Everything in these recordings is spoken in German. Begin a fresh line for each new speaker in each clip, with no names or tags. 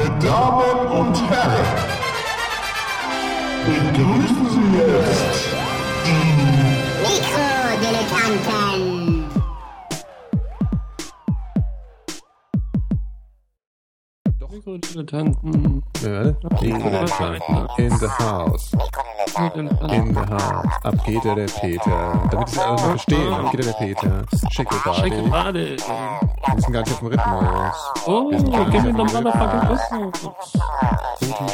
Meine Damen und Herren, begrüßen Sie jetzt die
Mikrodilettanten.
Mikrodilettanten.
Ja, Mikrodilettanten. In the house. In the house. Ab geht er der Peter. Damit ich es alles noch verstehen. Ab geht er der Peter. Shake your
Check
body.
gerade.
Wir sind gar nicht auf dem Rhythmus.
Oh, give me
auf
the
dem
motherfucking
Rhythmus.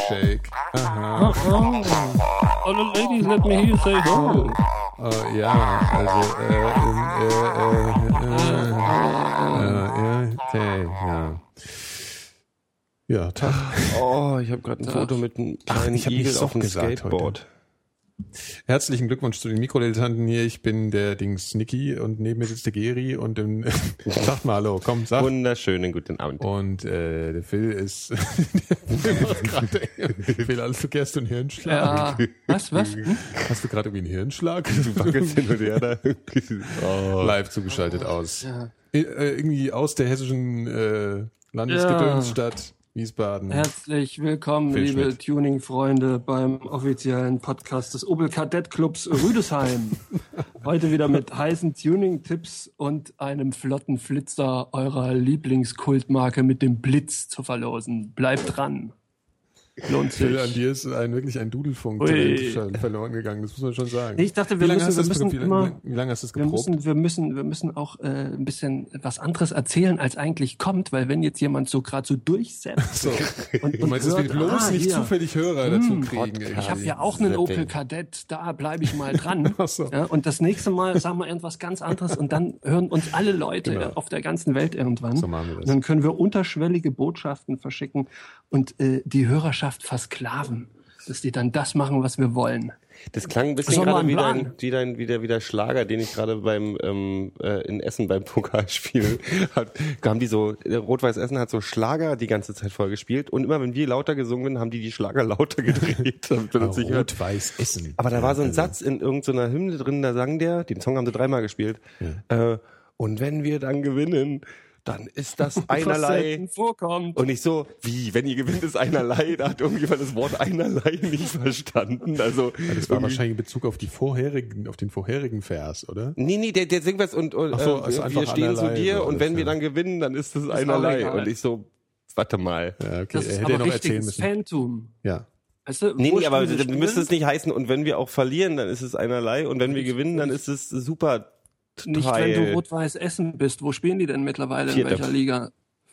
shake. Aha.
Oh, all the ladies, let me hear you say ho.
Oh, ja, also, äh, äh, äh, äh, äh, äh, okay, ja. Ja, Tag.
Oh, ich habe gerade ein Foto mit einem kleinen
ich hab
Igel auf dem Skateboard.
Herzlichen Glückwunsch zu den Mikrodilettanten hier. Ich bin der Dings Niki und neben mir sitzt der Geri und im, sag mal hallo, komm, sag.
Wunderschönen guten Abend.
Und äh, der Phil ist der Phil macht gerade Phil, alles du Gerst und Hirnschlag.
Ja. Was, was? Hm?
Hast du gerade irgendwie einen Hirnschlag?
Wackelst hin und her da. Oh.
Live zugeschaltet aus.
Ja.
Äh, irgendwie aus der hessischen äh, Landesgedönsstadt Wiesbaden.
Herzlich willkommen,
Viel
liebe. Tuning-Freunde, beim offiziellen Podcast des Opel Kadett Clubs Rüdesheim. Heute wieder mit heißen Tuning-Tipps und einem flotten Flitzer eurer Lieblingskultmarke mit dem Blitz zu verlosen. Bleibt dran. Lohnt sich.
Phil, an dir ist ein, wirklich ein Dudelfunk verloren gegangen, das muss man schon sagen.
Ich dachte,
wie
wir
lange
müssen,
hast du
wir
das,
müssen
wie,
immer,
wie lange hast du das
wir
geprobt?
müssen, wir müssen, wir müssen auch äh, ein bisschen was anderes erzählen, als eigentlich kommt, weil wenn jetzt jemand so gerade so durchsetzt
so.
und,
Du meinst, dass wir
hört,
bloß
ah,
nicht
hier,
zufällig Hörer dazu kriegen?
Ich habe ja auch einen. Opel Kadett, da bleibe ich mal dran.
So.
ja, und das nächste Mal sagen wir irgendwas ganz anderes und dann hören uns alle Leute
Genau.
auf der ganzen Welt irgendwann.
So machen wir das.
Und dann können wir unterschwellige Botschaften verschicken und äh, die Hörerschaft versklaven, dass die dann das machen, was wir wollen.
Das klang ein bisschen gerade wie dein, wie dein, wie der, wie der Schlager, den ich gerade beim ähm, äh, in Essen beim Pokalspiel hat. Haben die so äh, Rot-Weiß Essen hat so Schlager die ganze Zeit vorgespielt und immer wenn wir lauter gesungen haben, haben die die Schlager lauter gedreht.
Rot-Weiß Essen.
Aber da war so ein
Also,
Satz in irgendeiner Hymne drin, da sang der, den Song haben sie dreimal gespielt. Äh, und wenn wir dann gewinnen, dann ist das einerlei.
vorkommt.
Und ich so, wie, wenn ihr gewinnt, ist einerlei. Da hat irgendjemand das Wort einerlei nicht verstanden. Also,
Das war wahrscheinlich in Bezug auf die vorherigen, auf den vorherigen Vers, oder?
Nee, nee, der, der singt was und, und
so,
äh,
also
wir stehen zu dir
so
und wenn wir
ja.
dann gewinnen, dann ist es
auch
einerlei.
egal.
Und ich so, warte mal.
Ja, okay.
Das
er
ist
hätte
aber
ja noch erzählen
richtiges
müssen.
Phantom.
Ja.
Weißt du,
Nee, nee, aber müsste es nicht heißen, und wenn wir auch verlieren, dann ist es einerlei. Und wenn wir gewinnen, dann ist es super
Nicht, wenn
Teil.
du Rot-Weiß Essen bist. Wo spielen die denn mittlerweile?
Vierte.
In welcher Liga?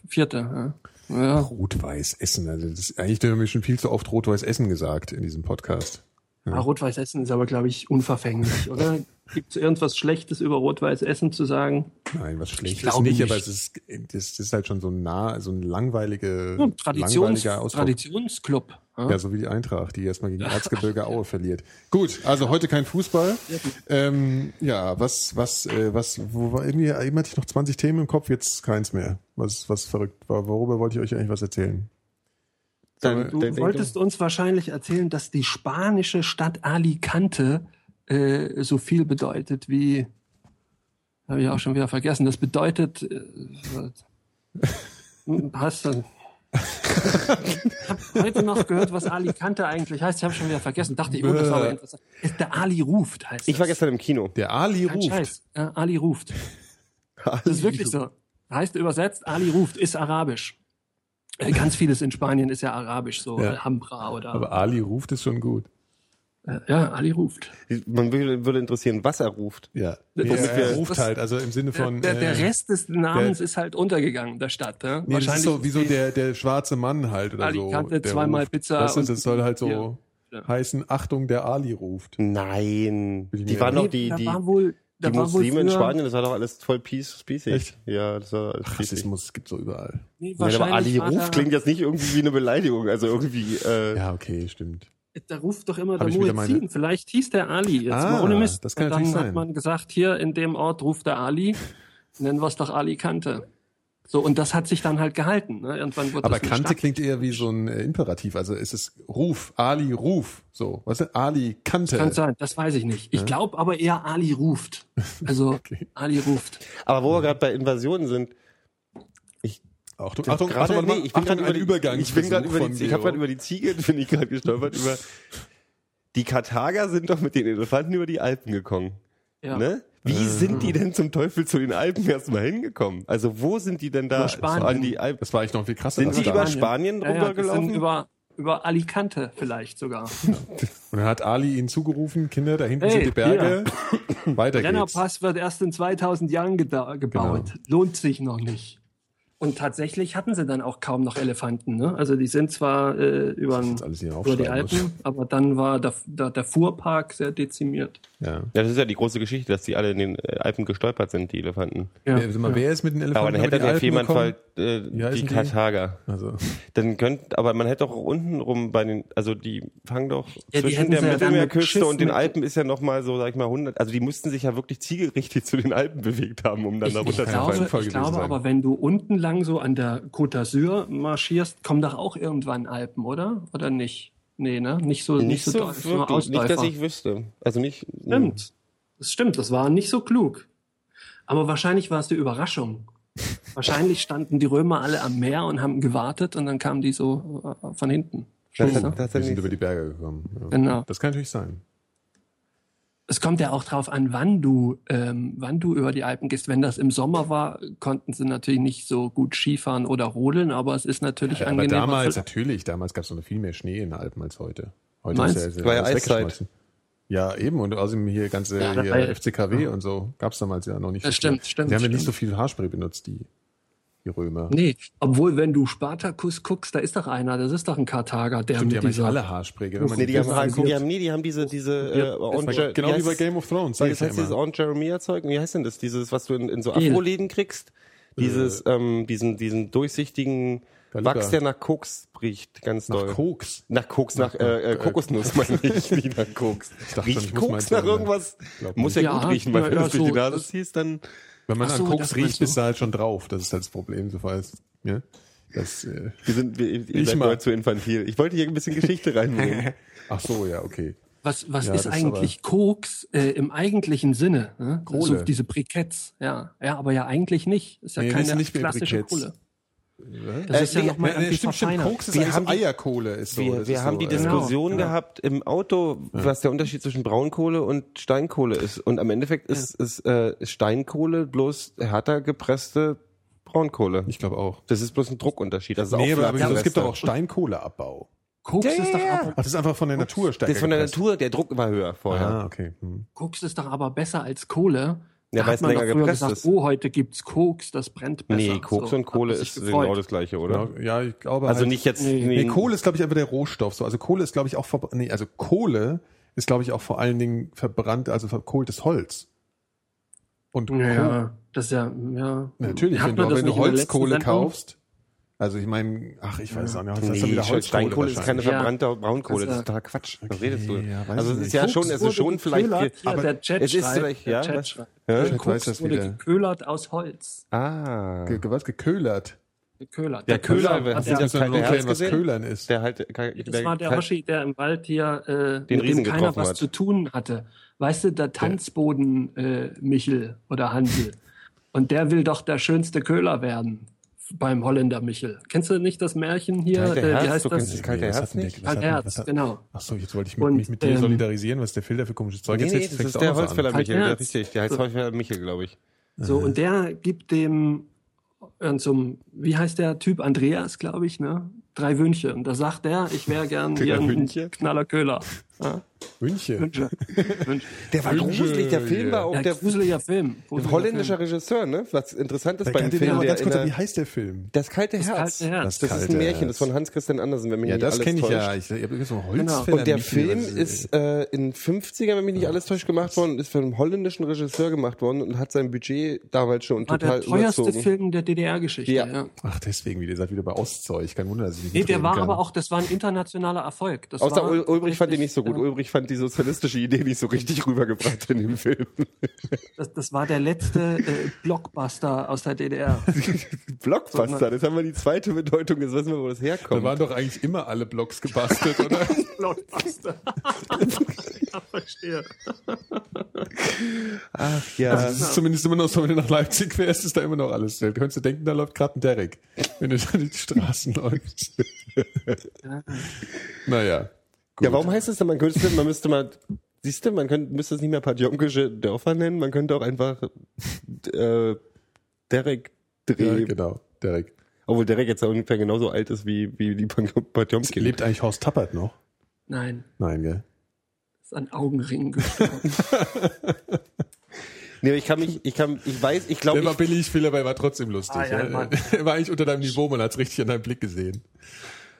Vierte. Ja. ja.
Rot-Weiß Essen. Also das ist, eigentlich haben wir schon viel zu oft Rot-Weiß Essen gesagt in diesem Podcast.
Ah, Rot-Weiß Essen ist aber, glaube ich, unverfänglich, oder? Gibt es irgendwas Schlechtes über Rot-Weiß Essen zu sagen?
Nein, was schlecht ist
glaube
nicht,
nicht.
aber es ist, das ist halt schon so nah, so ein langweilige,
Ja, Traditions
langweiliger Ausdruck.
Traditionsclub. Ja?
Ja, so wie die Eintracht, die erstmal gegen Erzgebirge Aue verliert. Gut, also heute kein Fußball. Ähm, ja, was, was, äh, was, wo war irgendwie, eben hatte ich noch 20 Themen im Kopf, jetzt keins mehr. Was, was verrückt war. Worüber wollte ich euch eigentlich was erzählen?
Dann,
Du
dann,
wolltest uns wahrscheinlich erzählen, dass die spanische Stadt Alicante äh, so viel bedeutet wie, habe ich auch schon wieder vergessen, das bedeutet, äh, was- hast du, ich habe heute noch gehört, was Alicante eigentlich heißt. Ich habe schon wieder vergessen. Dachte ich, oh, das war aber interessant. Ist der Ali ruft, heißt
ich war gestern im Kino.
Der Ali
Kein
ruft.
Scheiß. Ja, Ali ruft. Das ist wirklich so. Heißt übersetzt, Ali ruft, ist arabisch. Äh, Ganz vieles in Spanien ist ja arabisch, so
Ja.
Alhambra oder.
Aber Ali ruft ist schon gut.
Äh, ja, Ali ruft.
Man würde, interessieren, was er ruft.
Ja.
Das-
Nee, er
das-
ruft
das-
halt, also im Sinne
Der,
von.
der, der
äh,
Rest des Namens ist halt untergegangen, der Stadt. Ja?
Nee, das ist so wie so der, der schwarze Mann halt oder
Alicante,
so. der
zweimal
ruft.
Pizza
Weißt du,
und-
das soll halt so
Ja.
heißen, Achtung, der Ali ruft.
Nein. Die waren doch die,
da
die,
war wohl,
die Muslime in Spanien, das war doch alles voll peace, peacig.
Echt?
Ja, das war alles.
Rassismus gibt's so überall.
Nee,
Ja, aber
wahrscheinlich
Ali
da,
klingt jetzt nicht irgendwie wie eine Beleidigung. Also irgendwie, äh,
Ja, okay, stimmt.
Da ruft doch immer
Hab
der Muezzin.
meine-
Vielleicht hieß der Ali jetzt
Ah,
mal ohne Mist.
das kann
Und dann
sein.
hat man gesagt, hier in dem Ort ruft der Ali, nennen wir es doch Alicante. So, und das hat sich dann halt gehalten. Ne? Irgendwann wurde
Aber Kante
Stadt.
klingt eher wie so ein äh, Imperativ. Also ist es Ruf, Ali Ruf. So, was ist Ali Kante?
Kann sein, das weiß ich nicht. Ich glaube aber eher Ali ruft. Also
Okay.
Ali ruft.
aber wo wir gerade bei Invasionen sind, ich
Achtung, Achtung,
Gerade,
Achtung,
nee, ich bin gerade über die,
Übergang.
ich bin gerade über die, ich habe gerade über die Ziege, bin ich gerade gestolpert über die Karthager sind doch mit den Elefanten über die Alpen gekommen.
Ja.
Ne? Wie sind die denn zum Teufel zu den Alpen erstmal hingekommen? Also wo sind die denn da
Über Spanien.
an die Alpen?
Das war eigentlich noch viel krasser.
Sind die über Spanien
Ja, ja,
rübergelaufen?
sind über, über Alicante vielleicht sogar.
Und dann hat Ali ihnen zugerufen, Kinder, da hinten
Hey,
sind die Berge. Weiter geht's.
Brennerpass wird erst in 2000 Jahren gebaut.
Genau.
Lohnt sich noch nicht. Und tatsächlich hatten sie dann auch kaum noch Elefanten. Ne? Also die sind zwar äh, über, über die Alpen,
muss.
aber dann war der, der, der Fuhrpark sehr dezimiert.
Ja.
Ja, das ist ja die große Geschichte, dass die alle in den äh, Alpen gestolpert sind, die Elefanten.
Ja.
Wer, sag mal, wer ist mit den Elefanten
Aber dann hätte
Alpen
Fehmarn
gekommen?
Fall äh, die? Karthager.
Also,
Dann könnt, aber man hätte doch auch unten rum bei den, also die fangen doch
Ja, die
zwischen der
ja dann
Mittelmeerküste und den Alpen ist ja noch mal so, sag ich mal, 100, also die mussten sich ja wirklich zielgerichtet zu den Alpen bewegt haben, um dann
Ich,
da
ich
runterzufallen.
glaube,
Fall
ich glaube aber, wenn du unten lang so an der Côte d'Azur marschierst, kommen doch auch irgendwann Alpen, oder? Oder nicht? Nee, ne? Nicht so, nicht,
Nicht
so,
so
doll,
wirklich, nicht, dass ich wüsste. Also nicht,
Stimmt. Das stimmt, das war nicht so klug. Aber wahrscheinlich war es die Überraschung. wahrscheinlich standen die Römer alle am Meer und haben gewartet und dann kamen die so äh, von hinten.
Das, das
wir sind
nicht,
über die Berge gekommen. Ja.
Genau.
Das kann natürlich sein.
Es kommt ja auch drauf an, wann du, ähm, wann du über die Alpen gehst. Wenn das im Sommer war, konnten sie natürlich nicht so gut Skifahren oder rodeln, aber es ist natürlich
Ja, aber
angenehmer.
damals, natürlich, damals gab es noch viel mehr Schnee in den Alpen als heute. Heute
Meinst
ist ja,
War ja
alles
Eiszeit.
weggeschmolzen. Ja, eben. Und außerdem hier ganze
Ja,
hier FCKW und so gab es damals ja noch nicht.
Das
so viel.
stimmt, stimmt,
Die haben ja nicht so viel Haarspray benutzt, die, die Römer.
Nee, obwohl, wenn du Spartacus guckst, da ist doch einer, das ist doch ein Karthager, der
Stimmt, die
mit
haben eigentlich
dieser,
alle Haarspray.
nee, die haben, halt,
anguckt.
die haben, nee, die haben diese, diese, äh, Aunt
Genau wie
heißt
bei? Game of Thrones,
das
ich ja
heißt dieses. Aunt Jeremia Zeug. Wie heißt denn das? Dieses, was du in, in so. Afro-Läden kriegst? Dieses, ähm, diesen, diesen durchsichtigen
Galuga.
Wachs, der nach Koks riecht, ganz doll.
Nach Koks.
Nach Koks, nach äh, äh, Kokosnuss meine ich, nicht nach Koks.
dachte schon,
Riecht
ich
Koks nach
so-
irgendwas? Muss ja,
nicht.
gut
Ja,
riechen, weil
ja,
wenn
ja,
du es durch die
so,
Nase
das-
ziehst, dann...
Wenn man
Ach
an
so,
Koks riecht, bist du halt schon drauf. Das ist halt das Problem. So heißt, ja? Das, äh,
Wir sind, wir, ihr
Ich
seid
mal.
zu infantil. Ich wollte hier ein bisschen Geschichte reinbringen.
ach so, ja, okay.
Was, was
Ja,
ist
ist
eigentlich Koks äh, im eigentlichen Sinne? Ne?
Kohle.
So diese Briketts, ja. Ja, aber ja eigentlich nicht. Ist ja
Nee,
keine
sind nicht
klassische
Briketts.
Kohle. Das ist ja
nee,
nochmal
Nee, stimmt, stimmt. Koks ist
Wir
eigentlich
haben
Eierkohle. Ist so,
Wir, wir
ist
haben
so,
die
äh,
Diskussion
Genau, ja.
gehabt im Auto, was der Unterschied zwischen Braunkohle und Steinkohle ist. Und am Endeffekt ist, ist äh, Steinkohle bloß härter gepresste Braunkohle.
Ich glaube auch.
Das ist bloß ein Druckunterschied. Das ist
Nee,
auch
aber, aber es gibt doch auch Steinkohleabbau.
Koks,
Ja,
ist
ja,
doch
ja.
aber,
Ach, das ist einfach von der Natur stärker
Das ist von der
gepresst.
Natur, der Druck war höher vorher.
Ah, okay. Hm.
Koks ist doch aber besser als Kohle.
Ja,
Da
weil
hat
es
man doch
länger
früher
gepresst
gesagt,
ist.
oh, heute gibt's Koks, das brennt besser.
Nee, Koks
So,
und Kohle ist genau das gleiche, oder?
Ja, ja, ich glaube
Also
halt,
nicht jetzt...
Nee.
Nee, Kohle ist, glaube ich, einfach der Rohstoff. So. Also Kohle ist, glaube ich, auch nee, also Kohle ist, glaube ich, auch vor allen Dingen verbrannt, also verkohltes Holz. Und
Ja,
Kohle,
ja, das ist ja, ja.
natürlich, wenn du, wenn du Holzkohle kaufst, also ich meine, ach, ich weiß auch nicht, das ist
Nee,
dann wieder Holzkohle
Steinkohle ist keine
wahrscheinlich.
Ja.
verbrannte Braunkohle, das ist totaler Quatsch. Was redest du?
ja,
also es ist
nicht.
ja
Koks
schon, es ist
wurde
schon vielleicht... aber
der Chat
es ist vielleicht,
der
ja,
Chat
was?
schreibt.
Ja?
Ich weiß das
wurde
wieder.
geköhlert aus Holz.
Ah.
Ge ge was geköhlert.
Geköhlert.
Der Köhler,
hat
hast du
ja-
das
ist erklären,
Herz
was
gesehen?
Köhlern ist.
Der halt,
Das war der Hoshi, der im Wald hier, äh, mit
Riesen
dem keiner was
hat.
zu tun hatte. Weißt du, der Tanzboden äh, Michel oder Hansel. Und der will doch der schönste Köhler werden beim Holländer Michel. Kennst du nicht das Märchen hier?
Kalte
äh, wie
Herz,
heißt
du
das?
kennst das kalte
Nee, was
Herz nicht?
was hat
Kalt
denn-
Herz, genau.
Ach so, jetzt wollte ich mit,
Und,
mich mit dir
ähm,
solidarisieren, was der Filter für komisches Zeug
Nee, nee,
erzählt.
das
fängst
ist der. Holzfäller Michel, der, richtig. Der heißt
So.
Holzfäller Michel, glaube ich.
So, und der gibt dem, so einem, wie heißt der Typ? Andreas, glaube ich, ne? Drei Wünsche. Und da sagt er, ich wäre gern hier ein
Wünsche?
Knaller Köhler. Ja,
München.
Wünsche. Wünsche.
Der war
Wünsche,
gruselig, der Film war auch
Ja,
der
gruseliger Film.
ein
Gruseliger
holländischer
Film.
Regisseur, ne? Was interessant ist beim
kann
Film, der
ganz kurz,
der,
wie heißt der Film?
Das kalte Herz.
kalte Herz.
Das ist
kalte
ein Märchen,
Herz.
das von Hans Christian Andersen, wenn mich
Ja,
nicht
das
alles
kenne ich
täuscht.
ja. Ich, ich habe so Holzfäller.
Genau.
Und der Film ist äh, in 50er, wenn mich nicht alles täuscht, gemacht worden, ist von einem holländischen Regisseur gemacht worden und hat sein Budget damals schon
War
total
der teuerste
überzogen.
Film der DDR-Geschichte.
Ja.
Ja.
Ach, deswegen, wie der seid wieder bei Ostzeug. Kein Wunder, dass ich nicht
Nee, der war aber auch, das war ein internationaler Erfolg. Das
Außer Ulbrich fand den nicht so gut.
Ja,
Ulbrich fand die sozialistische Idee nicht so richtig rübergebracht in dem Film.
das, das war der letzte äh, Blockbuster aus der DDR.
Blockbuster, das haben wir die zweite Bedeutung, jetzt wissen wir, wo das
Da
herkommt.
waren doch eigentlich immer alle Blocks gebastelt, oder?
Blockbuster. Ja, verstehe.
Ach ja.
Das ist zumindest immer noch so, wenn du nach Leipzig fährst, ist da immer noch alles. Da könntest du denken, da läuft gerade ein Derek, wenn du da die Straßen läufst. naja. Gut.
Ja, warum heißt es denn, man könnte, man müsste mal, siehst du, man könnte, müsste es nicht mehr Padjomkische Dörfer nennen, man könnte auch einfach äh, Derek Dreh,
Ja, genau, Derek.
obwohl Derek jetzt ungefähr genauso alt ist wie, wie die Padjomkin.
Lebt eigentlich Horst Tappert noch?
Nein,
Nein, gell?
ist an Augenringen gestorben.
Nee, aber ich kann mich, ich kann, ich weiß, ich glaube,
Der war
ich,
billig, Phil, aber er war trotzdem lustig.
Ah, ja,
ja.
Mann.
Er war eigentlich unter deinem Niveau, man hat es richtig an deinem Blick gesehen.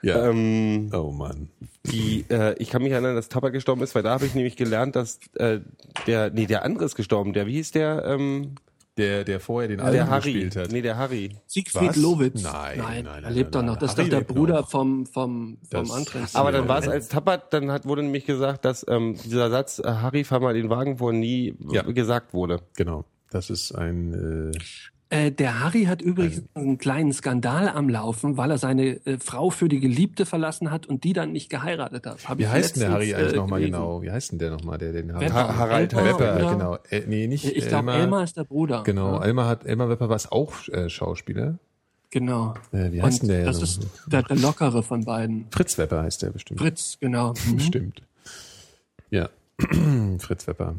Ja.
ähm,
oh Mann.
die, äh, ich kann mich erinnern, dass Tabak gestorben ist, weil da habe ich nämlich gelernt, dass äh, der, nee, der andere ist gestorben. Der, wie hieß der? Ähm,
Der, der vorher den
der
Alten gespielt hat.
Nee, der Harry.
Siegfried
Was?
Lowitz.
Nein, nein, nein,
er lebt
nein,
doch noch. Das ist doch der Bruder
noch.
vom, vom, vom Andres.
Aber dann war es als Tappert, dann hat, wurde nämlich gesagt, dass ähm, dieser Satz, äh, Harry, fahr mal den Wagen vor, nie
Ja.
gesagt wurde.
Genau. Das ist ein, äh,
Äh, der Harry hat übrigens einen kleinen Skandal am Laufen, weil er seine äh, Frau für die Geliebte verlassen hat und die dann nicht geheiratet hat. Hab
wie heißt denn der Harry
letztens,
eigentlich
äh,
nochmal genau? Wie heißt denn der nochmal, der den Harry?
Wepper.
Ha- Harald
Elmar
Wepper,
oder-
genau. Äh, nee, nicht
Ich glaube, Elmar ist der Bruder.
Genau,
Ja,
Elmar hat, Elmar Wepper war es auch äh, Schauspieler.
genau.
Äh, wie heißt
Und
denn der?
Das ist der, der lockere von beiden.
Fritz Wepper heißt der bestimmt.
Fritz, genau. Mhm.
Bestimmt. Ja, Fritz Wepper.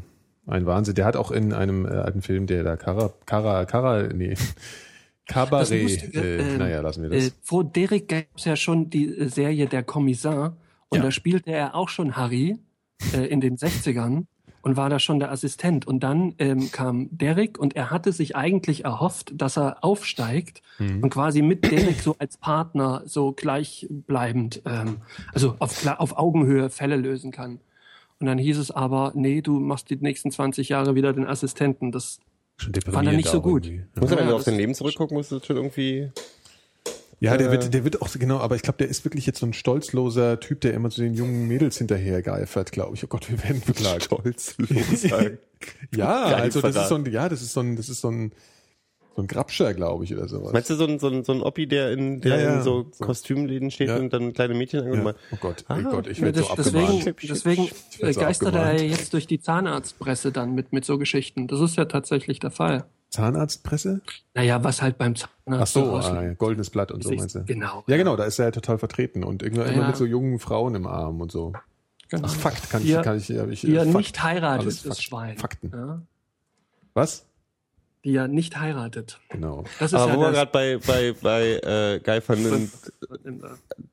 Ein Wahnsinn. Der hat auch in einem äh, alten Film, der da Kara, Kara, Kara, nee,
Lustige,
äh,
ähm,
naja, lassen wir das.
Äh, vor Derek gab es ja schon die äh, Serie Der Kommissar und
Ja.
da spielte er auch schon Harry äh, in den 60ern und war da schon der Assistent. Und dann ähm, kam Derek und er hatte sich eigentlich erhofft, dass er aufsteigt
Mhm.
und quasi mit Derek so als Partner so gleichbleibend, ähm, also auf, auf Augenhöhe Fälle lösen kann. Und dann hieß es aber, nee, du machst die nächsten 20 Jahre wieder den Assistenten. Das fand er nicht so gut.
irgendwie.
Muss er, wenn
Ja,
du auf sein Leben zurückgucken, musst du schon irgendwie.
Ja, der
Äh,
wird, der wird auch, genau, aber ich glaube, der ist wirklich jetzt so ein stolzloser Typ, der immer zu den jungen Mädels hinterher geifert, glaube ich. Oh Gott, wir werden beklagt.
Stolz.
Ja,
Geil,
also das ist so ein, ja, das ist so ein, das ist so ein, so ein Grabscher, glaube ich, oder sowas.
Meinst du so ein, so ein, so ein Oppi, der in, der
Ja, ja,
in so,
so.
Kostümläden steht
Ja.
und dann kleine Mädchen
ja.
angeht?
Oh Gott,
Ah,
oh Gott, ich
Ja,
werde so
das,
abgemahnt.
deswegen deswegen
so
geistert er jetzt durch die Zahnarztpresse dann mit, mit so Geschichten. Das ist ja tatsächlich der Fall.
Zahnarztpresse?
Naja, was halt beim Zahnarzt
Ach so,
rausläuft.
ah, ja, goldenes Blatt und so meinst du?
Genau.
Ja, genau, da ist er ja total vertreten und irgendwann immer mit so jungen Frauen im Arm und so.
genau.
Ach, Fakt, kann
Die
ich, kann ich, ja, ich,
er
Fakt.
nicht heiratet, das. Schwein.
Fakten.
Ja?
Was?
Die er nicht heiratet.
Genau.
Das ist
Aber wo wir
ja
gerade bei, bei, bei äh, Guy van den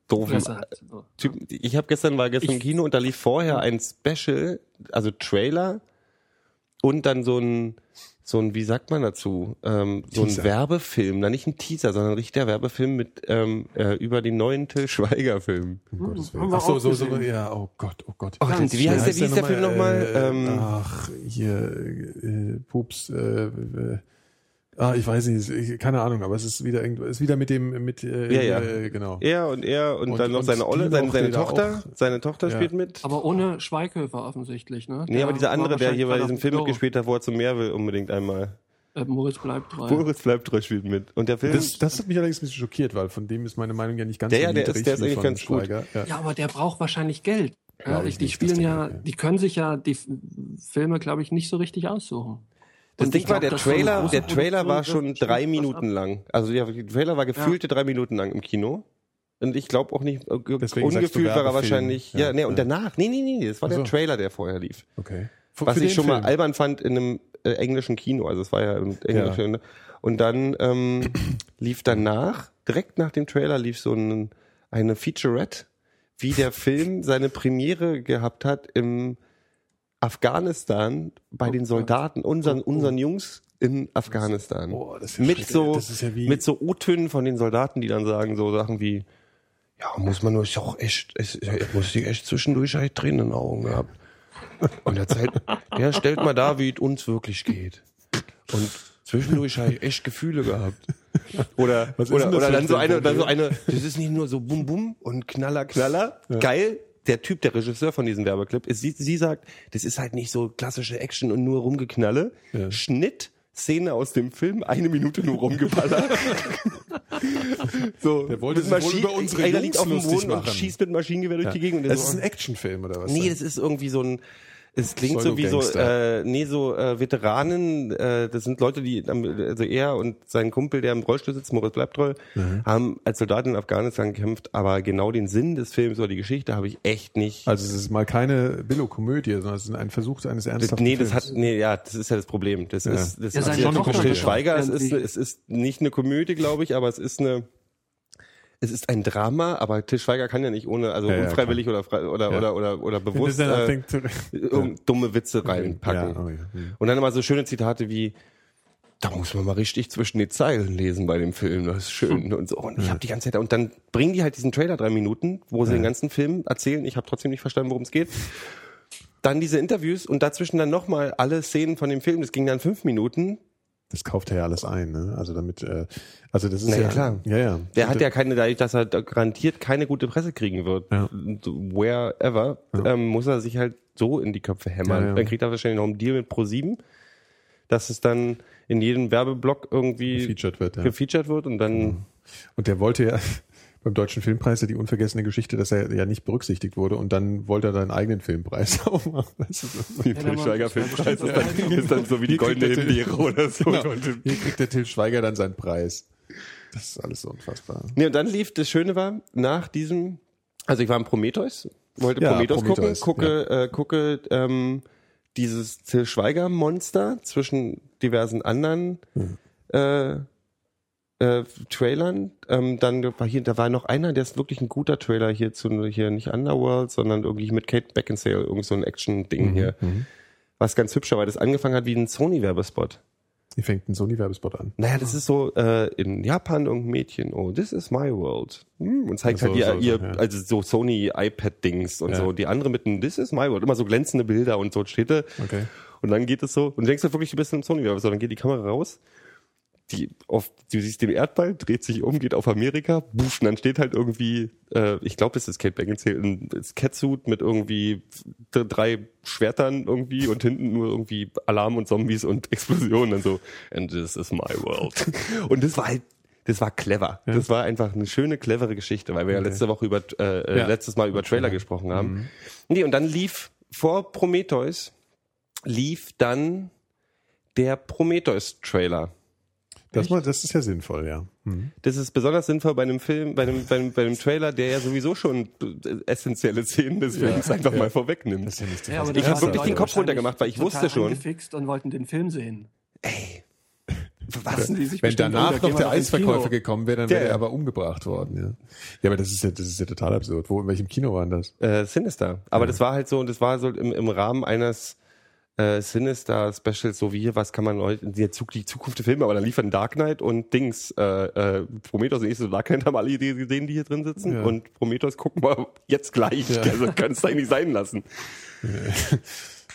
doofen. Typ. Ich habe gestern, war gestern im
Ich-
Kino und da lief vorher ein Special, also Trailer und dann so ein, so ein, wie sagt man dazu, ähm, so ein. Werbefilm, na nicht ein Teaser, sondern ein richtiger Werbefilm mit ähm, äh, über den neuen Till Schweiger Film.
Um Gottes Willen. Ach so, so, ja, oh Gott, oh Gott.
Oh, wie heißt der, wie hieß der Film nochmal?
Äh,
Ähm,
ach, hier, äh, Pups, äh, äh, ah, ich weiß nicht, ich, keine Ahnung, aber es ist wieder irgendwo, ist wieder mit dem, mit, äh,
Ja, ja.
Äh, genau.
er und er und,
Und-
dann noch
und
seine Olle, seine, seine Tochter,
auch-
seine Tochter
Ja.
spielt mit.
Aber ohne Schweighöfer offensichtlich, ne?
Nee, aber dieser andere, der hier bei diesem Film mitgespielt hat, wo er zum Meer will, unbedingt einmal.
Äh, Moritz bleibt treu.
Boris bleibt treu spielt mit. Und der Film,
Das, das hat mich allerdings ein bisschen schockiert, weil von dem ist meine Meinung ja nicht ganz
Der
so
ja, der ist-
niedrig
der ist eigentlich ganz gut.
Ja.
Ja, aber der braucht wahrscheinlich Geld. Ja,
Glaub ich
die
nicht,
spielen
der
ja, die können sich ja die Filme, glaube ich, nicht so richtig aussuchen.
Das Ding war, der Trailer, der Trailer war schon drei
was
Minuten lang. Also der Trailer war gefühlte drei Minuten lang im Kino. Und ich glaube auch nicht, äh,
Deswegen
ungefühlt war er wahrscheinlich, ja,
Ja,
nee, und
ja.
danach, nee, nee, nee, das war
Ach
der. Trailer, der vorher lief.
Okay. Für-
Was
für
ich schon mal
Film.
albern fand in einem äh, englischen Kino, also es war ja im englischen. Und dann ähm, lief danach, direkt nach dem Trailer lief so ein, eine Featurette, wie der Film seine Premiere gehabt hat im Afghanistan bei den Soldaten, unseren, unseren Jungs in Afghanistan.
Boah, das ist ja
mit so,
Das ist ja wie-
mit so O-Tönen von den Soldaten, die dann sagen so Sachen wie, ja, muss man nur, ist auch echt, ist, muss ich echt zwischendurch echt Tränen in den Augen gehabt. Und der Zeit, der stellt mal da, wie es uns wirklich geht. Und zwischendurch habe ich echt Gefühle gehabt. Oder, oder, oder dann so eine, dann so eine, das ist nicht nur so bum bum und knaller knaller. Geil. Der Typ, der Regisseur von diesem Werbeclip, ist, sie, sie sagt, das ist halt nicht so klassische Action und nur rumgeknalle.
Ja.
Schnitt, Szene aus dem Film, eine Minute nur rumgeballert. so,
Der wollte
mit
sich wohl
Maschinen-
über unsere Jungs
liegt auf dem Boden und schießt mit Maschinengewehr durch die Gegend.
Das
so,
ist ein Actionfilm oder was?
Nee, das ist irgendwie so ein, Es klingt so wie so, äh, nee, so äh, Veteranen, äh, das sind Leute, die, also er und sein Kumpel, der im Rollstuhl sitzt, Moritz Bleibtreu,
Mhm.
haben als Soldaten in Afghanistan gekämpft, aber genau den Sinn des Films oder die Geschichte habe ich echt nicht.
Also es ist mal keine Billo-Komödie, sondern es ist ein Versuch eines ernsthaften
nee, das
Films.
hat, nee, ja, das ist ja das Problem. Das
Ja.
ist, das
Ja,
ist
seine
ja
Tochter
typisch Till
ist auch
Schweiger. Es ist, es ist nicht eine Komödie, glaube ich, aber es ist eine, es ist ein Drama, aber Till Schweiger kann ja nicht ohne, also
Ja, ja,
unfreiwillig oder, frei, oder,
Ja.
oder, oder, oder bewusst, äh, um dumme Witze reinpacken.
Ja, oh ja. Hm.
Und dann immer so schöne Zitate wie, da muss man mal richtig zwischen die Zeilen lesen bei dem Film, das ist schön und so. Und ich habe die ganze Zeit, und dann bringen die halt diesen Trailer drei Minuten, wo sie den ganzen Film erzählen. Ich habe trotzdem nicht verstanden, worum es geht. Dann diese Interviews und dazwischen dann nochmal alle Szenen von dem Film. Das ging dann fünf Minuten.
Das kauft er ja alles ein, ne? Also damit, äh, also das ist
Na ja,
ja
klar.
Ja, ja.
Der hat ja keine, dadurch, dass er garantiert keine gute Presse kriegen wird,
Ja.
wherever, ähm, muss er sich halt so in die Köpfe hämmern.
Ja, ja.
Dann kriegt er wahrscheinlich noch einen Deal mit Pro7, dass es dann in jedem Werbeblock irgendwie
Gefeatured wird, ja.
gefeatured wird und dann
Und der wollte ja beim Deutschen Filmpreis ja die unvergessene Geschichte, dass er ja nicht berücksichtigt wurde und dann wollte er seinen eigenen Filmpreis auch machen. Weißt du, so.
die Till Schweiger Filmpreis ist dann, ist dann so wie die goldene Himbeere oder so.
Genau. Hier kriegt der Till Schweiger dann seinen Preis. Das ist alles so unfassbar.
Nee, und dann lief, das Schöne war, nach diesem, also ich war im Prometheus, wollte
Ja,
Prometheus,
Prometheus,
gucken, gucke, äh, gucke ähm, dieses Till Schweiger Monster zwischen diversen anderen äh, äh, Trailern. Ähm, dann war hier, da war noch einer, der ist wirklich ein guter Trailer hier zu hier nicht Underworld, sondern irgendwie mit Kate Beckinsale, irgend so ein Action-Ding hier. Was ganz hübscher, weil das angefangen hat wie ein Sony-Werbespot.
Wie fängt ein Sony-Werbespot an?
Naja, das ist so äh, in Japan irgendein Mädchen, oh, this is my world. Hm, und zeigt
So,
halt ihr,
so,
ihr
ja.
also so Sony iPad-Dings und
Ja.
so. Die andere mit einem This is my world, immer so glänzende Bilder und so Städte.
Okay.
Und dann geht es so, und du denkst halt wirklich, du bist im Sony, so, dann geht die Kamera raus, die auf, du siehst den Erdball, dreht sich um, geht auf Amerika, buff, und dann steht halt irgendwie, äh, ich glaube, es ist Kate Beckinsale, ein Catsuit mit irgendwie drei Schwertern irgendwie und hinten nur irgendwie Alarm und Zombies und Explosionen und so. And this is my world. und das war halt, das war clever. Das war einfach eine schöne, clevere Geschichte, weil wir ja letzte Woche über, äh, äh,
Ja.
letztes Mal über Trailer gesprochen haben. Nee, und dann lief vor Prometheus, lief dann der Prometheus-Trailer.
Das, mal, das ist ja sinnvoll, ja. Hm.
Das ist besonders sinnvoll bei einem Film, bei einem, bei einem, bei einem Trailer, der ja sowieso schon äh, essentielle Szenen des Films einfach mal vorwegnimmt.
Das ist ja nicht
Ja, aber
Ich
da
hab
waren
wirklich den Kopf runtergemacht, weil ich
total
wusste schon.
angefixt und wollten den Film sehen.
Was?
Die sich
Wenn
bestimmt,
danach noch der Eisverkäufer
Kino.
gekommen wäre, dann
Ja,
wäre er
ja.
aber umgebracht worden, ja. Ja, aber das ist ja, das ist ja total absurd. Wo, in welchem Kino war denn das?
Äh, Sinister. Aber das war halt so, das war so im, im Rahmen eines äh, Sinister Specials, so wie hier, was kann man heute, die, Zug, die Zukunft der Filme, aber dann liefern Dark Knight und Dings, äh, äh, Prometheus und so Dark Knight haben alle Ideen gesehen, die hier drin sitzen
Ja.
und Prometheus gucken wir jetzt gleich. Also kannst du eigentlich sein lassen.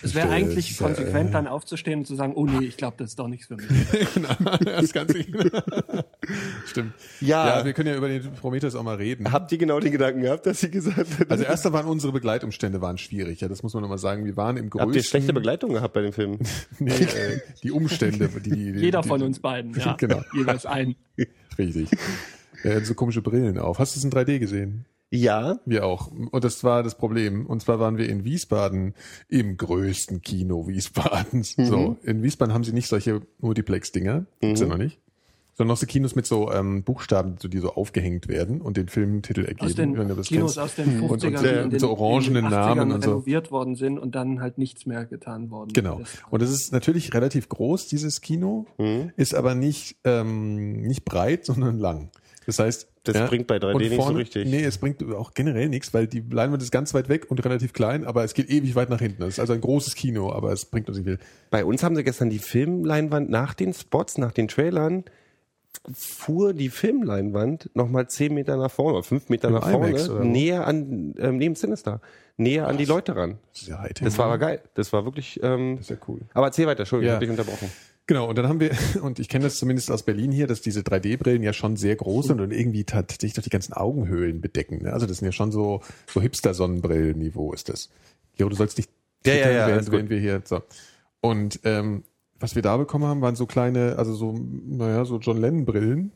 Es wäre eigentlich konsequent, dann aufzustehen und zu sagen, oh nee, ich glaube, das ist doch nichts für mich.
das Ganze. Stimmt.
Ja.
Ja, wir können ja über den Prometheus auch mal reden.
Habt ihr genau den Gedanken gehabt, dass sie gesagt hat?
Also erster waren unsere Begleitumstände waren schwierig, ja, das muss man nochmal sagen. Wir waren im größten...
Habt ihr schlechte Begleitung gehabt bei dem Film?
Nee, äh, die Umstände, die, die, die
Jeder
die,
von uns beiden, ja.
Genau.
Jeweils ein.
Richtig. Er hat so komische Brillen auf. Hast du es in 3D gesehen?
Ja.
Wir auch. Und das war das Problem. Und zwar waren wir in Wiesbaden im größten Kino Wiesbadens. So, in Wiesbaden haben sie nicht solche Multiplex-Dinger, gibt's ja noch nicht. Sondern noch so Kinos mit so ähm, Buchstaben, so, die so aufgehängt werden und den Filmtitel ergeben.
Aus den
wenn du das
Kinos
kennst.
aus den 50ern,
Und- und,
die
äh,
in
mit so
den,
orangenen
in den 80ern
Namen und so.
renoviert worden sind und dann halt nichts mehr getan worden
Genau.
ist.
Und es ist natürlich relativ groß, dieses Kino,
Mhm.
ist aber nicht, ähm, nicht breit, sondern lang. Das heißt,
Das bringt bei 3D
und
nicht so richtig.
Nee, es bringt auch generell nichts, weil die Leinwand ist ganz weit weg und relativ klein, aber es geht ewig weit nach hinten. Das ist also ein großes Kino, aber es bringt uns nicht viel.
Bei uns haben sie gestern die Filmleinwand nach den Spots, nach den Trailern, fuhr die Filmleinwand nochmal zehn Meter nach vorne, oder fünf Meter
Im
nach
IMAX,
vorne, näher an, ähm, neben Sinister, näher an die Leute ran.
Das ja.
Das war aber geil. Das war wirklich, ähm,
Das ist ja cool.
aber erzähl weiter, Entschuldigung,
Ja.
ich hab dich unterbrochen.
Genau, und dann haben wir, und ich kenne das zumindest aus Berlin hier, dass diese 3D-Brillen ja schon sehr groß sind und irgendwie tatsächlich doch die ganzen Augenhöhlen bedecken. Ne? Also das sind ja schon so, so Hipster-Sonnenbrillen-Niveau ist das. Jo, du sollst nicht
Ja, ja, ja,
während, während wir hier, so. Und, ähm, was wir da bekommen haben, waren so kleine, also so, naja, so John Lennon-Brillen.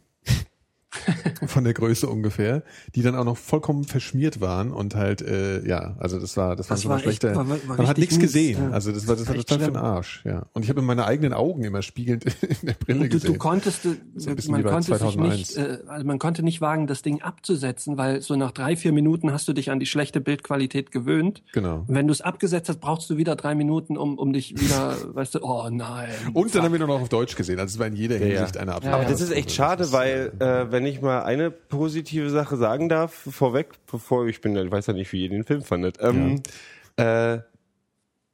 von der Größe ungefähr, die dann auch noch vollkommen verschmiert waren und halt, äh, ja, also das war, das,
Das
war
war
so eine
echt-
schlechte,
war- war
man hat nichts gesehen,
ja.
also das war, das war
Echt
total für den. Arsch, ja. Und ich habe in meine eigenen Augen immer spiegelnd in der Brille
Du, du
gesehen.
konntest, äh,
wie
man konnte sich
2001.
nicht, äh, also man konnte nicht wagen, das Ding abzusetzen, weil so nach drei, vier Minuten hast du dich an die schlechte Bildqualität gewöhnt.
Genau.
Und wenn du es abgesetzt hast, brauchst du wieder drei Minuten, um, um dich wieder, weißt du, oh nein.
Und dann haben wir nur noch auf Deutsch gesehen, also es war in jeder Hinsicht eine Abfahrt.
Aber das ist echt schade, weil äh, wenn ich mal eine positive Sache sagen darf, vorweg, bevor ich bin, ich weiß ja nicht, wie ihr den Film fandet. Ähm, äh,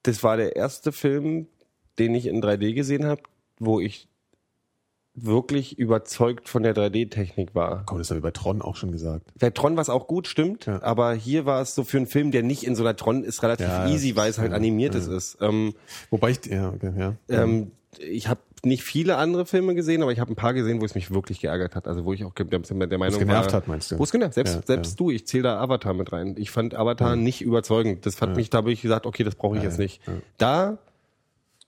das war der erste Film, den ich in 3D gesehen habe, wo ich wirklich überzeugt von der 3D-Technik war.
Komm, das haben wir bei Tron auch schon gesagt.
Bei Tron war es auch gut, stimmt,
Ja.
aber hier war es so für einen Film, der nicht in so einer Tron ist, relativ
Ja,
easy, weil es halt
ja,
animiertes ist. Ähm,
Wobei ich, ja, okay, ja.
ähm, ich habe nicht viele andere Filme gesehen, aber ich habe ein paar gesehen, wo es mich wirklich geärgert hat. Also wo ich auch der, der Meinung
genervt
war,
hat, meinst du?
Wo es genervt. Selbst,
Ja,
selbst
ja.
du, ich zähle da Avatar mit rein. Ich fand Avatar nicht überzeugend. Das hat mich, da habe ich gesagt, okay, das brauche ich jetzt nicht. Da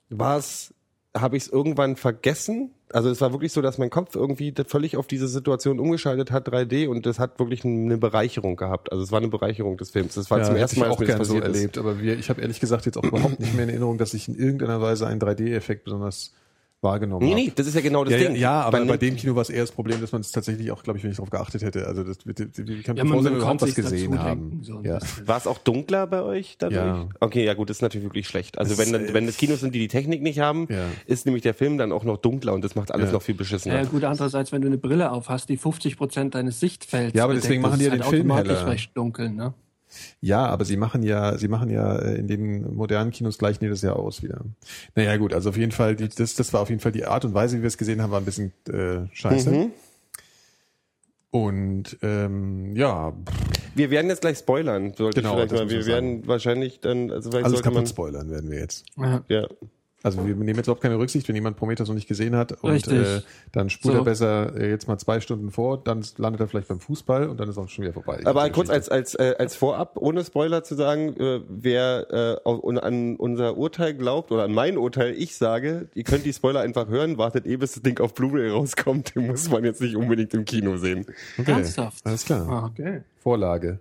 war es, habe ich es irgendwann vergessen. Also es war wirklich so, dass mein Kopf irgendwie völlig auf diese Situation umgeschaltet hat, 3D, und das hat wirklich eine Bereicherung gehabt. Also es war eine Bereicherung des Films. Das war
ja,
zum ersten Mal, dass
auch
mir das
so
passiert ist.
erlebt, aber wir, ich habe ehrlich gesagt jetzt auch überhaupt nicht mehr in Erinnerung, dass ich in irgendeiner Weise einen 3D-Effekt besonders wahrgenommen
Nee,
habe.
nee, das ist ja genau das
ja,
Ding.
ja, ja, aber
Man
bei dem Kino war es eher das Problem, dass man es tatsächlich auch, glaube ich, wenn ich darauf geachtet hätte. Also das, wie, wie kann
Ja,
wir überhaupt
konnte
was gesehen haben.
so
ja.
War es auch dunkler bei euch dadurch?
Ja.
Okay, ja gut, das ist natürlich wirklich schlecht. Also
Es
wenn, dann,
äh,
wenn es Kinos sind, die die Technik nicht haben,
Ja.
ist nämlich der Film dann auch noch dunkler und das macht alles
Ja.
noch viel beschissener.
Ja, gut, andererseits, wenn du eine Brille auf hast, die 50 Prozent deines Sichtfelds
Ja, aber deswegen
bedeckt,
machen die
ist
ja
es
den Film
automatisch
heller.
recht dunkel, ne?
Ja, aber sie machen ja, sie machen ja äh, in den modernen Kinos gleich jedes Jahr aus wieder. Naja, gut, also auf jeden Fall, die, das, das war auf jeden Fall die Art und Weise, wie wir es gesehen haben, war ein bisschen äh, scheiße.
Mhm.
Und ähm, ja,
Wir werden jetzt gleich spoilern, sollte
Genau,
ich vielleicht
das
mal. Wir werden wahrscheinlich dann, also vielleicht
alles
sollte man,
kaputt spoilern werden wir jetzt.
Ja.
ja.
Also wir nehmen jetzt überhaupt keine Rücksicht, wenn jemand Prometheus noch nicht gesehen hat und
Richtig.
äh, dann spult
So.
er besser äh, jetzt mal zwei Stunden vor, dann landet er vielleicht beim Fußball und dann ist auch schon wieder vorbei.
Aber kurz als, als, äh, als Vorab, ohne Spoiler zu sagen, äh, wer äh, an unser Urteil glaubt oder an mein Urteil, ich sage, ihr könnt die Spoiler einfach hören, wartet eh, bis das Ding auf Blu-ray rauskommt, den muss man jetzt nicht unbedingt im Kino sehen.
okay.
Ernsthaft?
Alles klar.
Ah, okay.
Vorlage.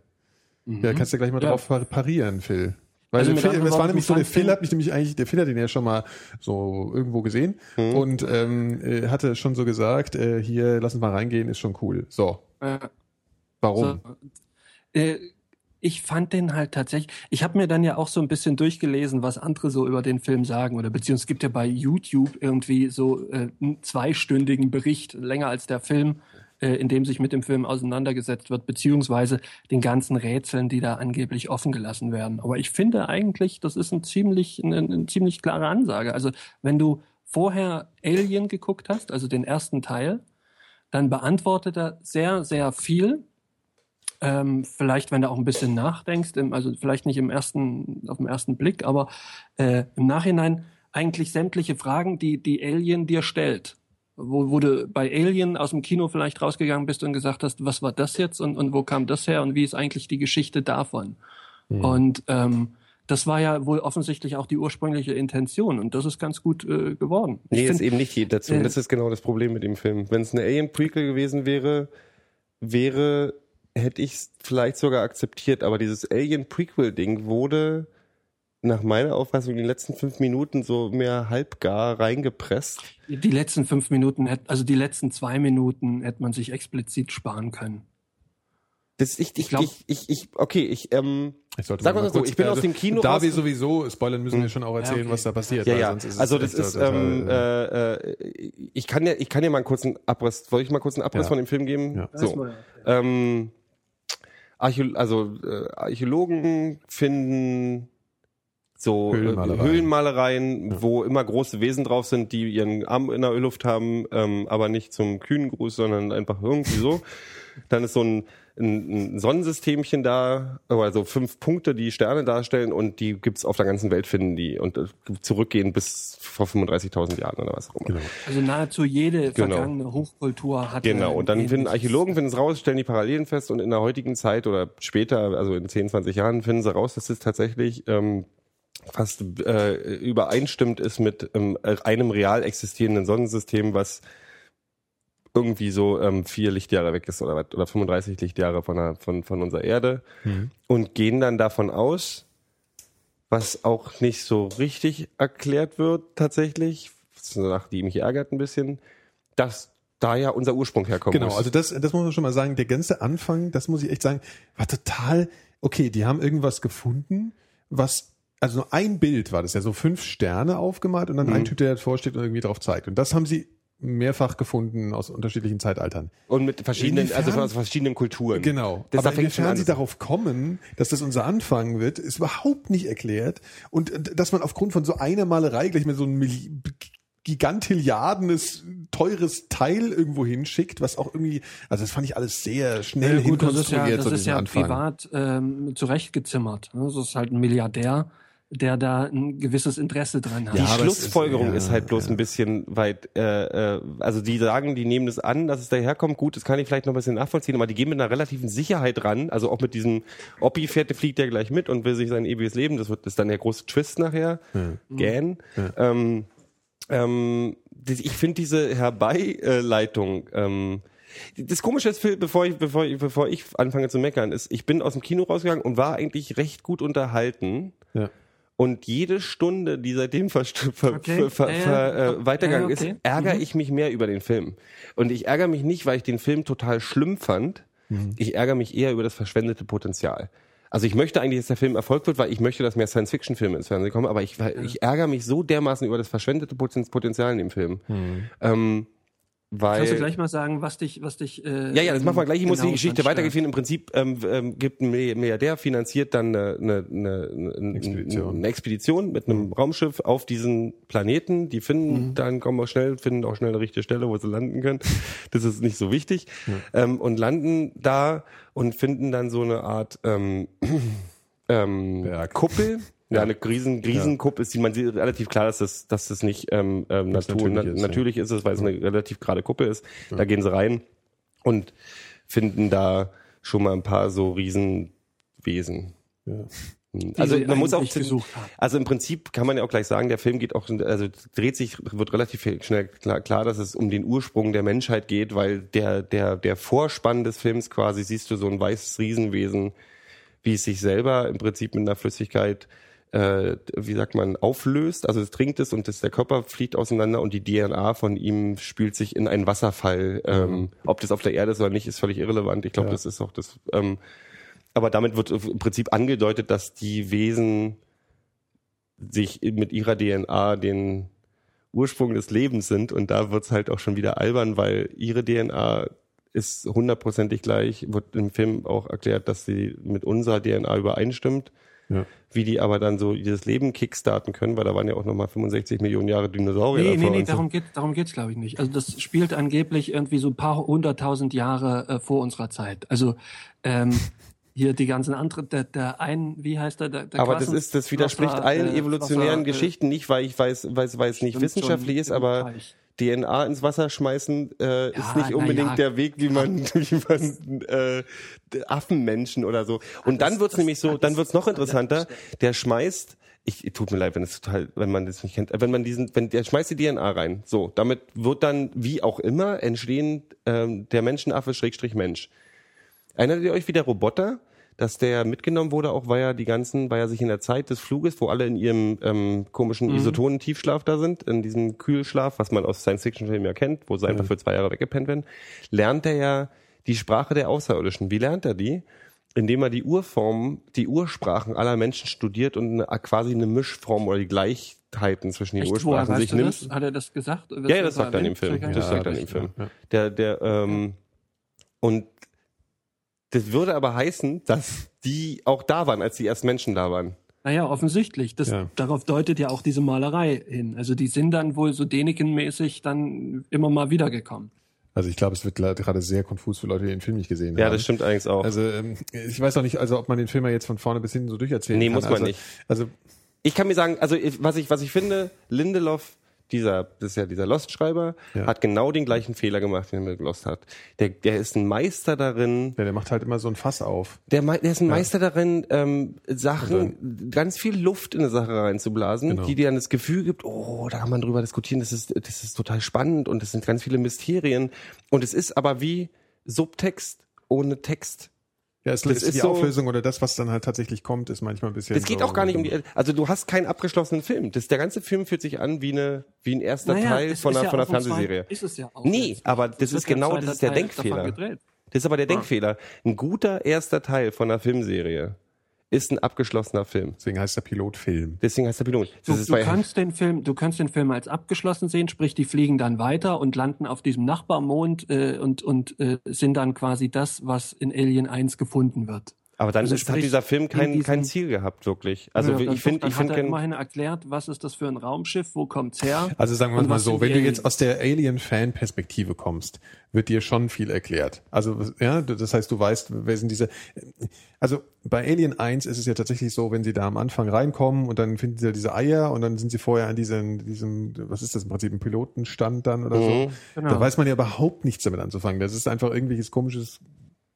Ja, kannst du gleich mal
Ja.
drauf par- parieren, Phil. Weil
Also anderen
das war nämlich so, der Phil
den-
hat mich nämlich eigentlich, der Phil hat ihn ja schon mal so irgendwo gesehen
Mhm.
und ähm, äh, hatte schon so gesagt, äh, hier, lass uns mal reingehen, ist schon cool. So,
Äh,
warum?
So, äh, ich fand den halt tatsächlich, ich habe mir dann ja auch so ein bisschen durchgelesen, was andere so über den Film sagen oder beziehungsweise es gibt ja bei YouTube irgendwie so äh, einen zweistündigen Bericht, länger als der Film, äh, in dem sich mit dem Film auseinandergesetzt wird, beziehungsweise den ganzen Rätseln, die da angeblich offen gelassen werden. Aber ich finde eigentlich, das ist ein ziemlich, eine, eine ziemlich klare Ansage. Also wenn du vorher Alien geguckt hast, also den ersten Teil, dann beantwortet er sehr, sehr viel. Ähm, vielleicht, wenn du auch ein bisschen nachdenkst, im, also vielleicht nicht im ersten, auf den ersten Blick, aber äh, im Nachhinein eigentlich sämtliche Fragen, die die Alien dir stellt. Wo, wo du bei Alien aus dem Kino vielleicht rausgegangen bist und gesagt hast, was war das jetzt und, und wo kam das her und wie ist eigentlich die Geschichte davon? Und ähm, das war ja wohl offensichtlich auch die ursprüngliche Intention und das ist ganz gut äh, geworden. Ich
Nee, ist
find-
eben nicht die dazu.
äh,
das ist genau das Problem mit dem Film. Wenn es eine Alien-Prequel gewesen wäre, wäre, hätte ich es vielleicht sogar akzeptiert, aber dieses Alien-Prequel-Ding wurde nach meiner Auffassung in den letzten fünf Minuten so mehr halbgar reingepresst.
Die letzten fünf Minuten, also die letzten zwei Minuten hätte man sich explizit sparen können.
Das, ich, ich,
glaub-
ich, ich, ich, okay, ich, ähm,
Ich sollte
Sag
mal
mal so,
kurz-
ich bin aus dem Kino
Da wir sowieso spoilern müssen wir schon auch erzählen,
okay.
was da passiert.
ja, ja.
sonst ist es
Also das ist,
so
ähm, äh, äh, ich kann ja, ich kann ja mal einen kurzen Abriss, soll ich mal kurz einen Abriss
Ja.
von dem Film geben?
Ja.
So. Ähm, Archä also äh, Archäologen finden so
Höhlenmalereien.
Höhlenmalereien, äh, Höhlenmalereien wo immer große Wesen drauf sind, die ihren Arm in der Luft haben, ähm, aber nicht zum kühnen Gruß, sondern einfach irgendwie so. Dann ist so ein, ein, ein Sonnensystemchen da, also fünf Punkte, die Sterne darstellen und die gibt's auf der ganzen Welt finden die und äh, zurückgehen bis vor 35.000 Jahren oder was auch immer.
Genau.
Also nahezu jede
Genau.
vergangene Hochkultur hat.
Genau, und dann finden Archäologen finden es raus, stellen die Parallelen fest und in der heutigen Zeit oder später, also in 10, 20 Jahren, finden sie raus, dass es tatsächlich ähm, fast äh, übereinstimmt ist mit ähm, einem real existierenden Sonnensystem, was irgendwie so ähm, vier Lichtjahre weg ist oder was, oder 35 Lichtjahre von, der, von, von unserer Erde und gehen dann davon aus, was auch nicht so richtig erklärt wird tatsächlich, das ist eine Sache, die mich ärgert ein bisschen, dass da ja unser Ursprung herkommt.
Genau, also das, das muss man schon mal sagen. Der ganze Anfang, das muss ich echt sagen, war total, okay, die haben irgendwas gefunden, was, also nur ein Bild war das ja, so fünf Sterne aufgemalt und dann
Mhm.
ein Typ, der davor steht und irgendwie drauf zeigt. Und das haben sie mehrfach gefunden aus unterschiedlichen Zeitaltern.
und mit verschiedenen,
Inwiefern-
also aus verschiedenen Kulturen.
Genau.
Das
Aber inwiefern sie darauf kommen, dass das unser Anfang wird, ist überhaupt nicht erklärt. Und äh, dass man aufgrund von so einer Malerei gleich mit so einem Milli gigantilliardenes, teures Teil irgendwo hinschickt, was auch irgendwie, also das fand ich alles sehr schnell
Ja, gut, das ist ja, das ist ja
Anfang.
privat ähm, zurechtgezimmert. ne? Das ist halt ein Milliardär, der da ein gewisses Interesse dran hat.
Die
Ja, es ist-
Schlussfolgerung ist,
ja,
halt bloß
ja.
ein bisschen weit, äh, äh, also die sagen, die nehmen das an, dass es daherkommt, gut, das kann ich vielleicht noch ein bisschen nachvollziehen, aber die gehen mit einer relativen Sicherheit ran, also auch mit diesem Oppi fährt, der fliegt ja gleich mit und will sich sein ewiges Leben, das wird das ist dann der große Twist nachher, Gan. Ähm, ähm, das- ich finde diese Herbeileitung, ähm, das Komische ist, bevor ich, bevor ich, bevor ich anfange zu meckern, ist, ich bin aus dem Kino rausgegangen und war eigentlich recht gut unterhalten.
Ja.
Und jede Stunde, die seitdem ver ver
Okay.
ver ver äh, weitergegangen
Ja, okay.
ist, ärgere ich mich mehr über den Film. Und ich ärgere mich nicht, weil ich den Film total schlimm fand.
Mhm.
Ich ärgere mich eher über das verschwendete Potenzial. Also ich möchte eigentlich, dass der Film Erfolg wird, weil ich möchte, dass mehr Science-Fiction-Filme ins Fernsehen kommen, aber ich, ich ärgere mich so dermaßen über das verschwendete Poten- Potenzial in dem Film. Ähm, weil
Kannst du gleich mal sagen, was dich, was dich. Äh,
ja, ja, das machen wir gleich. Ich muss
genau
die Geschichte
dran
weitergeführen.
stört.
Im Prinzip ähm, ähm, gibt ein Milli- Milliardär, finanziert dann eine, eine, eine, eine,
Expedition.
eine Expedition mit einem Raumschiff auf diesen Planeten. Die finden, dann kommen auch schnell, finden auch schnell eine richtige Stelle, wo sie landen können. Das ist nicht so wichtig. Ähm, und landen da und finden dann so eine Art ähm, ähm,
Berg.
Kuppel. Ja, eine riesen, Riesenkuppel ist, die man sieht relativ klar, dass das, dass das nicht ähm, ähm, Natur,
natürlich
na,
ist, ja.
natürlich ist es, weil es eine relativ gerade Kuppel ist. Da gehen sie rein und finden da schon mal ein paar so Riesenwesen.
Ja.
Also
sie
man muss auch also im Prinzip kann man ja auch gleich sagen, der Film geht auch also dreht sich wird relativ schnell klar, klar, dass es um den Ursprung der Menschheit geht, weil der der der Vorspann des Films quasi siehst du so ein weißes Riesenwesen, wie es sich selber im Prinzip mit einer Flüssigkeit äh, wie sagt man, auflöst, also es trinkt es und das, der Körper fliegt auseinander und die DNA von ihm spült sich in einen Wasserfall. Ähm, ob das auf der Erde ist oder nicht, ist völlig irrelevant. Ich glaube,
Ja.
das ist auch das. Ähm, aber damit wird im Prinzip angedeutet, dass die Wesen sich mit ihrer DNA den Ursprung des Lebens sind und da wird's halt auch schon wieder albern, weil ihre DNA ist hundertprozentig gleich, wird im Film auch erklärt, dass sie mit unserer DNA übereinstimmt.
Ja.
Wie die aber dann so dieses Leben kickstarten können, weil da waren ja auch nochmal 65 Millionen Jahre Dinosaurier
Nee, nee, nee,
und so.
darum geht darum geht's glaube ich nicht. Also das spielt angeblich irgendwie so ein paar hunderttausend Jahre äh, vor unserer Zeit. Also ähm, hier die ganzen anderen, der, der ein, wie heißt der? der, der
Aber das
Quassen-
ist, das widerspricht
Wasser,
allen
äh,
evolutionären
Wasser, äh,
Geschichten nicht, weil ich weiß, weiß, weil es nicht wissenschaftlich ist, aber
Teich.
DNA ins Wasser schmeißen äh, ist nicht unbedingt
ja.
der Weg, wie man, wie man äh, Affenmenschen oder so. Und dann wird's
das-
nämlich so,
das-
dann wird's noch
das-
interessanter. Der schmeißt, ich tut mir leid, wenn es total, wenn man das nicht kennt, wenn man diesen, wenn der schmeißt die DNA rein. So, damit wird dann wie auch immer entstehen ähm, der Menschenaffe Schrägstrich Mensch. Erinnert ihr euch wie der Roboter, dass der mitgenommen wurde, auch weil er die ganzen, weil er sich in der Zeit des Fluges, wo alle in ihrem ähm, komischen Isotonen-Tiefschlaf da sind, in diesem Kühlschlaf, was man aus Science-Fiction-Filmen ja kennt, wo sie einfach für zwei Jahre weggepennt werden, lernt er ja die Sprache der Außerirdischen. Wie lernt er die? Indem er die Urformen, die Ursprachen aller Menschen studiert und eine, quasi eine Mischform oder die Gleichheiten zwischen den
Echt,
Ursprachen sich nimmt.
das? Hat er das gesagt?
Ja, ja, das sagt er in dem Film.
Ja,
Das sagt er in dem Film.
ja.
Der, der, ähm, und das würde aber heißen, dass die auch da waren, als die ersten Menschen da waren.
Naja, offensichtlich. Das,
Ja.
Darauf deutet ja auch diese Malerei hin. Also die sind dann wohl so Däniken-mäßig dann immer mal wiedergekommen.
Also ich glaube, es wird gerade sehr konfus für Leute, die den Film nicht gesehen
Ja,
haben.
das stimmt allerdings auch.
Also ähm, ich weiß auch nicht, also ob man den Film ja jetzt von vorne bis hinten so durcherzählen
Nee,
kann.
muss man
also,
nicht.
Also
ich kann mir sagen, also was ich, was ich finde, Lindelof, dieser, das ist ja dieser Lost-Schreiber,
Ja.
hat genau den gleichen Fehler gemacht, den er mit Lost hat. Der, der ist ein Meister darin,
Ja, der macht halt immer so ein Fass auf.
der, der ist ein Meister darin, ähm, Sachen, ganz viel Luft in eine Sache reinzublasen,
Genau.
die dir dann das Gefühl gibt, oh, da kann man drüber diskutieren, das ist, das ist total spannend und es sind ganz viele Mysterien. Und es ist aber wie Subtext ohne Text.
Ja, es
Das
ist
ist
die
so-
Auflösung oder das, was dann halt tatsächlich kommt, ist manchmal ein bisschen.
Es geht
so,
auch gar nicht um die, also du hast keinen abgeschlossenen Film. Das, der ganze Film fühlt sich an wie eine, wie ein erster
Naja,
Teil von einer,
ja
von einer Fernsehserie.
Ist es ja auch.
Nee,
jetzt.
aber das
Es
ist genau, das ist der
Teil
Denkfehler. Das ist aber der Denkfehler. Ein guter erster Teil von einer Filmserie ist ein abgeschlossener Film.
Deswegen heißt der Pilotfilm.
Deswegen heißt der Pilot.
Du, du kannst den Film, du kannst den Film als abgeschlossen sehen, sprich, die fliegen dann weiter und landen auf diesem Nachbarmond äh, und und äh, sind dann quasi das, was in Alien 1 gefunden wird.
Aber dann
also
ist, hat dieser Film
in
kein, kein Ziel gehabt, wirklich. Also
Ja,
ich finde, ich finde,
hat er immerhin erklärt, was ist das für ein Raumschiff, wo kommt's her?
Also sagen wir mal so, wenn du
Aliens?
jetzt aus der Alien-Fan-Perspektive kommst, wird dir schon viel erklärt. Also, ja, das heißt, du weißt, wer sind diese, also bei Alien 1 ist es ja tatsächlich so, wenn sie da am Anfang reinkommen und dann finden sie ja diese Eier und dann sind sie vorher an diesem, diesem, was ist das im Prinzip, ein Pilotenstand dann oder so.
Genau.
Da weiß man ja überhaupt nichts damit anzufangen. Das ist einfach irgendwelches komisches,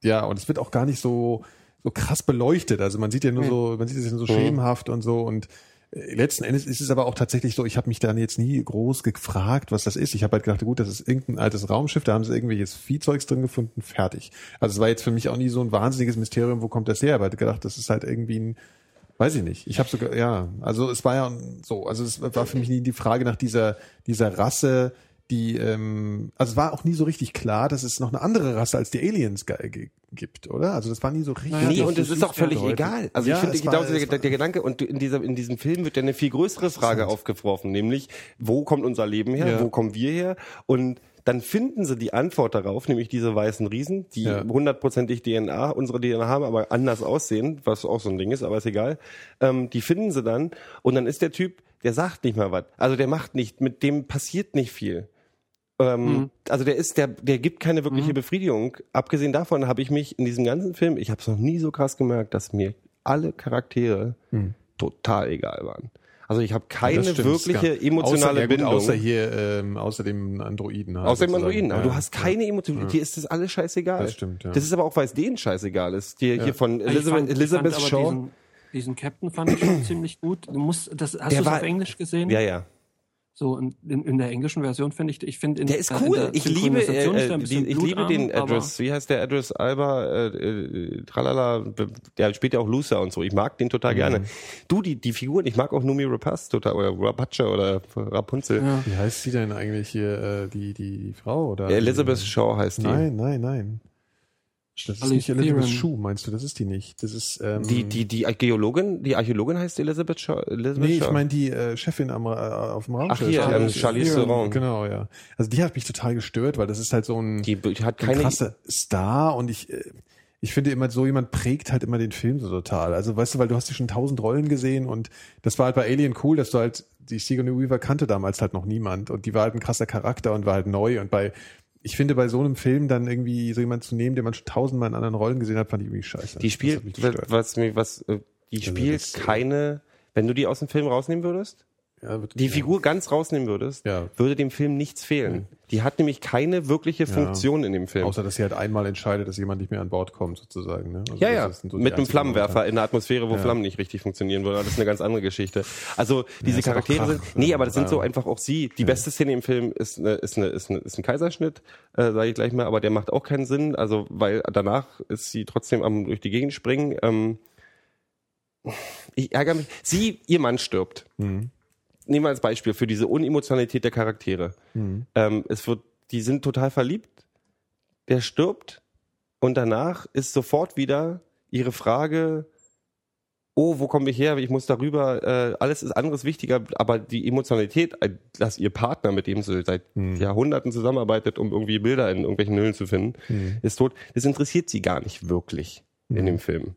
ja, und es wird auch gar nicht so, so krass beleuchtet. Also man sieht ja nur so, man sieht es ja so schemenhaft und so und äh, letzten Endes ist es aber auch tatsächlich so, ich habe mich dann jetzt nie groß gefragt, was das ist. Ich habe halt gedacht, gut, das ist irgendein altes Raumschiff, da haben sie irgendwelches Viehzeugs drin gefunden, fertig. Also es war jetzt für mich auch nie so ein wahnsinniges Mysterium, wo kommt das her? Aber ich gedacht, das ist halt irgendwie ein, weiß ich nicht. Ich habe sogar, ja, also es war ja so, also es war für mich nie die Frage nach dieser, dieser Rasse, die, ähm, also es war auch nie so richtig klar, dass es noch eine andere Rasse als die Aliens gibt, oder? Also das war nie so richtig.
Naja,
Nee, und es
ist
auch völlig egal. Also
Ja,
ich finde, genau der,
war-
der Gedanke, und in, dieser, in diesem Film wird ja eine viel größere Frage aufgeworfen, nämlich, wo kommt unser Leben her,
Ja.
wo kommen wir her? Und dann finden sie die Antwort darauf, nämlich diese weißen Riesen, die
Ja.
hundertprozentig DNA, unsere DNA haben, aber anders aussehen, was auch so ein Ding ist, aber ist egal. Ähm, die finden sie dann und dann ist der Typ, der sagt nicht mal was. Also der macht nicht, mit dem passiert nicht viel. Ähm, Also der ist, der, der gibt keine wirkliche Befriedigung. Abgesehen davon habe ich mich in diesem ganzen Film, ich habe es noch nie so krass gemerkt, dass mir alle Charaktere total egal waren. Also ich habe keine
stimmt,
wirkliche
ja.
emotionale
außer, ja, gut,
Bindung.
Außer hier, ähm, außer dem Androiden. halt
Außer dem. Androiden. Aber
Ja,
du hast keine Emotionen. Dir ist das alles scheißegal.
Das stimmt, ja.
Das ist aber auch, weil es denen scheißegal ist. Die, Hier von
fand- ich
Elizabeth
aber
Shaw.
Diesen, diesen Captain fand ich schon ziemlich gut. Du musst, das, hast du es auf Englisch gesehen?
Ja, ja.
So, in, in der englischen Version finde ich, ich finde in
Der ist
in
cool.
der
Ich liebe, äh, äh, die, ich liebe den Address. Wie heißt der Address Alba? Äh, äh, tralala. Der spielt ja auch Luther und so. Ich mag den
Mhm.
total gerne. Du, die, die Figuren, ich mag auch Numi Rapaz total, oder Rapace oder Rapunzel.
Wie heißt sie denn eigentlich hier, äh, die, die, die Frau? Oder
Ja, Elizabeth Shaw heißt die.
Nein, nein, nein. Das ist
Alice
nicht Elizabeth
Theron.
Shue, meinst du? Das ist die nicht. Das ist, ähm,
Die, die, die Geologin, die Archäologin heißt Elizabeth Shaw. Elizabeth
Nee,
Shaw.
ich meine die äh, Chefin am, äh, auf dem Raumschiff.
Ach hier, ähm,
Charlize Theron. Genau, ja. Also die hat mich total gestört, weil das ist halt so ein,
die, die hat
ein
keine.
krasser Star und ich, äh, ich finde immer, so jemand prägt halt immer den Film so total. Also weißt du, weil du hast ja schon tausend Rollen gesehen und das war halt bei Alien cool, dass du halt, die Sigourney Weaver kannte damals halt noch niemand und die war halt ein krasser Charakter und war halt neu und bei, ich finde, bei so einem Film dann irgendwie so jemand zu nehmen, den man schon tausendmal in anderen Rollen gesehen hat, fand ich irgendwie scheiße.
Die
Das
spielt, was was, äh, die spielt
das, äh,
keine, wenn du die aus dem Film rausnehmen würdest,
Ja,
die
ja.
Figur ganz rausnehmen würdest,
Ja.
würde dem Film nichts fehlen. Die hat nämlich keine wirkliche Funktion in dem Film.
Außer, dass sie halt einmal entscheidet, dass jemand nicht mehr an Bord kommt, sozusagen. Ne? Also
ja, ja,
so
mit einem Flammenwerfer in der Atmosphäre, wo Flammen nicht richtig funktionieren würden. Das ist eine ganz andere Geschichte. Also diese Charaktere sind, nee, aber das sind so einfach auch sie. Die beste Szene im Film ist, eine, ist, eine, ist, eine, ist ein Kaiserschnitt, äh, sage ich gleich mal, aber der macht auch keinen Sinn, also weil danach ist sie trotzdem am durch die Gegend springen. Ähm, ich ärgere mich. Sie, ihr Mann stirbt.
Mhm.
Nehmen wir als Beispiel für diese Unemotionalität der Charaktere.
Mhm.
Ähm, es wird, die sind total verliebt. Der stirbt und danach ist sofort wieder ihre Frage, oh, wo kommen wir her? Ich muss darüber, äh, alles ist anderes wichtiger, aber die Emotionalität, äh, dass ihr Partner, mit dem sie seit
Hm.
Jahrhunderten zusammenarbeitet, um irgendwie Bilder in irgendwelchen Höhlen zu finden,
Hm.
ist tot. Das interessiert sie gar nicht wirklich in dem Film.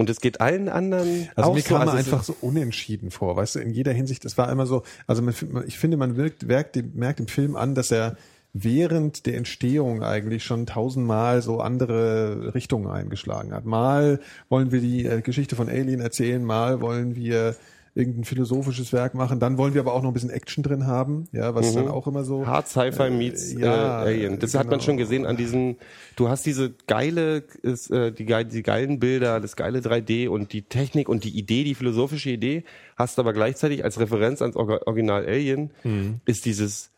Und es geht allen anderen
Also
auch
mir
so.
kam
also
er
es
einfach so unentschieden vor, weißt du, in jeder Hinsicht. Das war immer so, also man, ich finde, man wirkt, merkt, merkt im Film an, dass er während der Entstehung eigentlich schon tausendmal so andere Richtungen eingeschlagen hat. Mal wollen wir die äh, Geschichte von Alien erzählen, mal wollen wir irgendein philosophisches Werk machen. Dann wollen wir aber auch noch ein bisschen Action drin haben, ja, was dann auch immer so.
Hard Sci-Fi meets
ja,
äh, Alien. Das hat man
genau.
schon gesehen an diesen, du hast diese geile, ist, äh, die, geil- die geilen Bilder, das geile 3D und die Technik und die Idee, die philosophische Idee, hast aber gleichzeitig als Referenz ans Original Alien,
Mhm.
ist dieses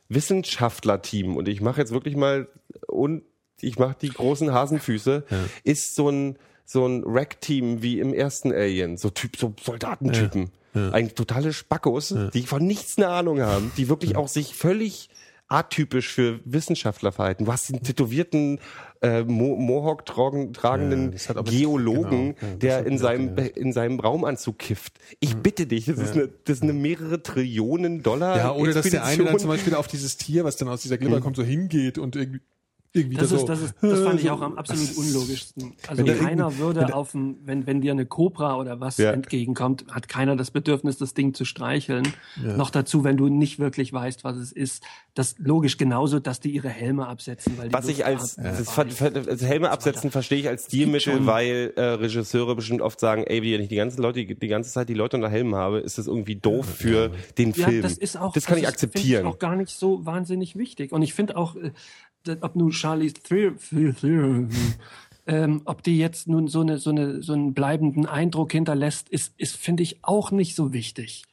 Wissenschaftler-Team. Und ich mache jetzt wirklich mal, und ich mache die großen Hasenfüße, ist so ein, so ein Rack-Team wie im ersten Alien, so Typ, so Soldatentypen. Eigentlich totale Spackos, die von nichts eine Ahnung haben, die wirklich auch sich völlig atypisch für Wissenschaftler verhalten. Du hast den tätowierten äh, Mo Mohawk tragen, tragenden
Ja,
Geologen,
genau, ja,
der in seinem in seinem Raumanzug kifft. Ich bitte dich, das ist eine das ist eine mehrere Trillionen Dollar
Ja, oder dass der eine dann
Expedition.
zum Beispiel auf dieses Tier, was dann aus dieser Glibber kommt, so hingeht und irgendwie, irgendwie
Das,
da
ist,
so.
das, ist, das fand ich auch am absolut unlogischsten. Also keiner würde auf ein, wenn, wenn dir eine Cobra oder was
Ja.
entgegenkommt, hat keiner das Bedürfnis, das Ding zu streicheln. Noch dazu, wenn du nicht wirklich weißt, was es ist. Das logisch genauso, dass die ihre Helme absetzen. Weil die
Was ich als, das, das Helme absetzen verstehe ich als Stilmittel, weil äh, Regisseure bestimmt oft sagen, ey, wenn ich die ganzen Leute, die ganze Zeit die Leute unter Helmen habe, ist das irgendwie doof für den
Ja,
Film.
das ist auch,
das kann ich
ist, find
akzeptieren.
Ich auch gar nicht so wahnsinnig wichtig. Und ich finde auch, äh, ob nun Charlize Theron, ähm, ob die jetzt nun so eine, so eine, so einen bleibenden Eindruck hinterlässt, ist, ist finde ich auch nicht so wichtig.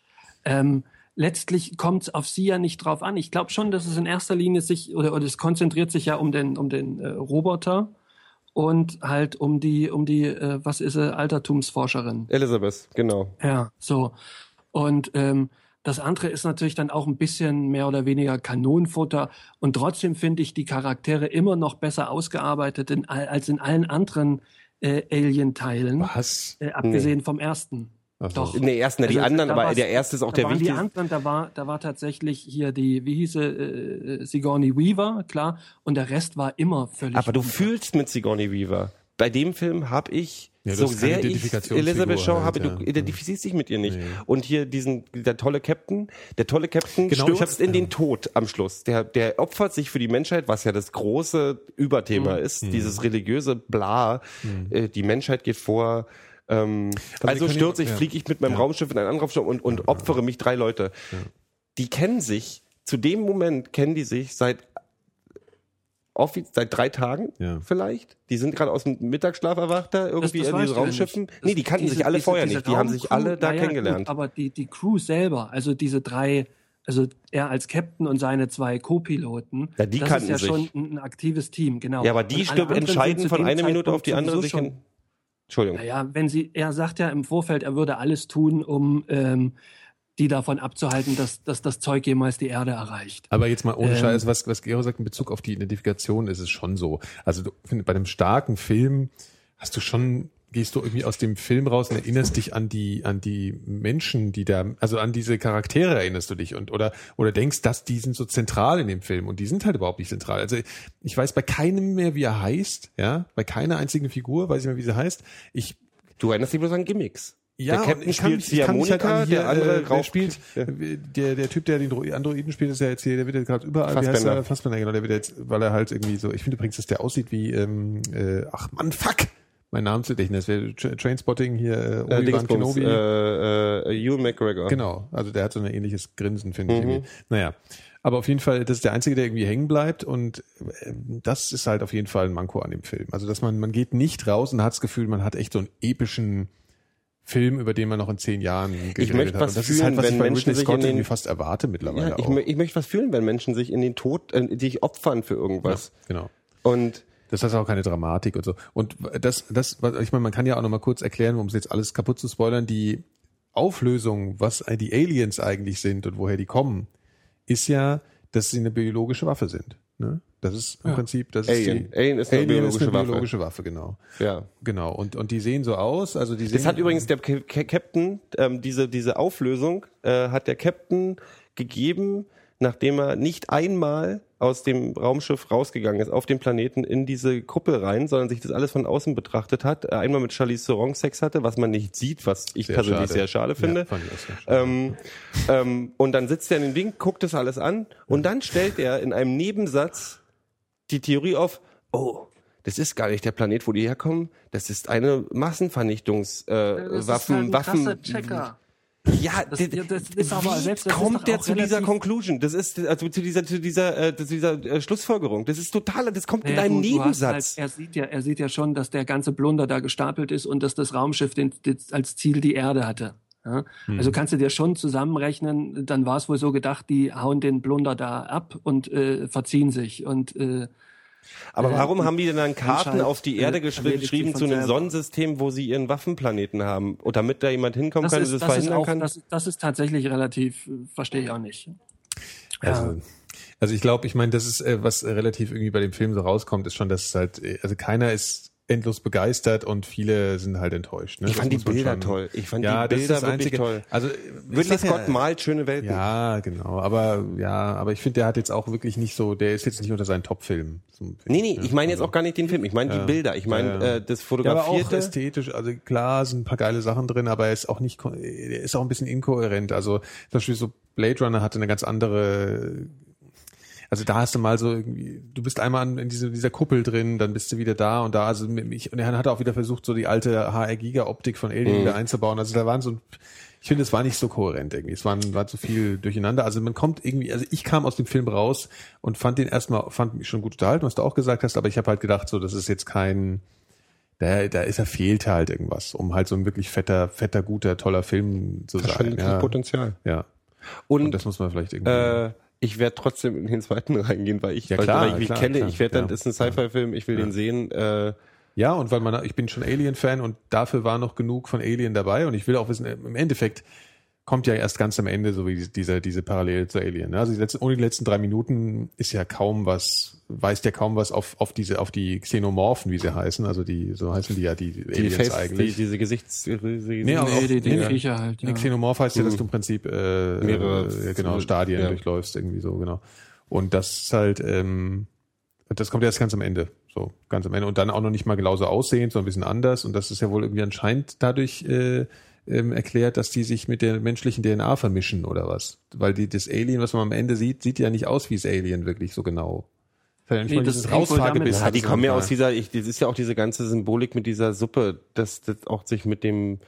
Ähm, letztlich kommt es auf sie ja nicht drauf an. Ich glaube schon, dass es in erster Linie sich oder, oder es konzentriert sich ja um den um den äh, Roboter und halt um die um die äh, was ist sie Altertumsforscherin.
Elizabeth, genau.
Ja, so. Und ähm, das andere ist natürlich dann auch ein bisschen mehr oder weniger Kanonenfutter. Und trotzdem finde ich die Charaktere immer noch besser ausgearbeitet in, als in allen anderen äh, Alien-Teilen.
Was?
Äh, abgesehen vom ersten.
Ach.
Doch.
In der ersten, die
Also,
anderen,
da
aber der erste ist auch
da
der
waren die
wichtigste.
anderen, da war, da war tatsächlich hier die, wie hieß sie, äh, Sigourney Weaver, klar. Und der Rest war immer völlig.
Aber du fühlst mit Sigourney Weaver. Bei dem Film habe ich,
Ja,
so sehr ich Elizabeth Shaw
halt,
habe,
ja.
du identifizierst dich mit ihr nicht. Und hier diesen, der tolle Captain, der tolle Captain
Genau,
stürzt
hab-
in den Tod am Schluss. Der, der opfert sich für die Menschheit, was ja das große Überthema
Mhm.
ist, dieses religiöse Bla, äh, die Menschheit geht vor, ähm, also
können
stürze ich,
ja.
fliege ich mit meinem. Raumschiff in ein anderes Raumschiff und, und opfere mich drei Leute. Die kennen sich, zu dem Moment kennen die sich seit offiz seit drei Tagen
Ja.
vielleicht. Die sind gerade aus dem Mittagsschlaf erwacht da irgendwie
Das- das
in diesen
ja
Raumschiffen.
nicht.
nee, die kannten
Diese-
sich alle
diese-
vorher
diese
nicht. Die haben sich alle da
naja,
kennengelernt.
Gut, aber die, die Crew selber, also diese drei, also er als Captain und seine zwei Co-Piloten,
Ja, die
das
kannten
ist ja
sich.
schon ein, ein aktives Team, genau.
ja, aber die entscheidend
zu
von einer Minute auf die andere sich hin. Entschuldigung.
Naja, wenn sie, er sagt ja im Vorfeld, er würde alles tun, um ähm, die davon abzuhalten, dass, dass das Zeug jemals die Erde erreicht.
Aber jetzt mal ohne
Ähm,
Scheiß, was, was Gero sagt in Bezug auf die Identifikation, ist es schon so. Also du, find, bei einem starken Film hast du schon, gehst du irgendwie aus dem Film raus und erinnerst dich an die, an die Menschen, die da, also an diese Charaktere erinnerst du dich und, oder, oder denkst, dass die sind so zentral in dem Film und die sind halt überhaupt nicht zentral. Also ich weiß bei keinem mehr, wie er heißt, ja, bei keiner einzigen Figur weiß ich mehr, wie sie heißt. Ich,
Du erinnerst dich bloß an Gimmicks.
Ja,
der Captain
ich kann
spielt
ich halt
Ziehharmonika,
hier,
der andere
äh,
raucht.
spielt,
Ja.
der, der Typ, der den Dro- Androiden spielt, ist ja jetzt hier, der wird jetzt gerade überall, wie heißt
Fassbender.
er? Fassbender, genau, der wird jetzt, weil er halt irgendwie so, ich finde übrigens, dass der aussieht wie, ähm, äh, ach man, fuck! Mein Name zu Gedächtnis, wäre Tra- Trainspotting hier, äh,
Äh,
Obi-Wan
Dingsbums,
Kenobi.
äh, äh, Ewan McGregor.
Genau, also der hat so ein ähnliches Grinsen, finde ich
Mhm.
irgendwie. Naja, aber auf jeden Fall, das ist der Einzige, der irgendwie hängen bleibt und ähm, das ist halt auf jeden Fall ein Manko an dem Film. Also, dass man, man geht nicht raus und hat das Gefühl, man hat echt so einen epischen Film, über den man noch in zehn Jahren geredet
möchte
hat.
was
und das
fühlen,
ist halt, was
wenn
ich bei
Menschen
Ridley Scott
den-
irgendwie fast erwarte mittlerweile
Ja, ich, ich möchte was fühlen, wenn Menschen sich in den Tod, äh, sich opfern für irgendwas.
genau.
Und
Das hat auch keine Dramatik und so. Und das, das, was- ich meine, man kann ja auch noch mal kurz erklären, um es jetzt alles kaputt zu spoilern, die Auflösung, was die Aliens eigentlich sind und woher die kommen, ist ja, dass sie eine biologische Waffe sind. Ne? Das ist im Prinzip, das
Alien.
ist die,
Alien ist eine biologische Waffe.
biologische Waffe, genau.
ja.
Genau. Und, und die sehen so aus, also die sehen.
Das hat übrigens der Ca- Ca- Captain, ähm, diese, diese Auflösung, äh, hat der Captain gegeben, nachdem er nicht einmal aus dem Raumschiff rausgegangen ist, auf den Planeten in diese Kuppel rein, sondern sich das alles von außen betrachtet hat. Äh, Einmal mit Charlize Theron Sex hatte, was man nicht sieht, was ich
Sehr
persönlich
schade.
sehr schade finde.
Ja, fand ich auch sehr schade.
Ähm, ähm, und dann sitzt er in dem Ding, guckt das alles an und dann stellt er in einem Nebensatz die Theorie auf, oh, das ist gar nicht der Planet, wo die herkommen, das ist eine Massenvernichtungs äh,
Das
Waffen,
halt
Waffen
krasser Checker.
Ja,
Das-
d-
ja, das ist aber
wie
selbst- das
kommt der zu dieser Conclusion? Das ist also zu dieser zu dieser äh, zu dieser äh, Schlussfolgerung. Das ist total, das kommt in
Naja,
einem
du hast
Nebensatz.
Halt, er sieht ja, er sieht ja schon, dass der ganze Blunder da gestapelt ist und dass das Raumschiff den, den, als Ziel die Erde hatte. Ja? Also kannst du dir schon zusammenrechnen, dann war es wohl so gedacht, die hauen den Blunder da ab und äh, verziehen sich. Und äh,
Aber
äh,
warum haben die denn dann Karten auf die
äh,
Erde geschrieben zu einem. Sonnensystem, wo sie ihren Waffenplaneten haben? Und damit da jemand hinkommen
das
kann,
ist,
das,
das,
verhindern
auch,
kann?
das, das ist tatsächlich relativ, äh, verstehe ich auch nicht.
Also, also ich glaube, ich meine, das ist, äh, was äh, relativ irgendwie bei dem Film so rauskommt, ist schon, dass halt, äh, also keiner ist endlos begeistert und viele sind halt enttäuscht. Ne?
Ich
Das
fand die
muss man
Bilder toll. Ich fand
ja,
die
das ist
Bilder
das
wirklich
Einzige.
toll.
Also
Ridley
sag ja,
Scott malt schöne Welten.
Ja, genau. Aber ja, aber ich finde, der hat jetzt auch wirklich nicht so, der ist jetzt nicht unter seinen Top-Filmen.
Nee, nee,
ne?
ich meine jetzt
Also-
auch gar nicht den Film. Ich meine die Bilder. Ich meine
Ja, ja.
äh, das
Ja, aber auch
Fotografierte.
ästhetisch, also klar sind ein paar geile Sachen drin, aber er ist auch nicht, er ist auch ein bisschen inkohärent. Also zum Beispiel so Blade Runner hatte eine ganz andere, also da hast du mal so irgendwie, du bist einmal in diese, dieser Kuppel drin, dann bist du wieder da und da, also mich, und er hat auch wieder versucht, so die alte HR-Giga-Optik von Alien wieder einzubauen. Also da waren so, ich finde, es war nicht so kohärent irgendwie. Es waren, war zu viel durcheinander. Also man kommt irgendwie, also ich kam aus dem Film raus und fand den erstmal, fand mich schon gut unterhalten, was du auch gesagt hast, aber ich habe halt gedacht, so, das ist jetzt kein, da, da ist er fehlte halt irgendwas, um halt so ein wirklich fetter, fetter, guter, toller Film zu
Das
sein.
hat
Ja,
Potenzial.
ja.
Und,
Und das muss man vielleicht irgendwie.
äh, ich werde trotzdem in den zweiten reingehen, weil ich,
Ja,
weil,
klar,
weil ich
klar,
kenne.
klar,
ich werde dann,
ja.
das ist ein Sci-Fi-Film, ich will den sehen. Äh,
Ja, und weil man, ich bin schon Alien-Fan und dafür war noch genug von Alien dabei und ich will auch wissen, im Endeffekt kommt ja erst ganz am Ende so wie diese, diese Parallele zu Alien. ne? Also die letzten, ohne die letzten drei Minuten ist ja kaum was, weist ja kaum was auf, auf diese, auf die Xenomorphen, wie sie heißen. Also die, so heißen die ja, die,
die
Aliens
Face,
eigentlich.
Die, diese Gesichts... Diese,
Nee, aber auch-
Nee, die, die
nee,
Viecher halt. Ja.
Nee, Xenomorph heißt ja, dass du im Prinzip äh,
Mehrere-
äh, genau Stadien
ja.
durchläufst, irgendwie so, genau. Und das ist halt, ähm, das kommt erst ganz am Ende. So, ganz am Ende. Und dann auch noch nicht mal genauso aussehend, sondern ein bisschen anders. Und das ist ja wohl irgendwie anscheinend dadurch äh, ähm, erklärt, dass die sich mit der menschlichen DNA vermischen oder was. Weil die, das Alien, was man am Ende sieht, sieht ja nicht aus wie das Alien wirklich so genau. Ist
Nee, das
Rausfahrgebiss
Ja, die kommen ja aus dieser, ich, das ist ja auch diese ganze Symbolik mit dieser Suppe, dass das auch sich mit dem,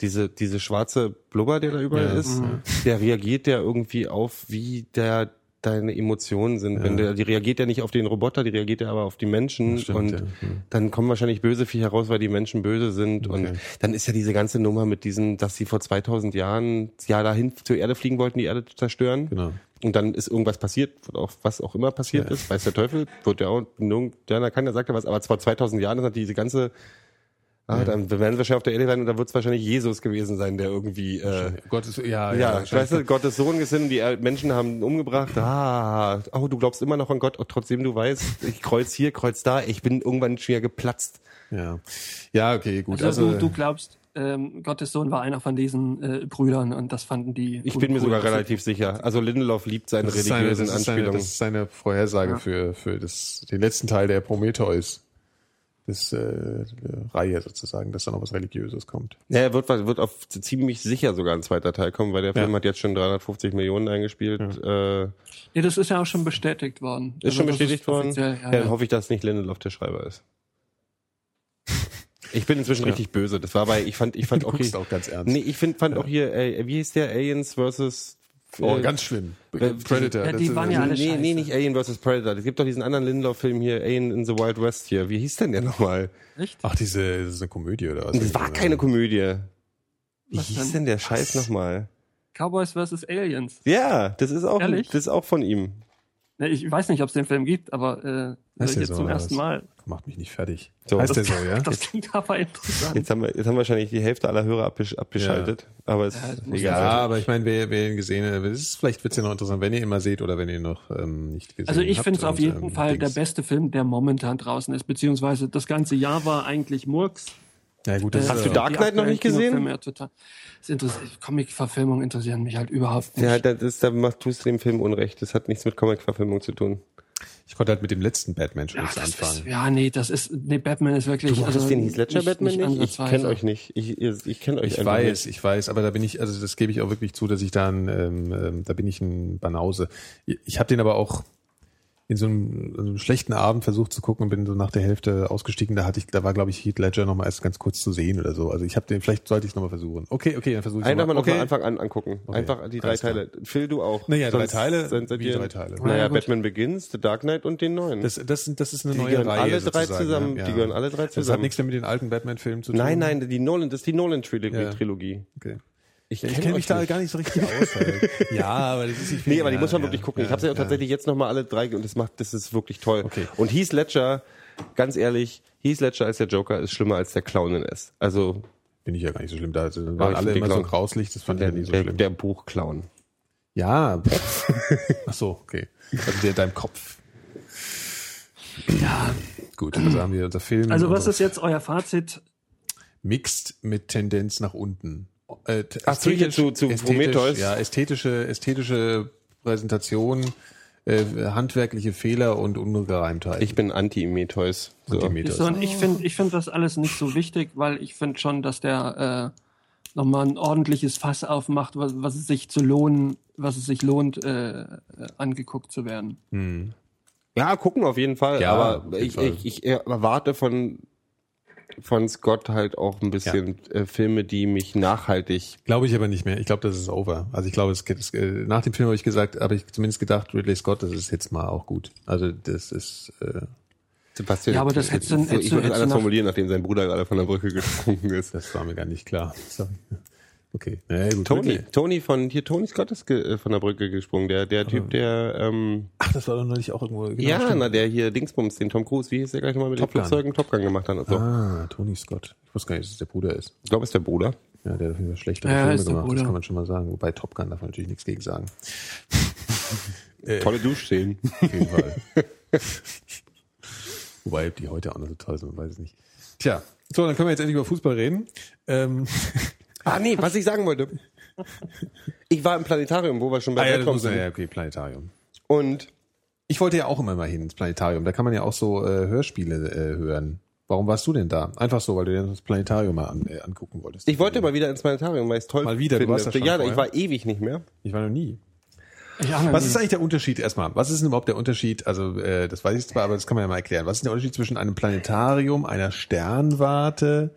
diese, diese schwarze Blubber, der da überall
Ja,
ist, der reagiert ja irgendwie auf, wie der deine Emotionen sind. Wenn der, die reagiert ja nicht auf den Roboter, die reagiert ja aber auf die Menschen
Stimmt,
und
ja. Hm.
dann kommen wahrscheinlich böse Viecher raus, weil die Menschen böse sind und
Okay.
dann ist ja diese ganze Nummer mit diesem, dass sie vor 2000 Jahren ja dahin zur Erde fliegen wollten, die Erde zu zerstören.
Genau.
Und dann ist irgendwas passiert, auch was auch immer passiert ist, weiß der Teufel, wird ja auch, ja, keiner sagt ja was, aber vor 2000 Jahren ist natürlich diese ganze, ah, dann werden sie wahrscheinlich auf der Erde sein und da wird es wahrscheinlich Jesus gewesen sein, der irgendwie, äh,
Gottes, ja,
ja,
ja,
weißt du, Gottes Sohn gesehen, die Menschen haben ihn umgebracht, ah, oh, du glaubst immer noch an Gott, oh, trotzdem du weißt, ich kreuz hier, kreuz da, ich bin irgendwann schwer geplatzt.
ja. Ja, okay, gut.
Also,
Also,
du, du glaubst, ähm, Gottes Sohn war einer von diesen äh, Brüdern und das fanden die.
Ich bin mir sogar relativ sicher. Also Lindelof liebt seine
Das ist seine,
religiösen
das ist seine,
Anspielungen.
das ist seine Vorhersage für, für das, den letzten Teil der Prometheus. Das, äh, Reihe sozusagen, dass da noch was Religiöses kommt.
Ja, er wird, wird auf ziemlich sicher sogar ein zweiter Teil kommen, weil der Film
Ja.
hat jetzt schon 350 Millionen eingespielt. Äh,
Ja, das ist ja auch schon bestätigt worden.
ist schon
Also das
bestätigt worden.
offiziell,
Ja,
Ja,
dann
ja.
hoffe ich, dass nicht Lindelof der Schreiber ist. Ich bin inzwischen richtig böse. Das war bei, ich fand, ich fand
Du
auch
guckst
hier,
auch ganz ernst.
nee, ich find, fand auch hier, äh, wie hieß der Aliens versus
Oh,
äh,
ganz schlimm.
äh,
Predator.
ja, die waren ja alle
nee, nee, nicht Alien vs. Predator. Es gibt doch diesen anderen Lindelof-Film hier, Alien in the Wild West hier. Wie hieß denn der nochmal?
Echt?
Ach, diese, das ist eine Komödie oder was?
Das war keine Komödie. Wie
Was
hieß
denn?
denn der Scheiß nochmal?
Cowboys vs. Aliens.
Ja, das ist auch,
Ehrlich?
das ist auch von ihm.
Ne, Ich weiß nicht, ob es den Film gibt, aber äh,
Heißt
ich
der
jetzt
so,
zum ersten? Mal.
Macht mich nicht fertig.
So,
heißt
das-
der so, ja?
Das klingt aber interessant.
Jetzt haben wir, jetzt haben wahrscheinlich die Hälfte aller Hörer abgesch abgeschaltet. Aber es
das
ist egal.
Ja, aber ich meine, wer, wer ihn gesehen hat, das ist, vielleicht wird's ja noch interessant, wenn ihr ihn mal seht oder wenn ihr ihn noch ähm, nicht gesehen habt.
Also ich finde es auf jeden
ähm,
Fall der
Dings.
beste Film, der momentan draußen ist, beziehungsweise das ganze Jahr war eigentlich Murks.
Ja gut, das
Äh,
ist,
Hast du Dark Knight noch nicht gesehen?
Ja total. Das interessiert- Comic-Verfilmungen interessieren mich halt überhaupt nicht.
Ja, das ist, da machst, tust du dem Film Unrecht. Das hat nichts mit Comic-Verfilmung zu tun.
Ich konnte halt mit dem letzten Batman schon
Ja,
nichts anfangen.
ist, ja, nee, das ist, nee, Batman ist wirklich.
Du
also,
hast den Heath Ledger
nicht-
Batman nicht? Ich
ansatzweise.
kenne euch nicht. Ich, ihr- ich kenne euch
Ich weiß,
nicht.
ich weiß, aber da bin ich, also das gebe ich auch wirklich zu, dass ich da ein, ähm, ähm, da bin ich ein Banause. Ich habe den aber auch in so einem, so einem schlechten Abend versucht zu gucken und bin so nach der Hälfte ausgestiegen. Da hatte ich, da war glaube ich Heath Ledger noch mal erst ganz kurz zu sehen oder so. Also ich habe den, vielleicht sollte ich noch mal versuchen. Okay, okay, dann versuche ich
Einfach mal noch
okay.
von Anfang an angucken. Einfach die drei. Teile. Phil, du auch.
Naja, drei
Sonst
Teile?
Seid
Wie drei Teile?
Naja,
Ja.
Batman Begins, The Dark Knight und den neuen.
Das, das, das ist eine
Die
neue
gehören
Reihe.
alle drei zusammen.
ja.
Die gehören alle drei
Das hat
zusammen.
nichts mehr mit den alten Batman-Filmen zu tun.
nein, nein, die Nolan, das ist die Nolan-Trilogie.
Ja. Okay.
Ich,
Ich
kenn
kenne mich da
nicht.
gar nicht so richtig aus. Halt. ja, aber das ist nicht viel.
Nee, aber die
ja,
muss man
ja,
wirklich gucken. ich
ja,
habe ja,
ja.
tatsächlich jetzt nochmal alle drei und das macht, das ist wirklich toll.
Okay.
Und Heath Ledger, ganz ehrlich, Heath Ledger als der Joker ist schlimmer als der Clown in S. Also
Bin ich ja gar nicht so schlimm. Da waren
ich
alle immer
die
so
Clown-
grauslich, das fand ich
der,
ja nie so
der,
schlimm.
der Buchclown.
ja. Ach so, okay. Also der in deinem Kopf.
Ja,
Gut, also haben wir unser Film.
also was ist jetzt euer Fazit?
Mixed mit Tendenz nach unten. Äh,
Ach
ästhetisch-
zu- zu
ästhetisch,
Prometheus?
Ja, ästhetische, ästhetische Präsentation, äh, handwerkliche Fehler und Ungereimtheit.
Ich bin Anti-Meteus. So.
Antimeter.
So, und ich finde ich find das alles nicht so wichtig, weil ich finde schon, dass der äh, nochmal ein ordentliches Fass aufmacht, was, was es sich zu lohnen, was es sich lohnt, äh, äh, angeguckt zu werden.
Ja, gucken auf jeden Fall.
Ja,
aber
jeden
ich,
Fall.
ich, ich erwarte von, von Scott halt auch ein bisschen äh, Filme, die mich nachhaltig.
Glaube ich aber nicht mehr. Ich glaube, das ist over. Also ich glaube, es geht, es, äh, nach dem Film habe ich gesagt, habe ich zumindest gedacht, Ridley Scott, das ist jetzt mal auch gut. Also das ist äh,
Sebastian,
Ja, aber das hättest du-
so, ich würde es anders formulieren, nachdem sein Bruder gerade von der Brücke gesprungen ist.
das war mir gar nicht klar. Sorry. Okay. Ja, gut.
Tony,
Ridley.
Tony von hier, Tony Scott ist ge, äh, von der Brücke gesprungen. Der, der Typ, der, ähm,
Ach, das war doch neulich auch irgendwo. Genau,
ja,
stimmt.
na, der hier Dingsbums, den Tom Cruise, wie hieß der gleich nochmal mit
Top
den
Gun.
Flugzeugen Top Gun gemacht hat und so.
Ah, Tony Scott. Ich wusste gar nicht, dass es der Bruder ist.
Ich glaube, es ist der Bruder.
Ja, der hat auf jeden Fall schlechtere
Ja,
Filme
ist der
gemacht, das kann man schon mal sagen. Wobei Top Gun darf man natürlich nichts gegen sagen.
Tolle Duschszenen.
Auf jeden Fall. Wobei die heute auch noch so toll sind, man weiß es nicht. Tja, so, dann können wir jetzt endlich über Fußball reden. Ähm,
ah, nee, was ich sagen wollte. Ich war im Planetarium, wo wir schon bei
ah, ja,
Weltraum
ja,
sind.
ja, okay, Planetarium.
Und
Ich wollte ja auch immer mal hin ins Planetarium. Da kann man ja auch so äh, Hörspiele äh, hören. Warum warst du denn da? Einfach so, weil du dir das Planetarium mal an, äh, angucken wolltest.
ich wollte mal wieder ins Planetarium, weil ich es toll
Mal wieder, du
finde.
warst ja schon
ja,
vorher.
ich war ewig nicht mehr.
Ich war noch nie.
Noch
Was ist eigentlich der Unterschied erstmal? Was ist denn überhaupt der Unterschied? Also äh, das weiß ich zwar, aber das kann man ja mal erklären. Was ist der Unterschied zwischen einem Planetarium, einer Sternwarte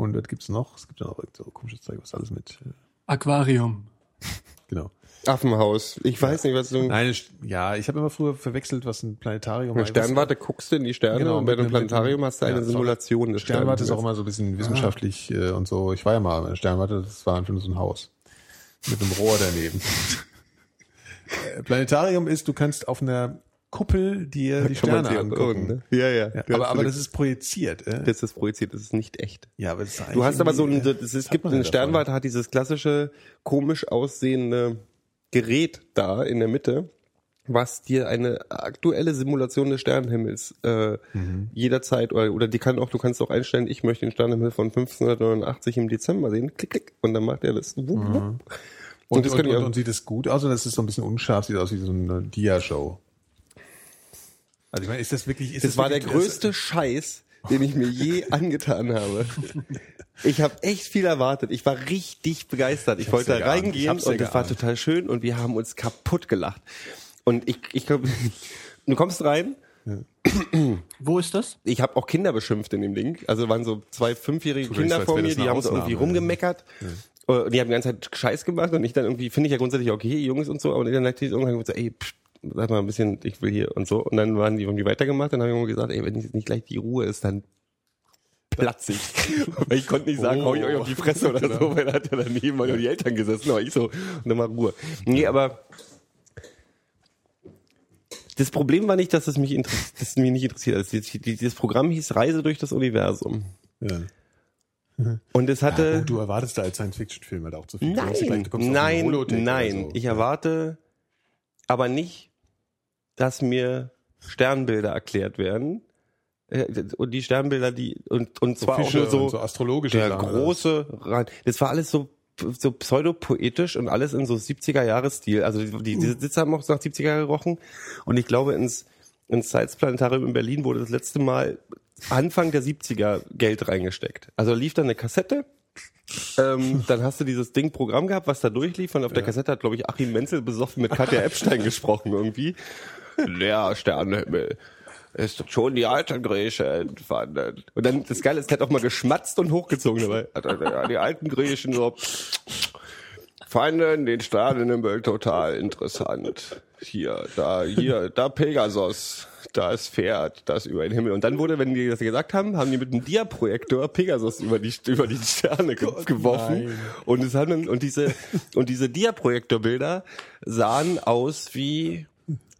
und was gibt's noch? Es gibt ja noch irgend so komisches Zeug, was alles mit. Äh,
Aquarium.
genau.
Affenhaus. Ich weiß nicht, was du...
Nein, eine ja, ich habe immer früher verwechselt, was ein Planetarium
Eine
ist.
Sternwarte guckst du in die Sterne
Genau,
und bei
einem-
Planetarium hast du eine
Ja.
Simulation des
Sternwarte ist auch immer so ein bisschen wissenschaftlich äh, und so. Ich war ja mal in der Sternwarte, das war einfach nur so ein Haus. Mit einem Rohr daneben. Äh, Planetarium ist, du kannst auf einer Kuppel dir die Sterne angucken.
ne? Ja, ja.
Ja, aber, aber das ist projiziert. Äh?
das ist projiziert, das ist nicht echt.
Ja, aber das ist
Du hast aber so ein,
irgendwie,
das,
äh,
es
hat
gibt
man
eine
ja
Sternwarte, hat dieses klassische, komisch aussehende Gerät da in der Mitte, was dir eine aktuelle Simulation des Sternenhimmels äh,
Mhm.
jederzeit oder, oder die kann auch, du kannst auch einstellen, ich möchte den Sternenhimmel von 1589 im Dezember sehen, klick, klick, und dann macht er das. Wupp, wupp.
Und,
Und
und,
das
und, und,
auch-
sieht es gut aus oder das ist so ein bisschen unscharf, sieht aus wie so eine Dia-Show? Also ich meine, ist das wirklich... Ist
Das war der
wirklich,
größte Scheiß, den ich mir je angetan habe. Ich habe echt viel erwartet. Ich war richtig begeistert. Ich,
hab's
wollte
ja
da.
Ich
reingehen
ja
und das war total schön und wir haben uns kaputt gelacht. Und ich, ich glaube, du kommst rein.
Wo ist das?
Ich habe auch Kinder beschimpft in dem Ding. Also waren so zwei fünfjährige
euch
Kinder
so,
vor mir,
das
die haben so irgendwie
Ausnahme, ja.
rumgemeckert. Und die haben die ganze Zeit Scheiß gemacht und ich dann irgendwie, finde ich ja grundsätzlich okay, Jungs und so, aber dann die irgendwann gesagt, ey, pst, sag mal ein bisschen, ich will hier und so. Und dann waren die irgendwie weitergemacht, dann habe ich immer gesagt, ey, wenn jetzt nicht gleich die Ruhe ist, dann platz ich. Weil ich konnte nicht sagen, hau ich euch auf die Fresse oder so, weil da hat ja daneben mal nur die Eltern gesessen, aber ich so, und dann mal Ruhe. Nee, aber das Problem war nicht, dass es mich, dass mich nicht interessiert. Die- die- dieses Programm hieß Reise durch das Universum.
Ja.
Und es hatte.
Oh, du erwartest da als Science-Fiction-Film halt auch zu viel. Du
Nein,
gleich, du ein
nein, nein.
so.
Ich erwarte aber nicht, dass mir Sternbilder erklärt werden. Äh, Und die Sternbilder, die, und, und zwar auch
Fische
nur so,
so astrologische
der
Sachen.
große Rand. Das war alles so, so pseudopoetisch und alles in so 70er-Jahres-Stil. Also die, die, die Sitze haben auch so nach 70er gerochen. Und ich glaube, ins, ins Science Planetarium in Berlin wurde das letzte Mal Anfang der 70er Geld reingesteckt. Also lief da eine Kassette ähm, dann hast du dieses Ding Programm gehabt, was da durchlief und auf der Kassette hat, glaube ich, Achim Menzel besoffen mit Katja Epstein gesprochen irgendwie. Der Sternenhimmel ist schon die alten Griechen entwandert. Und dann, das Geile ist, der hat auch mal geschmatzt und hochgezogen dabei. Die alten Griechen so, fanden den Sternenhimmel total interessant. Hier, da, hier, da Pegasus, da ist Pferd, das über den Himmel. Und dann wurde, wenn die das gesagt haben, haben die mit einem Diaprojektor Pegasus über die, über die Sterne ge geworfen.
nein.
Und es haben und diese, und diese Diaprojektorbilder sahen aus wie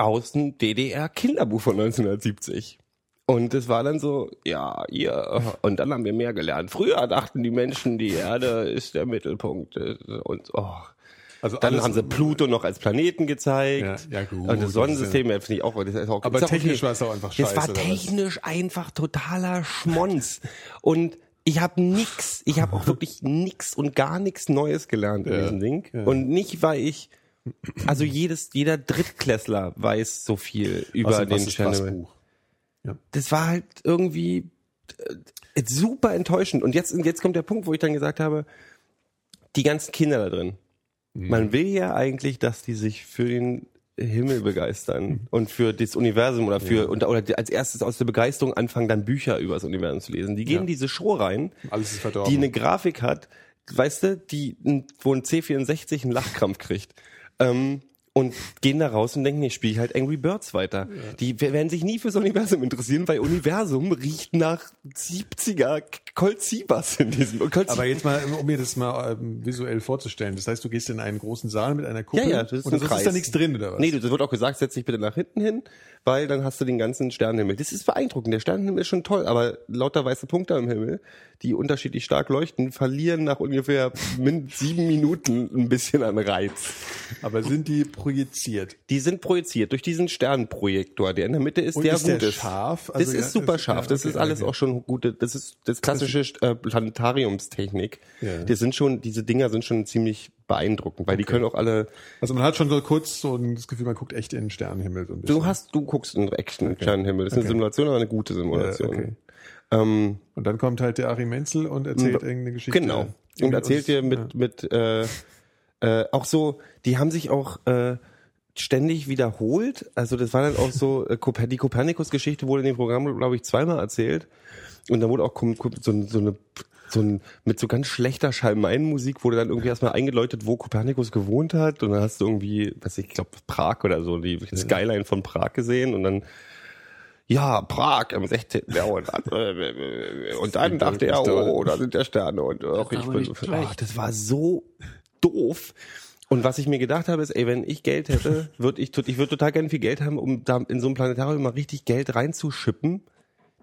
aus dem DDR-Kinderbuch von 1970. Und es war dann so, ja, ihr, und dann haben wir mehr gelernt. Früher dachten die Menschen, die Erde ist der Mittelpunkt. äh, Und oh.
Also
dann haben sie Pluto noch als Planeten gezeigt.
Ja, ja, gut,
Und
das
Sonnensystem, ja, finde ich auch, das ist auch
Aber technisch war es auch einfach
Das
scheiße,
war
oder was?
technisch einfach totaler Schmonz. Und ich habe nix, ich habe auch wirklich nix und gar nichts Neues gelernt in
Ja,
diesem Ding.
ja.
Und nicht, weil ich, also jedes, jeder Drittklässler weiß so viel über
Außerdem,
den
was ist das
war halt irgendwie äh, super enttäuschend. Und jetzt, jetzt kommt der Punkt, wo ich dann gesagt habe, die ganzen Kinder da drin. Man will ja eigentlich, dass die sich für den Himmel begeistern und für das Universum oder für und, oder als erstes aus der Begeisterung anfangen, dann Bücher über das Universum zu lesen. Die gehen in diese Show rein,
Alles ist
die eine Grafik hat, weißt du, die wo ein C64 einen Lachkrampf kriegt. Ähm, und gehen da raus und denken, ich spiele halt Angry Birds weiter. Die werden sich nie fürs Universum interessieren, weil Universum riecht nach 70er Colt Siebers in diesem. Colt
Aber jetzt mal, um mir das mal ähm, visuell vorzustellen. Das heißt, du gehst in einen großen Saal mit einer
ja,
Kuppel
ja, das ist
und
Kreis.
ist da nichts drin, oder was?
Nee, das wird auch gesagt, setz dich bitte nach hinten hin, weil dann hast du den ganzen Sternenhimmel. Das ist beeindruckend. Der Sternenhimmel ist schon toll, aber lauter weiße Punkte am Himmel, die unterschiedlich stark leuchten, verlieren nach ungefähr sieben Minuten ein bisschen an Reiz.
Aber sind die projiziert?
Die sind projiziert durch diesen Sternenprojektor, der in der Mitte ist,
Und
der
ist der
gut ist.
scharf? Also
das
ja,
ist super
ist-
scharf.
ja,
Das
okay,
ist alles
okay.
auch schon gute. Das ist das klassische äh, Planetariumstechnik.
Ja.
Die sind schon, diese Dinger sind schon ziemlich beeindruckend, weil die können auch alle.
Also man hat schon so kurz so das Gefühl, man guckt echt in den Sternenhimmel so ein.
Du hast, du guckst in echten Sternenhimmel. Das ist eine Simulation, aber eine gute Simulation.
Okay.
Ähm,
Und dann kommt halt der Achim Menzel und erzählt irgendeine Geschichte.
Genau. Und erzählt dir mit, mit äh, äh, auch so, die haben sich auch äh, ständig wiederholt. Also das war dann auch so, äh, die Kopernikus-Geschichte wurde in dem Programm, glaube ich, zweimal erzählt. Und dann wurde auch so, so eine so ein, mit so ganz schlechter Schalmeinmusik wurde dann irgendwie erstmal eingeläutet, wo Kopernikus gewohnt hat. Und dann hast du irgendwie, was ich glaube, Prag oder so, die Skyline von Prag gesehen und dann ja, Prag im 16. Jahrhundert. Und dann dachte er, oh, da sind ja Sterne. Und ach, ich bin ach, das war so doof. Und was ich mir gedacht habe, ist, ey, wenn ich Geld hätte, würde ich, ich würde total gerne viel Geld haben, um da in so ein Planetarium mal richtig Geld reinzuschippen,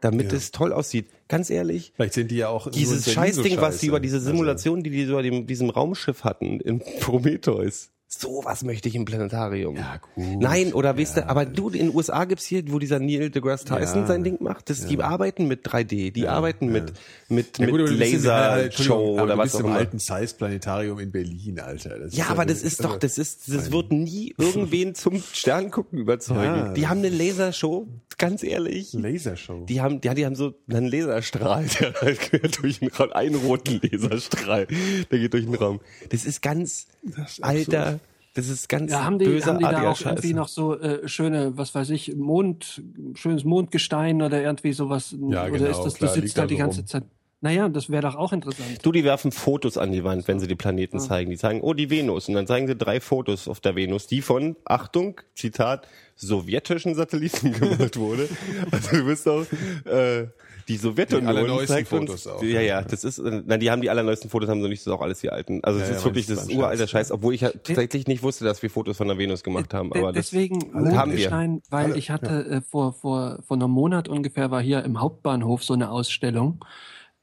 damit es toll aussieht. Ganz ehrlich,
Vielleicht sind die ja auch
dieses Scheißding,
so
was die über diese
Also-
Simulation, die die bei dem, diesem Raumschiff hatten, in Prometheus. Sowas möchte ich im Planetarium.
Ja, gut.
Nein, oder weißt du, aber du, in den USA gibt's hier, wo dieser Neil deGrasse Tyson
Ja.
sein Ding macht, das, die arbeiten mit 3D, die arbeiten mit, mit,
Ja,
mit
gut, aber du bist im- ja,
Laser
Entschuldigung,
Show
aber
oder was auch
im
immer.
alten Zeiss Planetarium in Berlin, Alter. Das
Ja, aber das ist doch, das ist, das wird nie irgendwen zum Sterngucken überzeugen.
Ja.
Die haben eine Lasershow, ganz ehrlich.
Lasershow.
Die haben, ja, die haben so einen Laserstrahl, der halt quer durch den Raum, einen roten Laserstrahl, der geht durch den Raum. Das ist ganz,
ist
Alter, das ist ganz
Ja, haben die, haben die da auch irgendwie noch so äh, schöne, was weiß ich, Mond, schönes Mondgestein oder irgendwie sowas?
Ja,
oder
genau,
ist das,
klar,
du
liegt
sitzt
da
halt die ganze
rum.
Zeit. Naja, das wäre doch auch interessant.
Du, die werfen Fotos an die Wand, wenn sie die Planeten zeigen. Die zeigen, oh, die Venus. Und dann zeigen sie drei Fotos auf der Venus, die von, Achtung, Zitat, sowjetischen Satelliten gemacht wurde. Also du bist auch, äh, die Sowjetunion
Die allerneuesten
zeigt uns,
Fotos auch.
Ja, ja, das ist, äh, nein, die haben die allerneuesten Fotos, haben sie nicht, das ist auch alles die alten. Also es
Ja,
ist
ja,
wirklich, das
ist
uralter
Scheiß,
obwohl ich ja tatsächlich nicht wusste, dass wir Fotos von der Venus gemacht haben. Aber das,
Deswegen
haben wir.
Mondgestein, weil ich hatte äh, vor, vor, vor einem Monat ungefähr war hier im Hauptbahnhof so eine Ausstellung.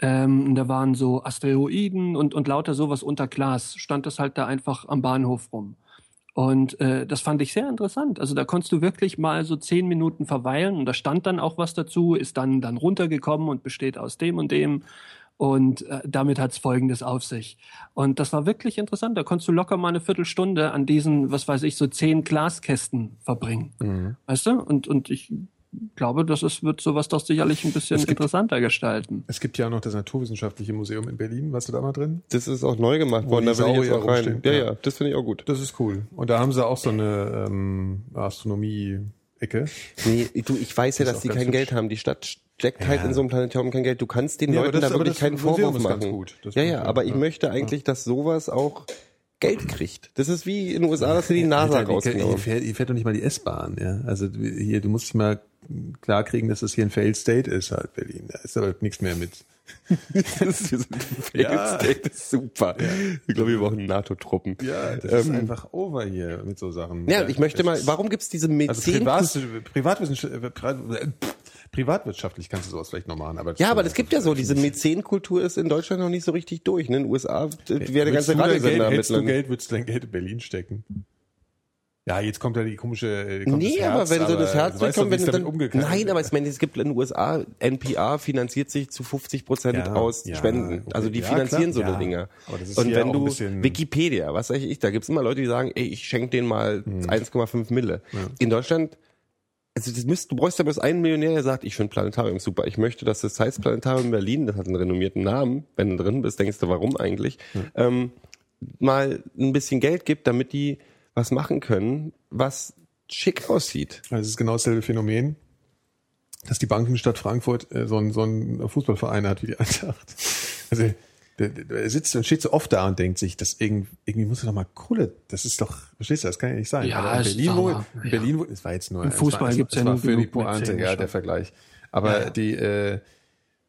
Ähm, und da waren so Asteroiden und, und lauter sowas unter Glas. Stand das halt da einfach am Bahnhof rum. Und äh, das fand ich sehr interessant. Also da konntest du wirklich mal so zehn Minuten verweilen und da stand dann auch was dazu, ist dann dann runtergekommen und besteht aus dem und dem. Und äh, damit hat's Folgendes auf sich. Und das war wirklich interessant. Da konntest du locker mal eine Viertelstunde an diesen, was weiß ich, so zehn Glaskästen verbringen.
Mhm.
Weißt du? Und, und ich glaube, das ist, wird sowas doch sicherlich ein bisschen
gibt-
interessanter gestalten.
Es gibt ja auch noch das Naturwissenschaftliche Museum in Berlin. Warst du da mal drin?
das ist auch neu gemacht
Wo
worden, da will ich jetzt auch rein.
rumstehen.
Ja,
Ja.
ja, das finde ich auch gut.
Das ist cool. Und da haben sie auch so eine ähm, Astronomie Ecke.
Nee, du, ich weiß ja,
Ist
dass die kein
hübsch.
Geld haben. Die Stadt steckt halt
Ja.
in so einem Planetarium kein Geld. Du kannst den
Ja,
Leuten
das-
da wirklich
das
keinen
Museum
Vorwurf machen.
gut. Das
ja, ja, aber
ja.
ich möchte eigentlich, dass sowas auch Geld kriegt. Das ist wie in den USA, dass sie die NASA rausgenommen.
fährt, hier fährt doch nicht mal die S-Bahn, ja. Also hier, du musst dich mal klar kriegen, dass das hier ein Failed State ist halt, Berlin. Da ist aber nichts mehr mit.
Das ist,
Ja.
State ist super. Ich glaube, wir brauchen NATO-Truppen.
Ja, das ist einfach over hier mit so Sachen.
Ähm. Ja, ich möchte mal, warum gibt's diese
Also
Mäzen?
Privat, Privatwissenschaft, privatwirtschaftlich kannst du sowas vielleicht noch machen, aber
ja, aber das gibt ja so, diese Mäzenkultur ist in Deutschland noch nicht so richtig durch. Ne? In den USA wäre der
Willst
ganze Radiosender mittlerweile.
Geld, würdest du dein Geld in Berlin stecken? Ja, jetzt kommt ja die komische. äh, Kommt
Nee,
das
aber
Herz,
wenn so das Herz durchkommt, wenn du dann,
umgegangen
nein, aber ich meine, es gibt in den USA, NPR finanziert sich zu 50 Prozent
Ja,
aus
ja,
Spenden.
okay.
Also die
Ja,
finanzieren
klar,
so
ja.
eine Dinger.
Aber das ist
Und wenn du Wikipedia, was sag ich, da gibt's immer Leute, die sagen, ey, ich schenke denen mal
Hm.
1,5 Mille. In Deutschland also das müsst, du bräuchst aber bloß einen Millionär, der sagt, ich finde Planetarium super. Ich möchte, dass das heißt Planetarium in Berlin, das hat einen renommierten Namen. Wenn du drin bist, denkst du, warum eigentlich? Ähm, mal ein bisschen Geld gibt, damit die was machen können, was schick aussieht.
Also Das ist genau dasselbe Phänomen, dass die Bankenstadt Frankfurt äh, so, einen, so einen Fußballverein hat wie die Eintracht. Also der, der sitzt und steht so oft da und denkt sich, das irgendwie, irgendwie muss er doch mal Kohle, das ist doch, verstehst du, das kann ja nicht sein.
Ja,
Aber in Berlin, wo,
aber,
in Berlin, wo, es war jetzt nur,
Im
es
Fußball
war,
gibt's
es
ja
war
nur
für die Pointe, ja, der Vergleich. Aber
Ja.
die, äh,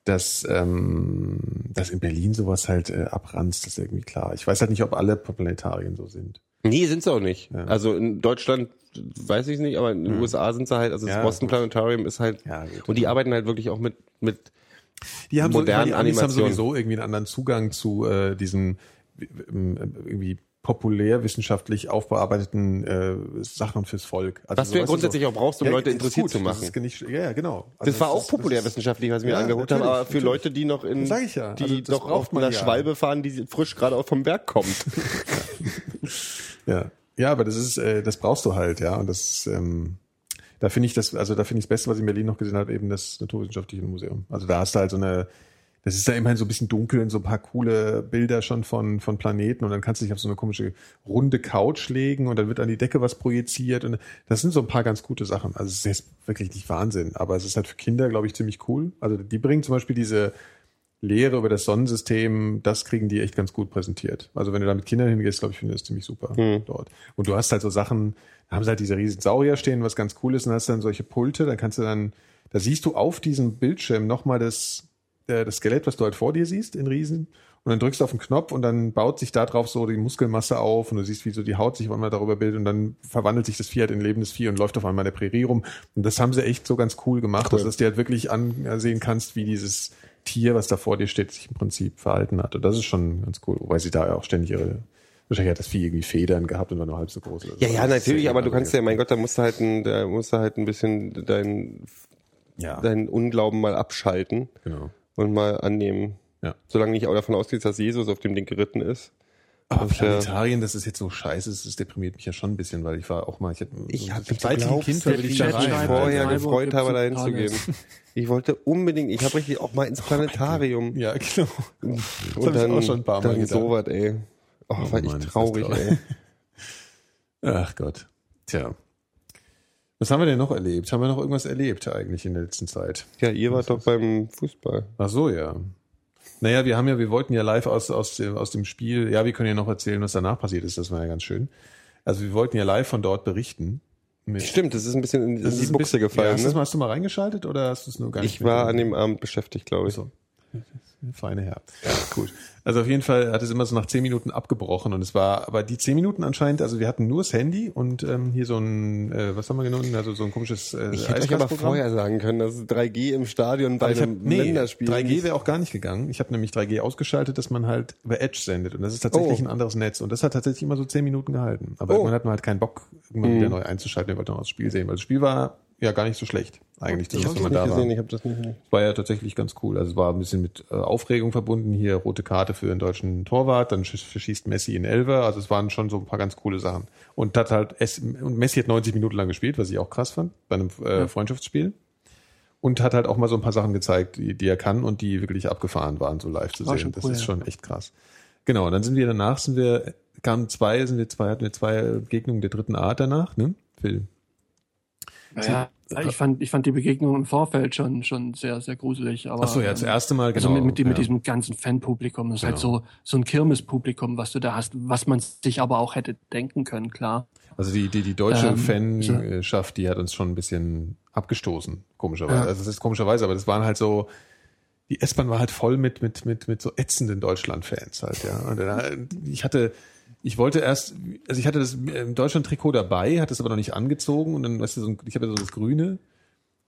dass, ähm, dass in Berlin sowas halt äh, abranzt, ist irgendwie klar. Ich weiß halt nicht, ob alle Planetarien so sind.
Nee, sind sie auch nicht. Also in Deutschland weiß ich nicht, aber in den USA sind sie halt, also das
Ja,
Boston
gut.
Planetarium ist halt,
Ja, gut.
und die arbeiten halt wirklich auch mit, mit
Die haben, so,
modernen
die Amis haben sowieso irgendwie einen anderen Zugang zu äh, diesen ähm, irgendwie populärwissenschaftlich aufbearbeiteten äh, Sachen fürs Volk. Also
Was du ja grundsätzlich auch brauchst, um Leute
ist
interessiert
gut,
zu machen.
Das nicht, ja, ja, genau. Also
Das war auch
ist-
populärwissenschaftlich, was wir
Ja,
angeguckt haben, aber für
natürlich.
Leute, die noch in,
ja.
die
Also das braucht
auf einer
ja.
Schwalbe fahren, die frisch gerade auch vom Berg kommt.
Ja, ja, aber das ist, äh, das brauchst du halt, ja. Und das, ähm, da finde ich das, also da finde ich das Beste, was ich in Berlin noch gesehen habe, eben das Naturwissenschaftliche Museum. Also da hast du halt so eine, das ist da immerhin so ein bisschen dunkel und so ein paar coole Bilder schon von, von Planeten und dann kannst du dich auf so eine komische runde Couch legen und dann wird an die Decke was projiziert und das sind so ein paar ganz gute Sachen. Also es ist jetzt wirklich nicht Wahnsinn, aber es ist halt für Kinder, glaube ich, ziemlich cool. Also die bringen zum Beispiel diese Lehre über das Sonnensystem, das kriegen die echt ganz gut präsentiert. Also wenn du da mit Kindern hingehst, glaube ich, finde ich das ziemlich super dort. Und du hast halt so Sachen, da haben sie halt diese riesen Saurier stehen, was ganz cool ist, und hast dann solche Pulte, dann kannst du dann, da siehst du auf diesem Bildschirm nochmal das, äh, das Skelett, was du halt vor dir siehst, in Riesen. Und dann drückst du auf den Knopf und dann baut sich da drauf so die Muskelmasse auf und du siehst, wie so die Haut sich auf einmal darüber bildet und dann verwandelt sich das Vieh halt in ein lebendes Vieh und läuft auf einmal in der Prärie rum. Und das haben sie echt so ganz cool gemacht, dass du dir halt wirklich ansehen kannst, wie dieses Tier, was da vor dir steht, sich im Prinzip verhalten hat. Und das ist schon ganz cool, wobei sie da ja auch ständig ihre, wahrscheinlich hat das Vieh irgendwie Federn gehabt und war nur halb so groß. Oder so.
Ja, ja, natürlich, aber du kannst ja, mein Gott, da musst du halt ein, da musst du halt ein bisschen dein,
ja,
deinen Unglauben mal abschalten
genau.
und mal annehmen.
Ja.
Solange nicht auch davon ausgeht, dass Jesus auf dem Ding geritten ist.
Aber
ist
Planetarien, das ist jetzt so scheiße, das, das deprimiert mich ja schon ein bisschen, weil ich war auch mal, ich hatte
Ich hab
so, seit ich ein Kind war, ich da rein.
vorher gefreut habe, da hinzugehen. Ich wollte unbedingt, ich habe richtig auch mal ins Planetarium.
Ja, genau.
und
hab ich
dann,
auch schon ein paar Mal
dann
gedacht.
sowas, ey. Oh, war
Mann,
ich
ist
traurig. ey.
Ach Gott. Tja. Was haben wir denn noch erlebt? Haben wir noch irgendwas erlebt eigentlich in der letzten Zeit?
Ja, ihr wart doch beim Fußball.
Ach so, ja. Naja, wir haben ja, wir wollten ja live aus, aus, dem, aus dem Spiel, ja, wir können ja noch erzählen, was danach passiert ist, das war ja ganz schön. Also wir wollten ja live von dort berichten. Mit,
Stimmt, das ist ein bisschen in, in die Buchse
bisschen-
gefallen.
Ja, hast, du das
ne?
mal, hast du mal reingeschaltet oder hast du es nur gar nicht
Ich war an dem Abend beschäftigt, glaube ich.
So. Feine Herr. Gut. Also auf jeden Fall hat es immer so nach zehn Minuten abgebrochen und es war, aber die zehn Minuten anscheinend, also wir hatten nur das Handy und ähm, hier so ein, äh, was haben wir genommen, also so ein komisches äh,
Ich hätte euch aber vorher sagen können, dass es 3G im Stadion bei
Aber ich hab,
einem
nee,
Länderspiel
3G wäre auch gar nicht gegangen. Ich habe nämlich 3G ausgeschaltet, dass man halt über Edge sendet. Und das ist tatsächlich
Oh.
ein anderes Netz. Und das hat tatsächlich immer so zehn Minuten gehalten. Aber
Oh.
irgendwann hat man halt keinen Bock, irgendwann
Mhm.
wieder neu einzuschalten. Wir wollten noch das Spiel sehen. Weil das Spiel war ja gar nicht so schlecht. Eigentlich,
ich
das,
das
man da war.
gesehen, ich habe das nicht.
Es war ja tatsächlich ganz cool. Also es war ein bisschen mit äh, Aufregung verbunden. Hier rote Karte für den deutschen Torwart, dann sch- verschießt Messi in Elfer. Also es waren schon so ein paar ganz coole Sachen. Und hat halt und Messi hat 90 Minuten lang gespielt, was ich auch krass fand, bei einem äh, Freundschaftsspiel. Und hat halt auch mal so ein paar Sachen gezeigt, die, die er kann und die wirklich abgefahren waren, so live zu
War
sehen.
schon
das
cool,
ist
ja.
schon echt krass. Genau, dann sind wir danach, sind wir, kamen zwei, sind wir zwei, hatten wir zwei Begegnungen der dritten Art danach, ne? Phil.
Ja, ich fand, ich fand die Begegnung im Vorfeld schon, schon sehr, sehr gruselig. Aber,
Ach so, ja, das
ähm,
erste Mal,
Also
genau.
mit, mit, mit
ja.
diesem ganzen Fanpublikum. Das ist halt
Genau.
so, so ein Kirmespublikum, was du da hast, was man sich aber auch hätte denken können, klar.
Also die, die, die deutsche
Ähm,
Fanschaft, die hat uns schon ein bisschen abgestoßen, komischerweise.
Ja.
Also das ist komischerweise, aber das waren halt so, die S-Bahn war halt voll mit, mit, mit, mit so ätzenden Deutschland-Fans halt, ja. Und ich hatte, ich wollte erst, also ich hatte das ähm, Deutschland-Trikot dabei, hatte es aber noch nicht angezogen und dann, weißt du, so ein, ich habe ja so das Grüne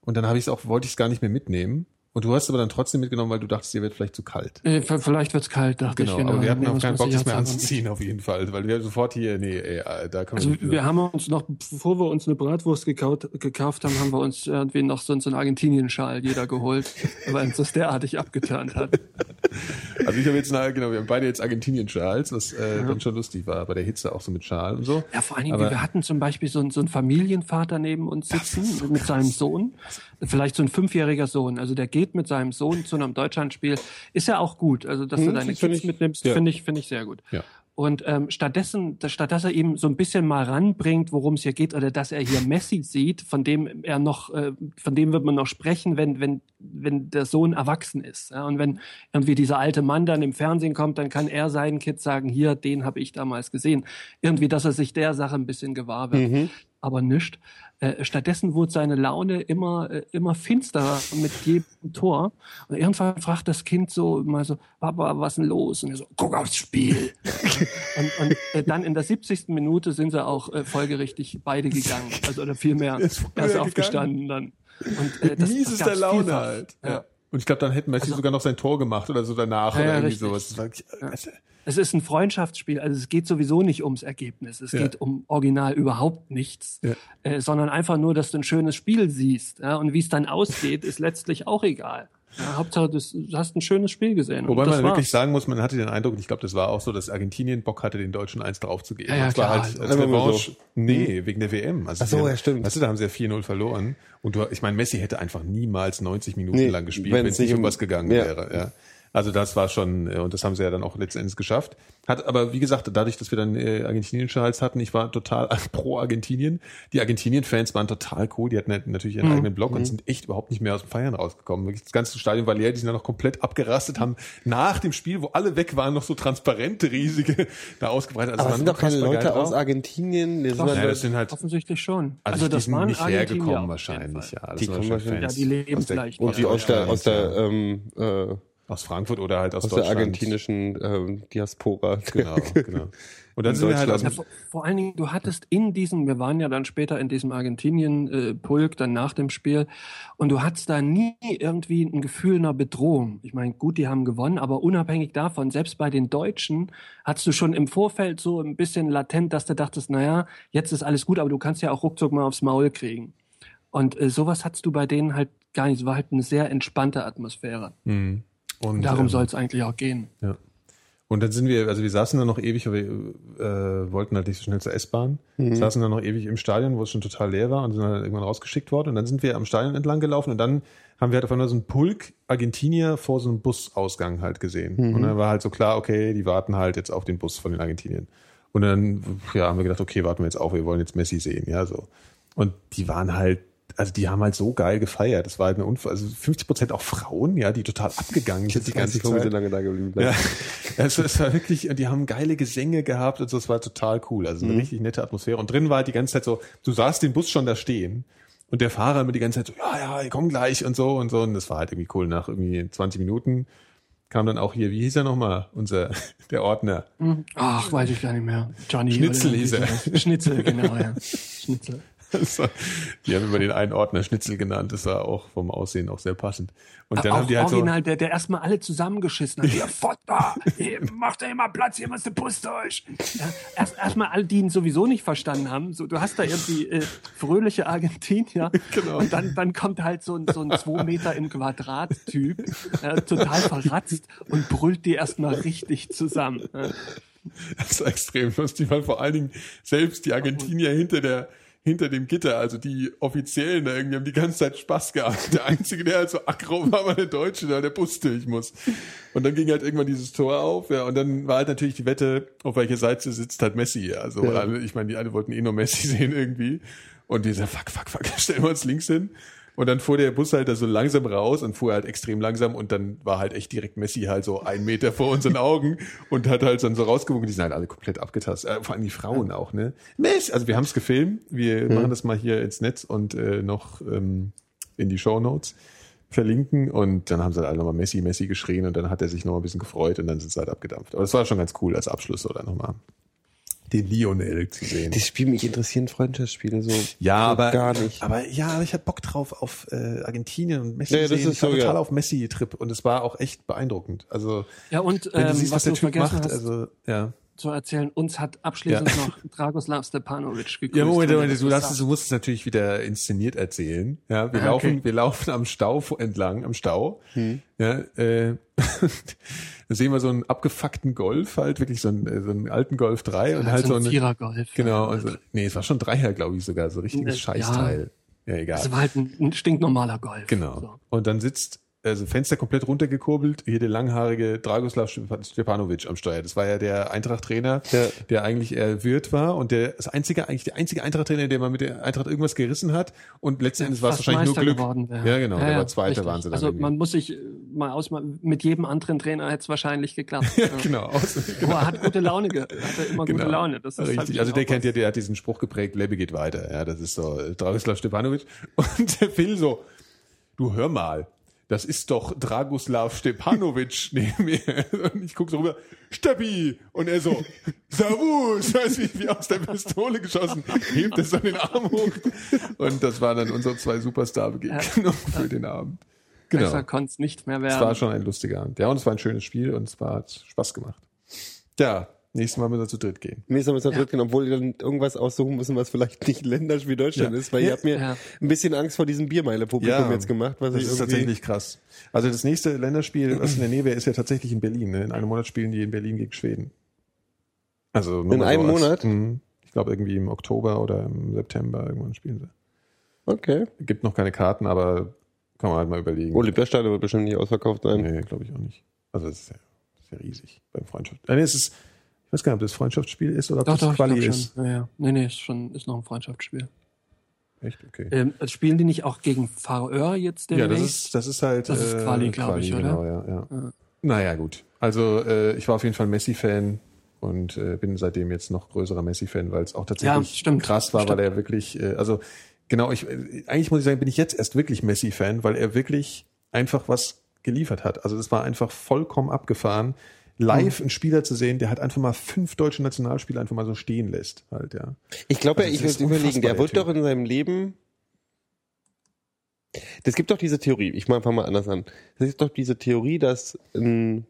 und dann habe ich es auch, wollte ich es gar nicht mehr mitnehmen. Und du hast es aber dann trotzdem mitgenommen, weil du dachtest, dir wird vielleicht zu kalt.
Äh, Vielleicht wird's kalt, dachte
Genau,
ich.
aber wir hatten auch keinen Bock, das mehr anzuziehen auf jeden Fall, weil wir sofort hier, nee, ey, da können
Also
wir nicht
wir haben uns noch, bevor wir uns eine Bratwurst gekaut, gekauft haben, haben wir uns irgendwie noch so, so einen Argentinien-Schal jeder geholt, weil uns das derartig abgeturnt hat.
Also ich habe jetzt, na, genau, wir haben beide jetzt Argentinien-Schals, was äh, dann schon lustig war, bei der Hitze auch so mit Schal und so.
Ja, vor allen Dingen,
Aber-
wir hatten zum Beispiel so, so einen Familienvater neben uns sitzen mit seinem Sohn, vielleicht so ein fünfjähriger Sohn. Also der geht mit seinem Sohn zu einem Deutschlandspiel. Ist ja auch gut. Also dass du
Hm,
deine
find
Kids
ich-
mitnimmst,
ja.
finde ich, finde ich sehr gut.
Ja.
Und ähm, stattdessen, statt dass er ihm so ein bisschen mal ranbringt, worum es hier geht, oder dass er hier Messi sieht, von dem er noch, äh, von dem wird man noch sprechen, wenn wenn wenn der Sohn erwachsen ist. Ja? Und wenn irgendwie dieser alte Mann dann im Fernsehen kommt, dann kann er seinen Kids sagen, hier, den habe ich damals gesehen. Irgendwie, dass er sich der Sache ein bisschen gewahr wird. Aber nicht. Äh, stattdessen wurde seine Laune immer, äh, immer finsterer mit jedem Tor. Und irgendwann fragt das Kind so mal so, Papa, was ist denn los? Und er so, guck aufs Spiel. und und äh, dann in der 70. Minute sind sie auch äh, folgerichtig beide gegangen. Also oder vielmehr
Ist
erst
gegangen.
aufgestanden dann. Und, äh, das, das
Miesester
gab's
Laune
vielfach.
halt.
Ja.
Und ich glaube, dann hätten Messi sogar noch sein Tor gemacht oder so danach
Ja,
oder
ja,
irgendwie
richtig.
sowas.
Es ist ein Freundschaftsspiel, also es geht sowieso nicht ums Ergebnis. Es
Ja.
geht um original überhaupt nichts,
Ja.
äh, sondern einfach nur, dass du ein schönes Spiel siehst. Ja? Und wie es dann ausgeht, ist letztlich auch egal. Ja, Hauptsache, du hast ein schönes Spiel gesehen. und
Wobei
das
man
war's.
wirklich sagen muss, man hatte den Eindruck, und ich glaube, das war auch so, dass Argentinien Bock hatte, den Deutschen eins draufzugeben.
Ja, ja,
das war
klar.
halt als Revanche. Nee, wegen der WM. Also
Ach so, ja, stimmt.
Weißt du, da haben sie ja 4-0 verloren. Und du, ich meine, Messi hätte einfach niemals 90 Minuten
Nee,
lang gespielt, wenn es nicht um
um-
was gegangen
ja.
wäre. Ja. Also das war schon, äh, und das haben sie ja dann auch letztendlich geschafft. Hat aber, wie gesagt, dadurch, dass wir dann äh, argentinische Hals hatten, ich war total pro Argentinien. Die Argentinien-Fans waren total cool. Die hatten halt natürlich ihren eigenen Blog und sind echt überhaupt nicht mehr aus dem Feiern rausgekommen. Wirklich das ganze Stadion war leer, die sind dann noch komplett abgerastet, haben nach dem Spiel, wo alle weg waren, noch so transparente, riesige da ausgebreitet. Also
Aber
es
sind doch keine Leute aus. Argentinien. Das
Doch.
sind
Ja,
halt-
das sind halt,
Offensichtlich schon.
also, die
das
sind
waren
nicht hergekommen wahrscheinlich. Ja, das
Die
sind
kommen
wahrscheinlich
Ja, die leben
aus der-
vielleicht.
und die aus der, aus der, ähm, äh,
aus Frankfurt oder halt aus,
aus der
Deutschland.
argentinischen ähm, Diaspora.
Genau, genau. Und dann
In
sind wir halt aus
Ja, vor, vor allen Dingen, du hattest in diesem, wir waren ja dann später in diesem Argentinien-Pulk, dann nach dem Spiel, und du hattest da nie irgendwie ein Gefühl einer Bedrohung. Ich meine, gut, die haben gewonnen, aber unabhängig davon, selbst bei den Deutschen, hattest du schon im Vorfeld so ein bisschen latent, dass du dachtest, naja, jetzt ist alles gut, aber du kannst ja auch ruckzuck mal aufs Maul kriegen. Und äh, sowas hattest du bei denen halt gar nicht. Es war halt eine sehr entspannte Atmosphäre.
Und,
Darum
ähm,
soll es eigentlich auch gehen.
Ja. Und dann sind wir, also wir saßen da noch ewig, weil wir äh, wollten halt nicht so schnell zur S-Bahn, saßen da noch ewig im Stadion, wo es schon total leer war und sind dann irgendwann rausgeschickt worden. Und dann sind wir am Stadion entlang gelaufen und dann haben wir halt auf einmal so einen Pulk Argentinier vor so einem Busausgang halt gesehen. Und dann war halt so klar, okay, die warten halt jetzt auf den Bus von den Argentiniern. Und dann ja, haben wir gedacht, okay, warten wir jetzt auf, wir wollen jetzt Messi sehen, ja so. Und die waren halt, also die haben halt so geil gefeiert. Das war halt eine Unfall, also 50 Prozent auch Frauen, ja, die total abgegangen sind die
weiß
ganze
nicht, warum sie
Zeit.
lange da geblieben
Ja, also es war wirklich, die haben geile Gesänge gehabt und so, es war total cool. Also eine richtig nette Atmosphäre. Und drin war halt die ganze Zeit so, du sahst den Bus schon da stehen und der Fahrer mit die ganze Zeit so, ja, ja, ich komm gleich und so und so. Und das war halt irgendwie cool. Nach irgendwie 20 Minuten kam dann auch hier, wie hieß er nochmal, unser, der Ordner.
Ach, weiß ich gar nicht mehr. Johnny.
Schnitzel hieß er.
Schnitzel, genau, ja. Schnitzel.
Die haben immer den einen Ordner Schnitzel genannt. Das war auch vom Aussehen auch sehr passend. Und dann
auch
haben die halt so,
original, der, der erstmal alle zusammengeschissen hat. Ihr Fotter, hier, macht ja immer Platz, hier muss der Bus durch. Ja, erst erstmal alle, die ihn sowieso nicht verstanden haben. So, du hast da irgendwie äh, fröhliche Argentinier
Genau.
und dann, dann kommt halt so ein, so ein zwei Meter im Quadrat Typ, äh, total verratzt und brüllt die erstmal richtig zusammen.
Das war extrem lustig, weil vor allen Dingen selbst die Argentinier hinter der hinter dem Gitter, also die Offiziellen da irgendwie haben die ganze Zeit Spaß gehabt. Der Einzige, der halt so aggro war, war der Deutsche, der der Bus durch muss. Und dann ging halt irgendwann dieses Tor auf, ja, und dann war halt natürlich die Wette, auf welcher Seite sitzt halt Messi, ja. Also alle, ich meine, die alle wollten eh nur Messi sehen irgendwie. Und dieser fuck, fuck, fuck, stellen wir uns links hin. Und dann fuhr der Bus halt da so langsam raus und fuhr halt extrem langsam und dann war halt echt direkt Messi halt so einen Meter vor unseren Augen und hat halt dann so rausgewunken. Die sind halt alle komplett abgetastet. Äh, vor allem die Frauen auch, ne? Messi! Also wir haben es gefilmt. Wir machen das mal hier ins Netz und äh, noch ähm, in die Show Notes verlinken und dann haben sie halt alle nochmal Messi, Messi geschrien und dann hat er sich noch ein bisschen gefreut und dann sind sie halt abgedampft. Aber das war schon ganz cool als Abschluss oder nochmal den Lionel zu sehen.
Das Spiel mich interessieren Freundschaftsspiele so.
Ja,
so
aber
gar nicht.
Aber ja, aber ich hatte Bock drauf auf äh, Argentinien und Messi.
Ja, das
sehen.
ist
ich war
so,
total
ja.
auf Messi-Trip und es war auch echt beeindruckend. Also
Ja, und
wenn du
ähm,
siehst, was,
was,
der Typ macht,
hast
also ja.
Zu erzählen, uns hat abschließend
Ja.
noch Dragoslav Stepanovic gegrüßt.
Ja, Moment, Moment, du, darfst, es- du musst es natürlich wieder inszeniert erzählen. Ja, wir
Ah,
laufen,
okay.
wir laufen am Stau entlang, am Stau. Ja, äh, da sehen wir so einen abgefuckten Golf, halt wirklich so einen, äh, so einen alten Golf 3 und halt so
ein
eine,
Vierergolf.
genau, und so, nee, es war schon Dreier, glaube ich sogar, so richtiges
Ja.
Scheißteil. Ja, egal.
Das war halt ein, ein stinknormaler Golf.
Genau.
So.
Und dann sitzt, also Fenster komplett runtergekurbelt, hier der langhaarige Dragoslav Stepanovic am Steuer. Das war ja der Eintracht-Trainer,
Ja.
der eigentlich eher Wirt war und der das einzige, eigentlich der einzige Eintracht-Trainer, der mal mit der Eintracht irgendwas gerissen hat und letzten Endes war es wahrscheinlich nur
Meister
Glück.
geworden wäre.
Ja, genau, der war Zweiter,
richtig.
waren sie dann
Also
irgendwie.
man muss sich äh, mal aus, mit jedem anderen Trainer hätte es wahrscheinlich geklappt. ja.
Genau, aus,
Aber er hat gute Laune, ge- hatte immer
Genau.
gute Laune. Das ist
Richtig.
halt
also der kennt ja, der hat diesen Spruch geprägt, Lebe geht weiter. Ja, das ist so äh, Dragoslav Stepanovic. Und der Phil so, du hör mal, das ist doch Dragoslav Stepanovic neben mir. Und ich guck so rüber, Steppi! Und er so, Servus! Weiß wie, wie aus der Pistole geschossen, hebt es an den Arm hoch. Und das waren dann unsere zwei Superstar-Begegnungen für den Abend. Genau.
Besser konnte es nicht mehr
Es war
werden.
schon ein lustiger Abend. Ja, und es war ein schönes Spiel und es war hat Spaß gemacht. Ja, nächstes Mal müssen wir zu dritt gehen.
Nächstes Mal müssen wir zurückgehen, obwohl wir dann irgendwas aussuchen müssen, was vielleicht nicht Länderspiel Deutschland
Ja.
ist, weil
Ja.
ihr habt mir
Ja.
ein bisschen Angst vor diesem Biermeile-Publikum jetzt gemacht, was
das
ich
ist tatsächlich krass. Also das nächste Länderspiel, was in der Nähe wäre, ist ja tatsächlich in Berlin. Ne? In einem Monat spielen die in Berlin gegen Schweden. Also nur
In einem
als-
Monat?
Mhm. Ich glaube irgendwie im Oktober oder im September irgendwann spielen sie.
Okay.
Gibt noch keine Karten, aber kann man halt mal überlegen.
Olympiastadion wird bestimmt nicht ausverkauft sein.
Nee, glaube ich auch nicht. Also das ist ja, das ist ja riesig beim Freundschaft. Äh, nee, es ist, ich weiß gar nicht, ob das Freundschaftsspiel ist oder ob
Doch,
das
doch,
Quali ist.
Ja, ja. Nee, nee, ist schon, ist noch ein Freundschaftsspiel.
Echt? Okay.
Ähm, also spielen die nicht auch gegen Faröer jetzt
Ja, das ist, das ist halt.
Das ist Quali, glaub ich, oder?
Genau, ja, ja. Naja, gut. Also äh, ich war auf jeden Fall Messi-Fan und äh, bin seitdem jetzt noch größerer Messi-Fan, weil es auch tatsächlich
Ja,
krass war,
Stimmt.
weil er wirklich, äh, also genau, ich äh, eigentlich muss ich sagen, bin ich jetzt erst wirklich Messi-Fan, weil er wirklich einfach was geliefert hat. Also das war einfach vollkommen abgefahren.
Mhm.
Live einen Spieler zu sehen, der halt einfach mal fünf deutsche Nationalspieler einfach mal so stehen lässt, halt, ja.
Ich glaube,
Also
ich würde überlegen,
unfassbar,
der wird
der
doch in seinem Leben. Das gibt doch diese Theorie, ich mache einfach mal anders an. Es gibt doch diese Theorie, dass ein,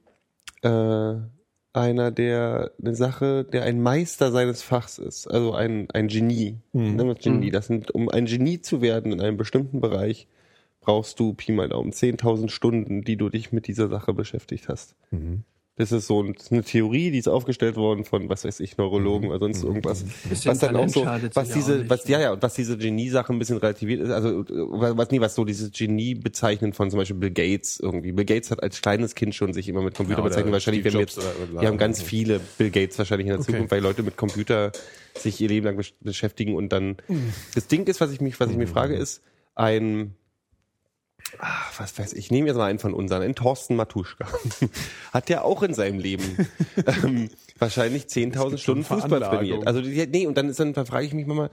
äh, einer, der eine Sache, der ein Meister seines Fachs ist, also ein, ein Genie,
Mhm.
nennen wir es Genie, das sind, um ein Genie zu werden in einem bestimmten Bereich, brauchst du Pi mal Daumen 10.000 Stunden, die du dich mit dieser Sache beschäftigt hast.
Mhm.
Das ist so ein- eine Theorie, die ist aufgestellt worden von, was weiß ich, Neurologen oder
Mhm.
sonst irgendwas.
Bisschen
Was dann auch so, was diese, was, ja, ja, und was diese Genie-Sache ein bisschen relativiert ist, also, äh, was, nee, was so dieses Genie bezeichnen von zum Beispiel Bill Gates irgendwie. Bill Gates hat als kleines Kind schon sich immer mit Computer
Ja,
bezeichnet. Wahrscheinlich wir jetzt,
oder- oder-
wir haben ganz viele Bill Gates wahrscheinlich in der
Okay.
Zukunft, weil Leute mit Computer sich ihr Leben lang besch- beschäftigen und dann, das Ding ist, was ich mich, was ich mir frage, ist, ein, ah, was weiß ich, ich nehme jetzt mal einen von unseren, einen Thorsten Matuschka. Hat der auch in seinem Leben ähm, wahrscheinlich 10.000 Stunden Fußball trainiert. Also nee, und dann ist dann, frage ich mich mal,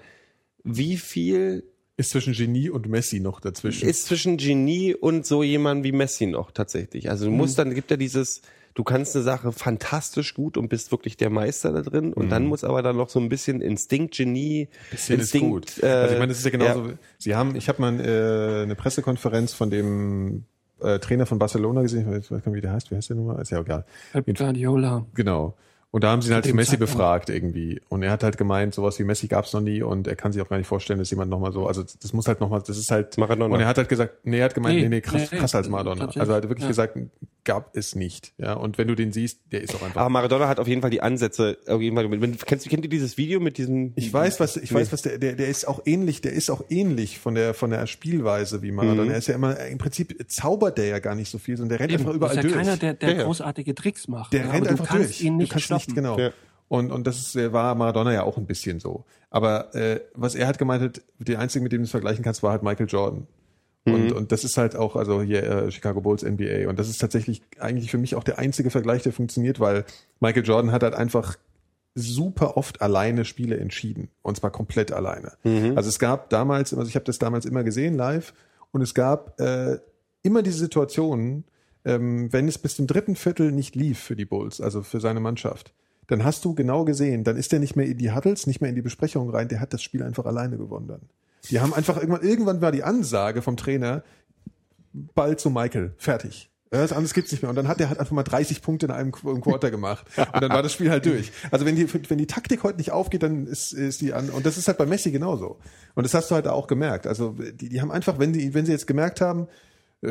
wie viel
Ist zwischen Genie und Messi noch dazwischen.
ist zwischen Genie und so jemand wie Messi noch tatsächlich? Also du musst dann, gibt ja dieses, du kannst eine Sache fantastisch gut und bist wirklich der Meister da drin und dann muss aber dann noch so ein bisschen Instinkt, Genie,
Mhm. bisschen ist
Instinkt.
gut.
äh,
also ich meine, das ist ja genauso. Sie haben, ich habe mal äh, eine Pressekonferenz von dem äh, Trainer von Barcelona gesehen. Ich weiß gar nicht, wie der heißt. Wie heißt der nochmal? Ist ja egal.
Guardiola.
Genau. Und da haben sie ihn halt zu
dem
Messi
Zeitpunkt.
befragt irgendwie. Und er hat halt gemeint, sowas wie Messi gab es noch nie und er kann sich auch gar nicht vorstellen, dass jemand nochmal so, also das muss halt nochmal, das ist halt.
Maradona.
Und er hat halt gesagt, nee, er hat gemeint, nee,
Nee,
nee, krass,
nee,
krasser als Maradona. Also er hat wirklich
Ja.
gesagt, gab es nicht. Ja. Und wenn du den siehst, der ist auch einfach.
aber Maradona hat auf jeden Fall die Ansätze, auf jeden Fall, wenn, kennst, du- kennt ihr dieses Video mit diesem,
Ich weiß, was ich weiß, was der, der der ist auch ähnlich, der ist auch ähnlich von der von der Spielweise wie Maradona.
Mhm.
Er ist ja immer im Prinzip zaubert der ja gar nicht so viel, sondern der rennt einfach
Eben,
überall
ist ja
durch.
keiner, der, der
Ja, ja.
großartige Tricks macht.
der
ja,
rennt
aber
einfach
du kannst
durch.
ihn nicht
du kannst
stoppen.
Nicht genau.
Ja.
Und, und das ist, äh, war Maradona ja auch ein bisschen so. Aber äh, was er hat gemeint hat, der einzige, mit dem du es vergleichen kannst, war halt Michael Jordan. Und, und das ist halt auch, also hier äh, Chicago Bulls NBA. Und das ist tatsächlich eigentlich für mich auch der einzige Vergleich, der funktioniert, weil Michael Jordan hat halt einfach super oft alleine Spiele entschieden. Und zwar komplett alleine. Also es gab damals, also ich habe das damals immer gesehen live, und es gab äh, immer diese Situationen, ähm, wenn es bis zum dritten Viertel nicht lief für die Bulls, also für seine Mannschaft, dann hast du genau gesehen, dann ist der nicht mehr in die Huddles, nicht mehr in die Besprechung rein, der hat das Spiel einfach alleine gewonnen dann. Die haben einfach irgendwann, irgendwann war die Ansage vom Trainer, Ball zu Michael, fertig. Das anderes gibt's nicht mehr. Und dann hat er halt einfach mal 30 Punkte in einem Quarter gemacht. Und dann war das Spiel halt durch. Also wenn die, wenn die Taktik heute nicht aufgeht, dann ist, ist die an, und das ist halt bei Messi genauso. Und das hast du halt auch gemerkt. Also die, die haben einfach, wenn die, wenn sie jetzt gemerkt haben,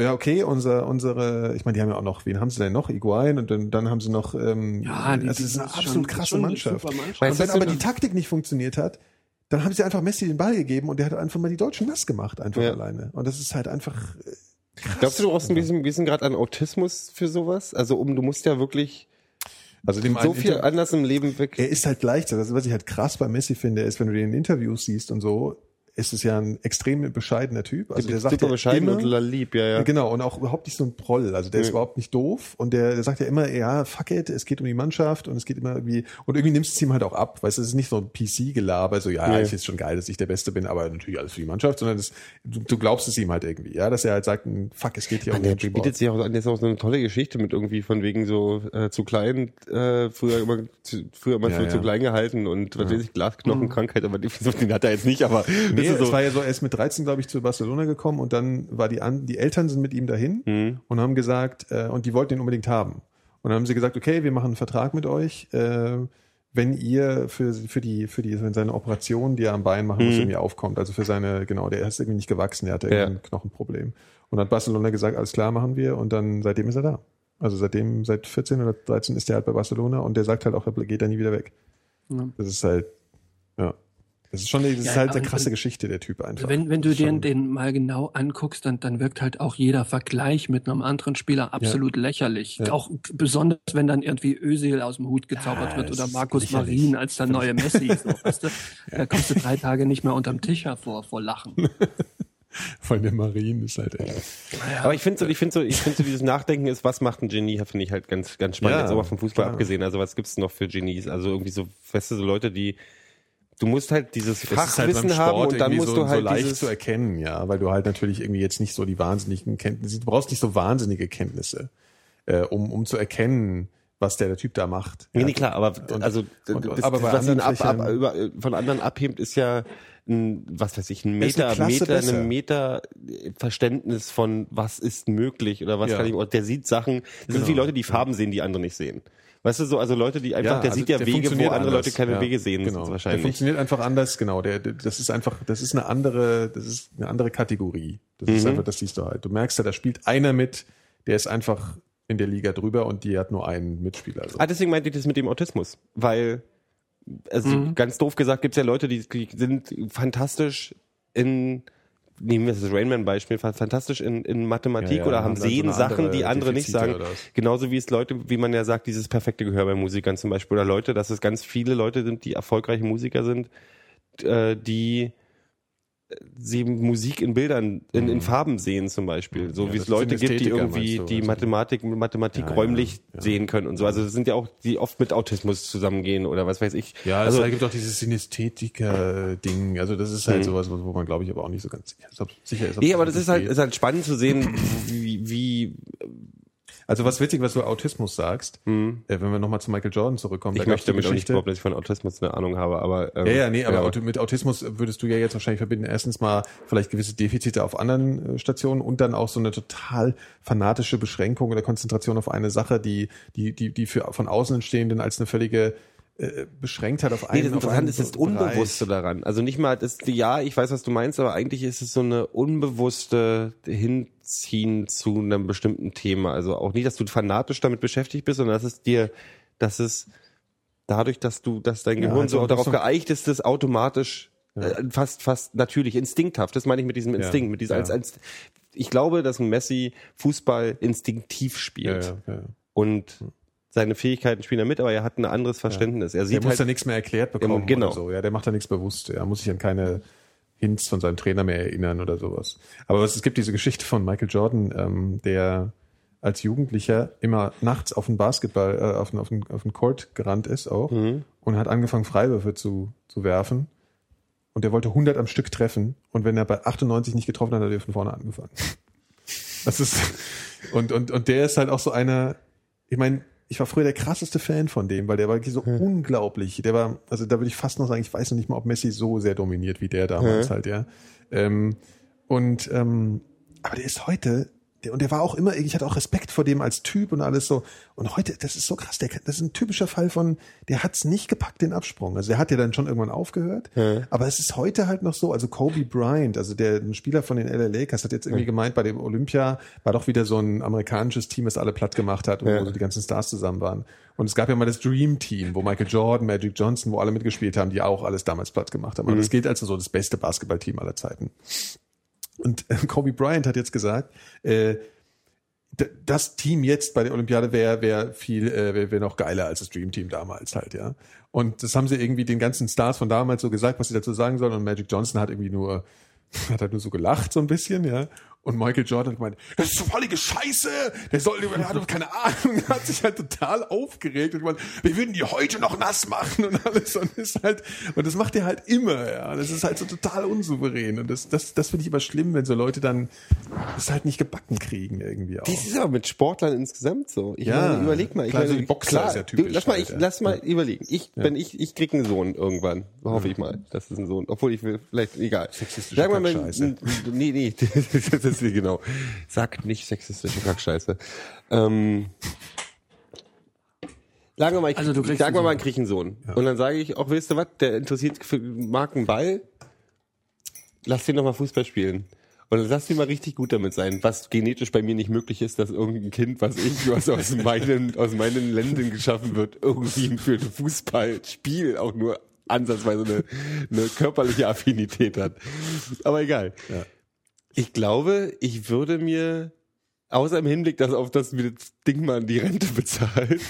ja, okay, unser, unsere, ich meine, die haben ja auch noch, wen haben sie denn noch? Iguain und dann, dann haben sie noch, ähm,
Ja, die-
das
die
ist eine
sind
absolut
schon-
krasse
schon eine
Mannschaft.
super Mannschaft.
Und wenn aber die Taktik nicht funktioniert hat, dann haben sie einfach Messi den Ball gegeben und der hat einfach mal die Deutschen nass gemacht, einfach
Ja.
alleine. Und das ist halt einfach, äh,
Glaubst du, du brauchst ein bisschen, ein bisschen gerade an Autismus für sowas? Also um, du musst ja wirklich
also dem
so viel
Inter-
anders im Leben weg.
Er ist halt gleichzeitig, also was ich halt krass bei Messi finde, ist, wenn du den in Interviews siehst und so, ist es ja ein extrem bescheidener Typ. Also der sagt
super
ja
bescheiden
immer,
und lieb, ja, ja.
Genau, und auch überhaupt nicht so ein Proll. Also der ist
Nee.
überhaupt nicht doof und der, der sagt ja immer, ja, fuck it, es geht um die Mannschaft und es geht immer irgendwie, und irgendwie nimmst du es ihm halt auch ab, weißt du, es ist nicht so ein PC-Gelaber, so, ja,
Nee.
ich es schon geil, dass ich der Beste bin, aber natürlich alles für die Mannschaft, sondern das, du, du glaubst es ihm halt irgendwie, ja, dass er halt sagt, fuck, es geht hier um
Der
den Sport.
bietet sich auch an, der ist auch so eine tolle Geschichte mit irgendwie von wegen so äh, zu klein, äh, früher immer zu, früher immer
Ja, ja.
zu klein gehalten und was weiß ich, Glasknochenkrankheit, aber die, den hat er jetzt nicht, aber
Nee,
das ist
es
so,
war ja so, er ist mit 13, glaube ich, zu Barcelona gekommen und dann war die an, die Eltern sind mit ihm dahin
Mhm.
und haben gesagt, äh, und die wollten ihn unbedingt haben. Und dann haben sie gesagt, okay, wir machen einen Vertrag mit euch, äh, wenn ihr für, für die, für die, für seine Operation, die er am Bein machen muss, irgendwie aufkommt. Also für seine, genau, der ist irgendwie nicht gewachsen, der hatte
Mhm. Ja.
ein Knochenproblem. Und dann hat Barcelona gesagt, alles klar, machen wir und dann seitdem ist er da. Also seitdem, seit 14 oder 13 ist er halt bei Barcelona und der sagt halt auch, er geht da nie wieder weg.
Ja.
Das ist halt, ja. Das ist schon, das ist
Ja,
halt eine krasse
wenn-
Geschichte, der Typ einfach.
Wenn, wenn du dir
Schon.
den mal genau anguckst, dann, dann wirkt halt auch jeder Vergleich mit einem anderen Spieler absolut lächerlich.
Ja.
Auch besonders, wenn dann irgendwie Özil aus dem Hut gezaubert
Ja,
wird oder Markus. Marin als der neue Messi. So, weißt du? Da kommst du drei Tage nicht mehr unterm Tisch hervor vor Lachen.
Von der Marine ist halt echt.
aber ich finde so, ich finde so, ich finde so dieses Nachdenken ist, was macht ein Genie, finde ich halt ganz, ganz spannend.
Ja,
Jetzt aber vom Fußball
klar.
abgesehen. Also was gibt's noch für Genies? Also irgendwie so, weißt du, so Leute, die, du musst halt dieses
halt
Fachwissen
beim
haben und dann musst
so,
du halt
so leicht
dieses,
zu erkennen, ja, weil du halt natürlich irgendwie jetzt nicht so die wahnsinnigen Kenntnisse, du brauchst nicht so wahnsinnige Kenntnisse, äh, um, um zu erkennen, was der, der Typ da macht.
Nee,
ja.
nee, klar, aber
Und-
also
und-
das,
aber
was ihn ab, ab, über, von anderen abhebt, ist ja ein, was weiß ich, ein
Er ist eine
Meter, Meter,
besser.
ein Meter Verständnis von was ist möglich oder was
Ja.
kann ich, der sieht Sachen, das sind
Genau.
wie Leute, die Farben sehen, die andere nicht sehen. Weißt du so, also Leute, die einfach, der
also
sieht ja Wege, wo andere
anders,
Leute keine
ja,
Wege sehen,
genau. Der
wahrscheinlich.
funktioniert einfach anders, genau. Der, der, das ist einfach, das ist eine andere, das ist eine andere Kategorie. Das
Mhm.
ist einfach, das siehst du halt. Du merkst ja, da spielt einer mit, der ist einfach in der Liga drüber und die hat nur einen Mitspieler. Also.
Ah, deswegen meinte ich das mit dem Autismus, weil, also
Mhm.
ganz doof gesagt, gibt's ja Leute, die, die sind fantastisch in, nehmen wir das Rainman-Beispiel, fa- fantastisch in, in Mathematik
Ja, ja,
oder
haben so
sehen
eine
Sachen, die andere nicht
Defizite
sagen.
oder was?
Genauso wie es Leute, wie man ja sagt, dieses perfekte Gehör bei Musikern zum Beispiel oder Leute, dass es ganz viele Leute sind, die erfolgreiche Musiker sind, äh, die sie Musik in Bildern, in, in Farben sehen zum Beispiel. So
Ja,
wie es Leute gibt, die irgendwie
du,
die
also-
Mathematik, Mathematik
Ja,
räumlich
ja.
sehen können und so. Also das sind ja auch, die oft mit Autismus zusammengehen oder was weiß ich.
Ja,
also,
es gibt auch dieses Synästhetiker-Ding. Also das ist halt
Mhm.
sowas, wo man, glaube ich, aber auch nicht so ganz sicher ist. ob-
Nee, aber das ist halt, ist halt spannend zu sehen, wie, wie
Also was witzig, was du Autismus sagst, äh, wenn wir nochmal zu Michael Jordan zurückkommen.
Ich möchte damit auch nicht behaupten, dass ich von Autismus eine Ahnung habe, aber ähm,
Ja, ja, nee, aber Auto- mit Autismus würdest du ja jetzt wahrscheinlich verbinden, erstens mal vielleicht gewisse Defizite auf anderen äh, Stationen und dann auch so eine total fanatische Beschränkung oder Konzentration auf eine Sache, die, die, die, die für von Außenstehenden als eine völlige äh, Beschränktheit auf einen
Nee, das Interessante ist das
Bereich.
Unbewusste daran. Also nicht mal, das, ja, ich weiß, was du meinst, aber eigentlich ist es so eine unbewusste Hinziehen zu einem bestimmten Thema. Also auch nicht, dass du fanatisch damit beschäftigt bist, sondern dass es dir, dass es dadurch, dass du, dass dein
Ja,
Gehirn
also
so darauf
so-
geeicht ist, das automatisch äh, fast, fast natürlich, instinkthaft. Das meine ich mit diesem Instinkt, mit dieser,
ja.
als, als, ich glaube, dass ein Messi Fußball instinktiv spielt
Ja, ja, ja.
und seine Fähigkeiten spielen da mit, aber er hat ein anderes Verständnis. Er
Der
sieht
muss
halt,
da nichts mehr erklärt bekommen
genau.
so. Ja, der macht da nichts bewusst. Er muss sich an keine Hints von seinem Trainer mehr erinnern oder sowas. Aber es gibt diese Geschichte von Michael Jordan, ähm, der als Jugendlicher immer nachts auf den Basketball, äh, auf den, auf den, auf den Court gerannt ist auch
Mhm.
und hat angefangen Freiwürfe zu, zu werfen. Und der wollte 100 am Stück treffen. Und wenn er bei 98 nicht getroffen hat, hat er von vorne angefangen. Das ist, und, und, und der ist halt auch so einer, ich meine, ich war früher der krasseste Fan von dem, weil der war so unglaublich. Der war, also da würde ich fast noch sagen, ich weiß noch nicht mal, ob Messi so sehr dominiert wie der damals halt, ja. Ähm, und ähm, aber der ist heute, und der war auch immer, ich hatte auch Respekt vor dem als Typ und alles so. Und heute, das ist so krass, der, das ist ein typischer Fall von, der hat's nicht gepackt, den Absprung. Also der hat ja dann schon irgendwann aufgehört. Aber es ist heute halt noch so, also Kobe Bryant, also der ein Spieler von den LA Lakers, hat jetzt irgendwie gemeint, bei dem Olympia war doch wieder so ein amerikanisches Team, das alle platt gemacht hat und wo so die ganzen Stars zusammen waren. Und es gab ja mal das Dream Team, wo Michael Jordan, Magic Johnson, wo alle mitgespielt haben, die auch alles damals platt gemacht haben. Und das gilt als so das beste Basketballteam aller Zeiten. Und äh, Kobe Bryant hat jetzt gesagt, äh, das Team jetzt bei der Olympiade wäre wär viel äh, wäre wär noch geiler als das Dream Team damals halt, ja. Und das haben sie irgendwie den ganzen Stars von damals so gesagt, was sie dazu sagen sollen. Und Magic Johnson hat irgendwie nur hat halt nur so gelacht so ein bisschen, ja. Und Michael Jordan hat gemeint, das ist so völlige Scheiße, der soll, der hat doch keine Ahnung, hat sich halt total aufgeregt und gemeint, wir würden die heute noch nass machen und alles und ist halt, und das macht er halt immer, ja. Das ist halt so total unsouverän und das, das, das finde ich immer schlimm, wenn so Leute dann das halt nicht gebacken kriegen irgendwie auch.
Das ist aber mit Sportlern insgesamt so. Ich
Ja,
meine, überleg mal. Ich
klar,
meine,
so die Boxer
klar,
ist ja typisch
du, lass mal,
halt,
ich,
ja.
lass mal überlegen. Ich, wenn ich, ich krieg einen Sohn irgendwann, hoffe ich mal, das ist ein Sohn. Obwohl ich will, vielleicht, egal.
Sexistische
Sag mal, wenn-. Nee, nee, das ist genau. Sag nicht sexistische Kackscheiße. Ähm, Sagen wir mal, ich,
Also du kriegst
sagen wir mal, einen Sohn. Und dann sage ich, auch weißt du was, der interessiert für mag einen Ball, lass den doch mal Fußball spielen. Und dann lass den mal richtig gut damit sein, was genetisch bei mir nicht möglich ist, dass irgendein Kind, was ich, was aus meinen, aus meinen Ländern geschaffen wird, irgendwie für ein Fußballspiel auch nur ansatzweise eine, eine körperliche Affinität hat. Aber egal. Ich glaube, ich würde mir, außer im Hinblick, dass auf das mir das Ding mal die Rente bezahlt,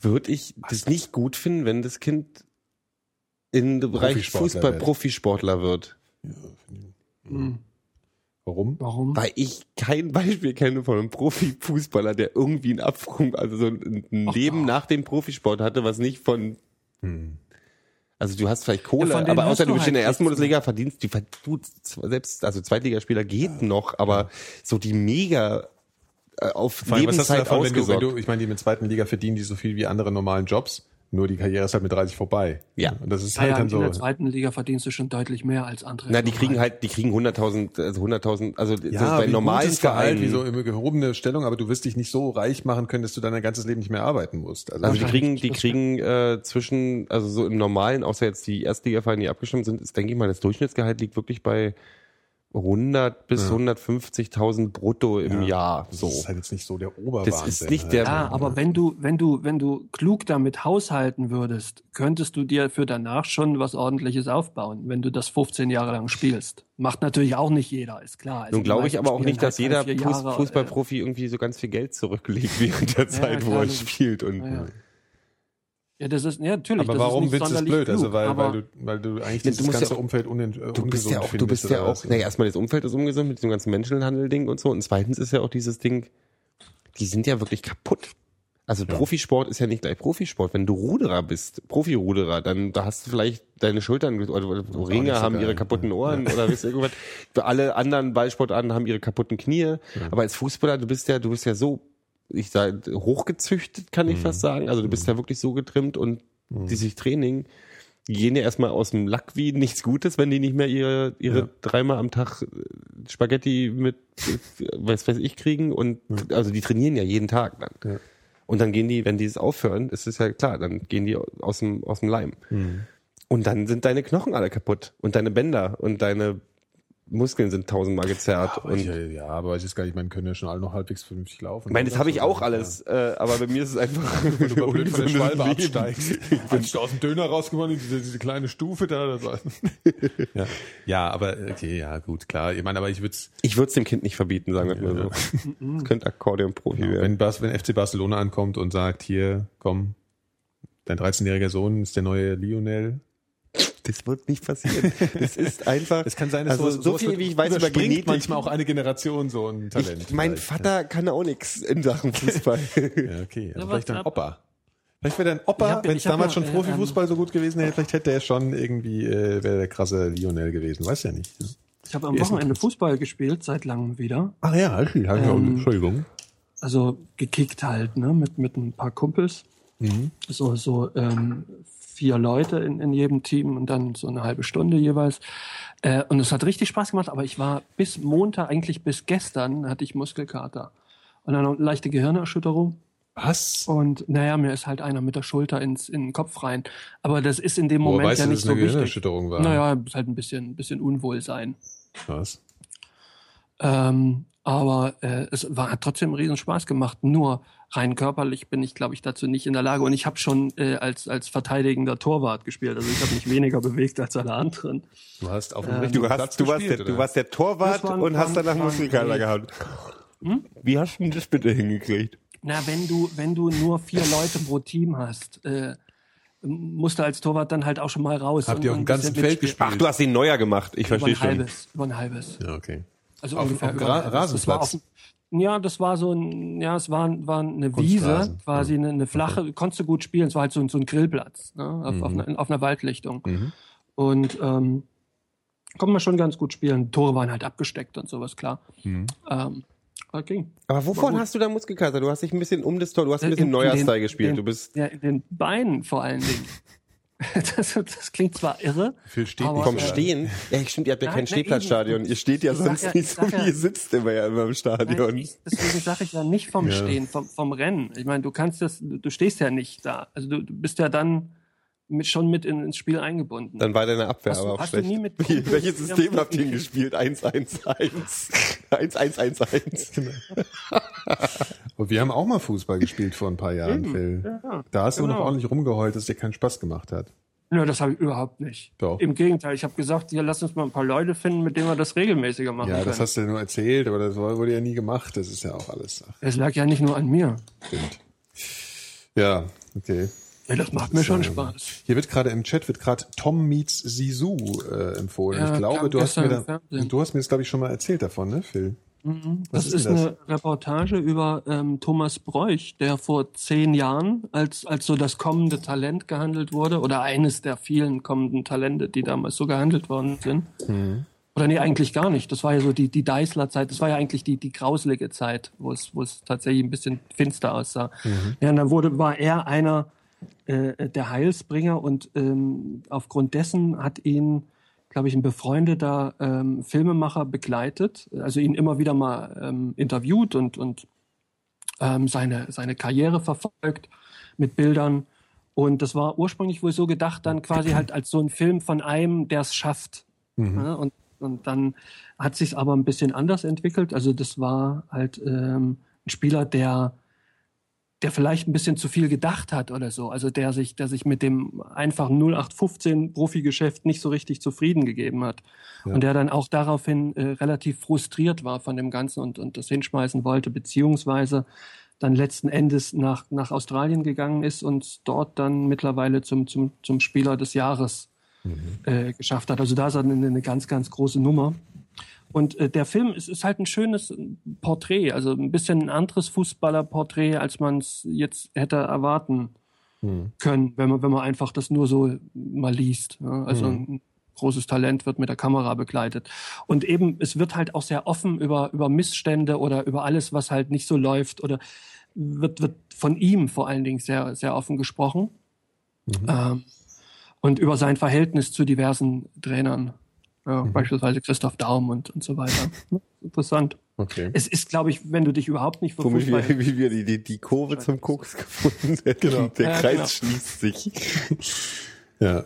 würde ich das nicht gut finden, wenn das Kind in dem Bereich
Profisportler
Fußball
wird.
Profisportler wird.
Warum?
Warum?
Weil ich kein Beispiel kenne von einem Profifußballer, der irgendwie einen Absprung, also so ein, Leben
doch.
nach dem Profisport hatte, was nicht von also du hast vielleicht Kohle,
Ja,
aber außer du
du
bist in der
halt
ersten Bundesliga verdienst, die verdienst selbst, also Zweitligaspieler geht noch, aber so die mega äh, auf
Vor allem, was hast du
Lebenszeit
davon, wenn du, wenn du, ich meine, die der zweiten Liga verdienen die so viel wie andere normalen Jobs, nur die Karriere ist halt mit 30 vorbei.
Ja.
Und das ist
Naja,
halt
in
dann
der
so.
zweiten Liga verdienst du schon deutlich mehr als andere.
Na, die kriegen halt, die kriegen 100.000, also 100.000, also so
Ja,
bei
wie
normalen
gutes Gehalt, wie so eine gehobene Stellung, aber du wirst dich nicht so reich machen können, dass du dein ganzes Leben nicht mehr arbeiten musst. Also,
Also die kriegen, die
Das
kriegen äh, zwischen, also so im normalen, außer jetzt die Erstligavereine, die abgestimmt sind, ist, denke ich mal, das Durchschnittsgehalt liegt wirklich bei 100 bis 150.000 brutto im Jahr.
das
So.
ist halt jetzt nicht so der Oberwahnsinn.
Das ist nicht
halt.
der-
Ja, aber wenn du, wenn du, wenn du klug damit haushalten würdest, könntest du dir für danach schon was ordentliches aufbauen, wenn du das 15 Jahre lang spielst. Macht natürlich auch nicht jeder, ist klar. Also
Nun glaube ich aber auch nicht, dass
halt
jeder
Jahre,
Fußballprofi irgendwie so ganz viel Geld zurücklegt während der Zeit, wo er spielt. Und
Äh, ja. ja, das ist, ja, natürlich.
Aber warum findest du es blöd? Also
klug,
weil,
aber
weil du, weil du eigentlich
Ja,
dieses
ja
ganze
auch-
Umfeld unin,
du bist ja auch, du bist ja auch, naja, erstmal das Umfeld ist ungesund mit diesem ganzen Menschenhandel-Ding und so. Und zweitens ist ja auch dieses Ding, die sind ja wirklich kaputt. Also Profisport ist ja nicht gleich Profisport. Wenn du Ruderer bist, Profiruderer, dann da hast du vielleicht deine Schultern, oder, Ringer
so
haben
geil.
ihre kaputten Ohren oder wisst ihr irgendwas. Alle anderen Ballsportarten haben ihre kaputten Knie. Aber als Fußballer, du bist ja, du bist ja so, ich sage, hochgezüchtet, kann ich
Mhm.
fast sagen. Also du bist ja wirklich so getrimmt und dieses Training, die gehen ja erstmal aus dem Lack wie nichts Gutes, wenn die nicht mehr ihre, ihre
Ja.
dreimal am Tag äh, Spaghetti mit, äh, was weiß ich, kriegen und also die trainieren ja jeden Tag dann.
Ja.
Und dann gehen die, wenn die es aufhören, ist es ja klar, dann gehen die aus dem, aus dem Leim.
Mhm.
Und dann sind deine Knochen alle kaputt und deine Bänder und deine Muskeln sind tausendmal gezerrt.
Aber
und
ich, ja, aber ich weiß gar nicht, man können ja schon alle noch halbwegs vernünftig laufen.
ich meine, das habe ich auch alles, äh, aber bei mir ist es einfach
Wenn du mal blöd von der Schwalbe absteigst. Als du aus dem Döner rausgekommen diese, diese kleine Stufe da. Ja. ja, aber okay, ja, gut, klar. Ich meine, aber ich würde
Ich würde es dem Kind nicht verbieten, sagen wir mal so. Es könnte Akkordeon-Profi werden.
wenn, Bas, wenn FC Barcelona ankommt und sagt, hier, komm, dein 13-jähriger Sohn ist der neue Lionel.
Das wird nicht passieren. Das ist einfach.
Es kann sein,
also
sowas-
so viel wie ich weiß über Genetik.
manchmal auch eine Generation so ein Talent.
Ich, mein Vater kann auch nichts in Sachen Fußball.
Ja, okay. Also
Ja,
vielleicht dein Opa. Vielleicht wäre dein Opa, wenn es damals
ja,
schon
äh,
Profifußball so gut gewesen wäre, vielleicht hätte er schon irgendwie, äh, wäre der krasse Lionel gewesen. Weiß ja nicht.
Ich habe am Wochenende Fußball gespielt, seit langem wieder.
Ach ja, okay, auch-
Ähm,
Entschuldigung.
Also gekickt halt, ne, mit, mit ein paar Kumpels.
Mhm.
So, so ähm, vier Leute in, in jedem Team und dann so eine halbe Stunde jeweils. Äh, und es hat richtig Spaß gemacht, aber ich war bis Montag, eigentlich bis gestern, hatte ich Muskelkater. Und dann eine leichte Gehirnerschütterung.
Was?
Und naja, mir ist halt einer mit der Schulter ins, in den Kopf rein. Aber das ist in dem Moment
weißt
ja nicht so
eine
wichtig.
Gehirnerschütterung war?
Naja, ist halt ein bisschen, bisschen Unwohlsein.
Was?
Ähm, aber äh, es war, hat trotzdem riesen Spaß gemacht. Nur rein körperlich bin ich, glaube ich, dazu nicht in der Lage. Und ich habe schon äh, als, als verteidigender Torwart gespielt. Also ich habe mich weniger bewegt als alle anderen.
Du hast auf dem
Ähm,
richtigen
Du,
Platz
hast, du, warst,
gespielt,
der, du warst der Torwart
waren-
und hast danach
waren-
Muskelkater gehabt. Wie hast du denn das bitte hingekriegt?
Na, wenn du, wenn du nur vier Leute pro Team hast, äh, musst du als Torwart dann halt auch schon mal raus.
Habt
und-
ihr auf dem ganzen Feld
mitspielen.
Ach, du hast ihn neuer gemacht. Ich
Über
verstehe
ein
schon.
halbes, über ein halbes.
Ja, okay.
Also
Auf-
ungefähr
auf Ra-
war
Rasenplatz?
Ja, das war so ein, ja, es war, war eine Wiese, quasi eine, eine flache, konntest du gut spielen. Es war halt so, ein- so ein Grillplatz, ne, auf,
Mhm.
auf, einer, auf einer Waldlichtung. Und ähm, konnte man schon ganz gut spielen. Tore waren halt abgesteckt und sowas, klar.
Mhm.
Ähm, aber ging.
Aber wovon hast du da Muskelkater? Du hast dich ein bisschen um das Tor, du hast ein bisschen
In-
gespielt.
den-
Du bist
Ja, in den Beinen vor allen Dingen. Das, das klingt zwar irre.
Phil steht
Aber-
nicht
vom
äh,
Stehen. Ja, stimmt, ihr habt ja
Nein,
kein Stehplatzstadion. Ihr steht ja sonst
ja-
nicht
ich
so,
sag
wie
ja-
ihr sitzt immer ja immer im
Nein,
Stadion.
ich, deswegen sage ich ja nicht vom
Ja.
Stehen, vom, vom Rennen. Ich meine, du kannst das, du, du stehst ja nicht da. Also du, du bist ja dann mit, schon mit in, ins Spiel eingebunden.
Dann war deine Abwehr
Hast du-
aber auch
hast du
schlecht.
nie mit
Wie, welches System habt ihr gespielt? 1-1-1. 1-1-1-1.
Und wir haben auch mal Fußball gespielt vor ein paar Jahren, Phil.
Ja,
Da hast du
genau.
noch ordentlich rumgeheult, dass es dir keinen Spaß gemacht hat.
Nö, das habe ich überhaupt nicht.
Doch.
Im Gegenteil, ich habe gesagt, hier lass uns mal ein paar Leute finden, mit denen wir das regelmäßiger machen
Ja,
können.
das hast du ja nur erzählt, aber das wurde ja nie gemacht. Das ist ja auch alles.
Es lag ja nicht nur an mir.
stimmt. Ja, okay.
Ja, das macht mir schon Spaß.
Hier wird gerade im Chat wird gerade Tom meets Sisu äh, empfohlen.
Ja,
ich glaube, du hast mir da, du hast mir das glaube ich schon mal erzählt davon, ne, Phil? Was
Das
ist
ist,
das?
eine Reportage über ähm, Thomas Bräuch, der vor zehn Jahren, als, als so das kommende Talent gehandelt wurde, oder eines der vielen kommenden Talente, die damals so gehandelt worden sind.
Mhm.
Oder nee, eigentlich gar nicht. Das war ja so die, die Deißler-Zeit, das war ja eigentlich die, die grauselige Zeit, wo es, wo es tatsächlich ein bisschen finster aussah.
Mhm.
Ja, und dann wurde, war er einer äh, der Heilsbringer und ähm, aufgrund dessen hat ihn, glaube ich, ein befreundeter ähm, Filmemacher begleitet, also ihn immer wieder mal ähm, interviewt und, und ähm, seine, seine Karriere verfolgt mit Bildern. Und das war ursprünglich wohl so gedacht, dann quasi halt als so ein Film von einem, der es schafft. Ja, und, und dann hat sich aber ein bisschen anders entwickelt. Also das war halt ähm, ein Spieler, der der vielleicht ein bisschen zu viel gedacht hat oder so, also der sich, der sich mit dem einfachen 0815 Profigeschäft nicht so richtig zufrieden gegeben hat
Ja.
und der dann auch daraufhin äh, relativ frustriert war von dem Ganzen und, und das hinschmeißen wollte, beziehungsweise dann letzten Endes nach, nach Australien gegangen ist und dort dann mittlerweile zum, zum, zum Spieler des Jahres äh, geschafft hat. Also da ist er eine, eine ganz, ganz große Nummer. Und äh, der Film ist, ist halt ein schönes Porträt, also ein bisschen ein anderes Fußballerporträt, als man es jetzt hätte erwarten können, wenn man, wenn man einfach das nur so mal liest. Ja? Also ein großes Talent wird mit der Kamera begleitet. Und eben, es wird halt auch sehr offen über, über Missstände oder über alles, was halt nicht so läuft oder wird, wird von ihm vor allen Dingen sehr, sehr offen gesprochen. Ähm, und über sein Verhältnis zu diversen Trainern. Ja, Beispielsweise Christoph Daum und, und so weiter. Interessant.
Okay.
Es ist, glaube ich, wenn du dich überhaupt nicht
Komisch, wie, wie wir die, die, die Kurve zum Koks gefunden hätten.
Genau.
Der
Ja,
Kreis
genau.
schließt sich.
Ja.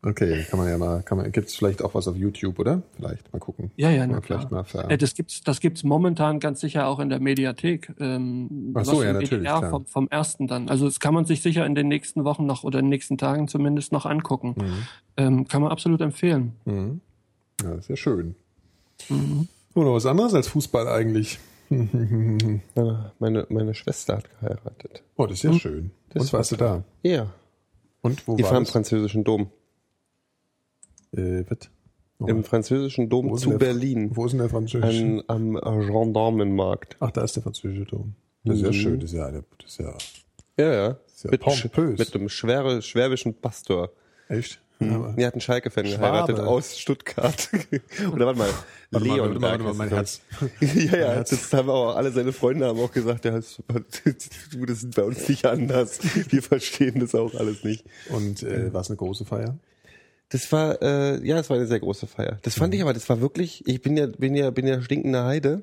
Okay, kann man ja mal, kann man, gibt's vielleicht auch was auf YouTube, oder? Vielleicht mal gucken.
Ja, ja, na
vielleicht
klar.
mal ver
Äh, das gibt's, das gibt's momentan ganz sicher auch in der Mediathek. Ähm,
Ach so,
was
ja, natürlich, klar.
Vom, vom ersten dann. Also das kann man sich sicher in den nächsten Wochen noch oder in den nächsten Tagen zumindest noch angucken. Ähm, kann man absolut empfehlen.
Mhm. Ja, das ist ja schön.
Mhm.
Oder was anderes als Fußball eigentlich?
Meine, meine Schwester hat geheiratet.
Oh, das ist ja schön.
Das
Und warst du da?
Ja.
Und wo
Die
war
war im
das?
französischen Dom.
Äh, was?
Im französischen Dom
ist
zu
der-
Berlin.
Wo ist denn der französische?
An, am Gendarmenmarkt.
Ach, da ist der französische Dom. Das ist ja
Mhm.
schön. Das ist ja, eine, das ist ja
Ja, ja.
ja
mit,
pompös.
mit einem schwere, schwäbischen Pastor.
echt.
Mhm.
Aber-
Er hat einen Schalke-Fan geheiratet aus Stuttgart. Oder warte mal,
Warte
Leon
mal, warte mal, mein Herz.
ja, ja, das haben auch alle seine Freunde haben auch gesagt, ja, das, du, das ist bei uns nicht anders. Wir verstehen das auch alles nicht.
Und äh, war es eine große Feier?
Das war, äh, ja, es war eine sehr große Feier. Das fand ich aber, das war wirklich, ich bin ja, bin ja, bin ja stinkende Heide,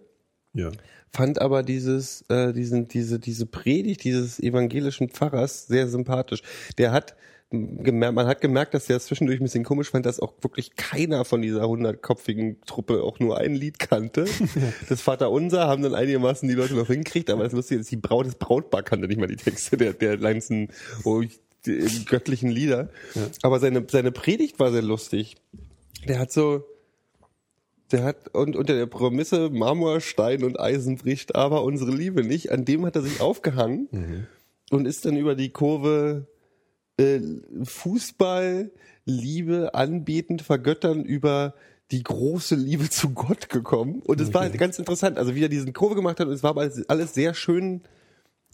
Ja.
fand aber dieses, äh, diesen, diese, diese Predigt dieses evangelischen Pfarrers sehr sympathisch. Der hat gemerkt, man hat gemerkt, dass der es zwischendurch ein bisschen komisch fand, dass auch wirklich keiner von dieser hundertkopfigen Truppe auch nur ein Lied kannte. Das Vater Unser haben dann einigermaßen die Leute noch hingekriegt, aber das Lustige ist, die Braut, das Brautpaar kannte nicht mal die Texte der, der kleinsten oh, göttlichen Lieder. Aber seine, seine Predigt war sehr lustig. Der hat so, der hat und unter der Prämisse Marmor, Stein und Eisen bricht aber unsere Liebe nicht. An dem hat er sich aufgehangen und ist dann über die Kurve äh, Fußball, Liebe, anbetend, vergöttern über die große Liebe zu Gott gekommen. Und es war halt ganz interessant, also wie er diesen Kurve gemacht hat, und es war alles sehr schön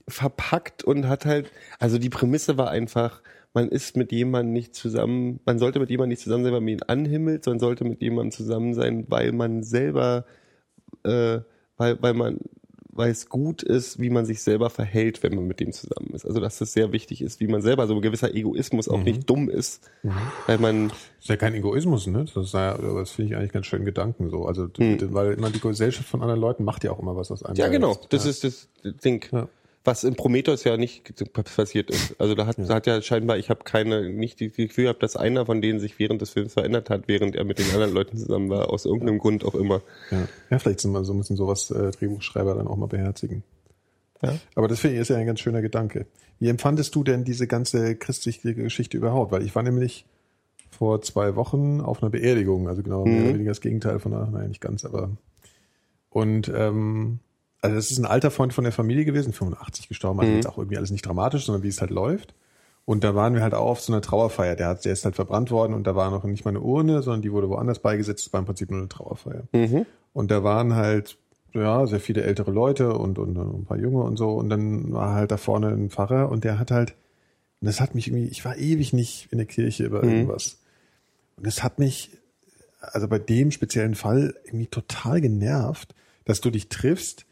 verpackt und hat halt, also die Prämisse war einfach, man ist mit jemandem nicht zusammen, man sollte mit jemandem nicht zusammen sein, weil man ihn anhimmelt, sondern sollte mit jemandem zusammen sein, weil man selber, äh, weil, weil man, weil es gut ist, wie man sich selber verhält, wenn man mit dem zusammen ist. Also dass es sehr wichtig ist, wie man selber, so ein gewisser Egoismus auch nicht dumm ist, weil man
ist ja kein Egoismus, ne? Das, ist ja, das finde ich eigentlich ganz schönen Gedanken so. Also, du- weil immer die Gesellschaft von anderen Leuten macht ja auch immer was aus einem.
Ja, genau.
selbst.
Das
ja.
ist das Ding.
Ja.
Was in Prometheus ja nicht passiert ist. Also da hat, hat ja scheinbar, ich habe keine, nicht die die Gefühl gehabt, dass einer von denen sich während des Films verändert hat, während er mit den anderen Leuten zusammen war, aus irgendeinem Grund auch immer.
Ja, ja vielleicht sind wir so müssen sowas äh, Drehbuchschreiber dann auch mal beherzigen.
Ja.
Aber das finde ich ist ja ein ganz schöner Gedanke. Wie empfandest du denn diese ganze christliche Geschichte überhaupt? Weil ich war nämlich vor zwei Wochen auf einer Beerdigung, also genau mehr oder weniger das Gegenteil von einer, nein, nicht ganz, aber und ähm, also das ist ein alter Freund von der Familie gewesen, 85 gestorben, also jetzt auch irgendwie alles nicht dramatisch, sondern wie es halt läuft. Und da waren wir halt auch auf so einer Trauerfeier. Der, hat, der ist halt verbrannt worden und da war noch nicht mal eine Urne, sondern die wurde woanders beigesetzt. Das war im Prinzip nur eine Trauerfeier. Und da waren halt ja sehr viele ältere Leute und, und ein paar Junge und so. Und dann war halt da vorne ein Pfarrer und der hat halt, und das hat mich irgendwie, ich war ewig nicht in der Kirche über irgendwas. Und das hat mich, also bei dem speziellen Fall irgendwie total genervt, dass du dich triffst,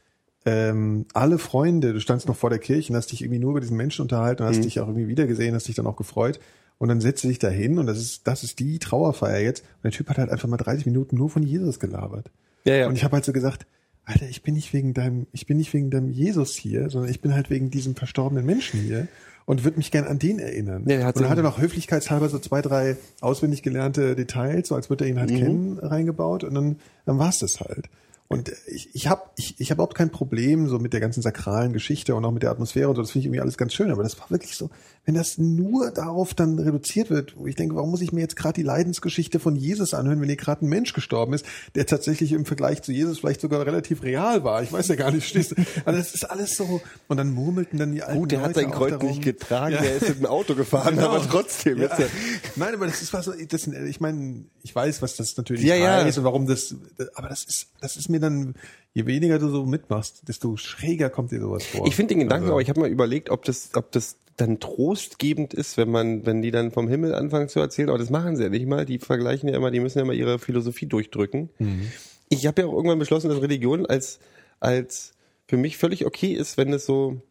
ähm, alle Freunde, du standst noch vor der Kirche und hast dich irgendwie nur über diesen Menschen unterhalten und hast dich auch irgendwie wiedergesehen, hast dich dann auch gefreut. Und dann setzt dich da hin und das ist, das ist die Trauerfeier jetzt. Und der Typ hat halt einfach mal 30 Minuten nur von Jesus gelabert.
Ja, ja.
Und ich habe halt so gesagt, Alter, ich bin nicht wegen deinem, ich bin nicht wegen deinem Jesus hier, sondern ich bin halt wegen diesem verstorbenen Menschen hier und würde mich gern an den erinnern.
Ja,
und dann hat er noch höflichkeitshalber so zwei, drei auswendig gelernte Details, so als würde er ihn
Mhm.
halt kennen, reingebaut und dann, dann war es das halt. Und ich, ich habe ich, ich hab überhaupt kein Problem so mit der ganzen sakralen Geschichte und auch mit der Atmosphäre und so. Das finde ich irgendwie alles ganz schön. Aber das war wirklich so, wenn das nur darauf dann reduziert wird, wo ich denke, warum muss ich mir jetzt gerade die Leidensgeschichte von Jesus anhören, wenn hier gerade ein Mensch gestorben ist, der tatsächlich im Vergleich zu Jesus vielleicht sogar relativ real war. Ich weiß ja gar nicht, stehst. Also das ist alles so. Und dann murmelten dann die alten
Gut, der hat
Leute
sein
auch
Kreuz nicht getragen,
Ja.
der ist mit dem Auto gefahren,
Genau.
aber trotzdem.
Ja.
Ja,
Nein, aber das ist was, so- das, ich meine, ich weiß, was das natürlich
Ja, ja.
heißt und warum das, aber das ist, das ist mir dann, je weniger du so mitmachst, desto schräger kommt dir sowas vor.
ich finde den Gedanken,
Also-
aber ich habe mal überlegt, ob das, ob das dann trostgebend ist, wenn man, wenn die dann vom Himmel anfangen zu erzählen, aber das machen sie ja nicht mal, die vergleichen ja immer, die müssen ja immer ihre Philosophie durchdrücken. Ich habe ja auch irgendwann beschlossen, dass Religion als, als für mich völlig okay ist, wenn es so,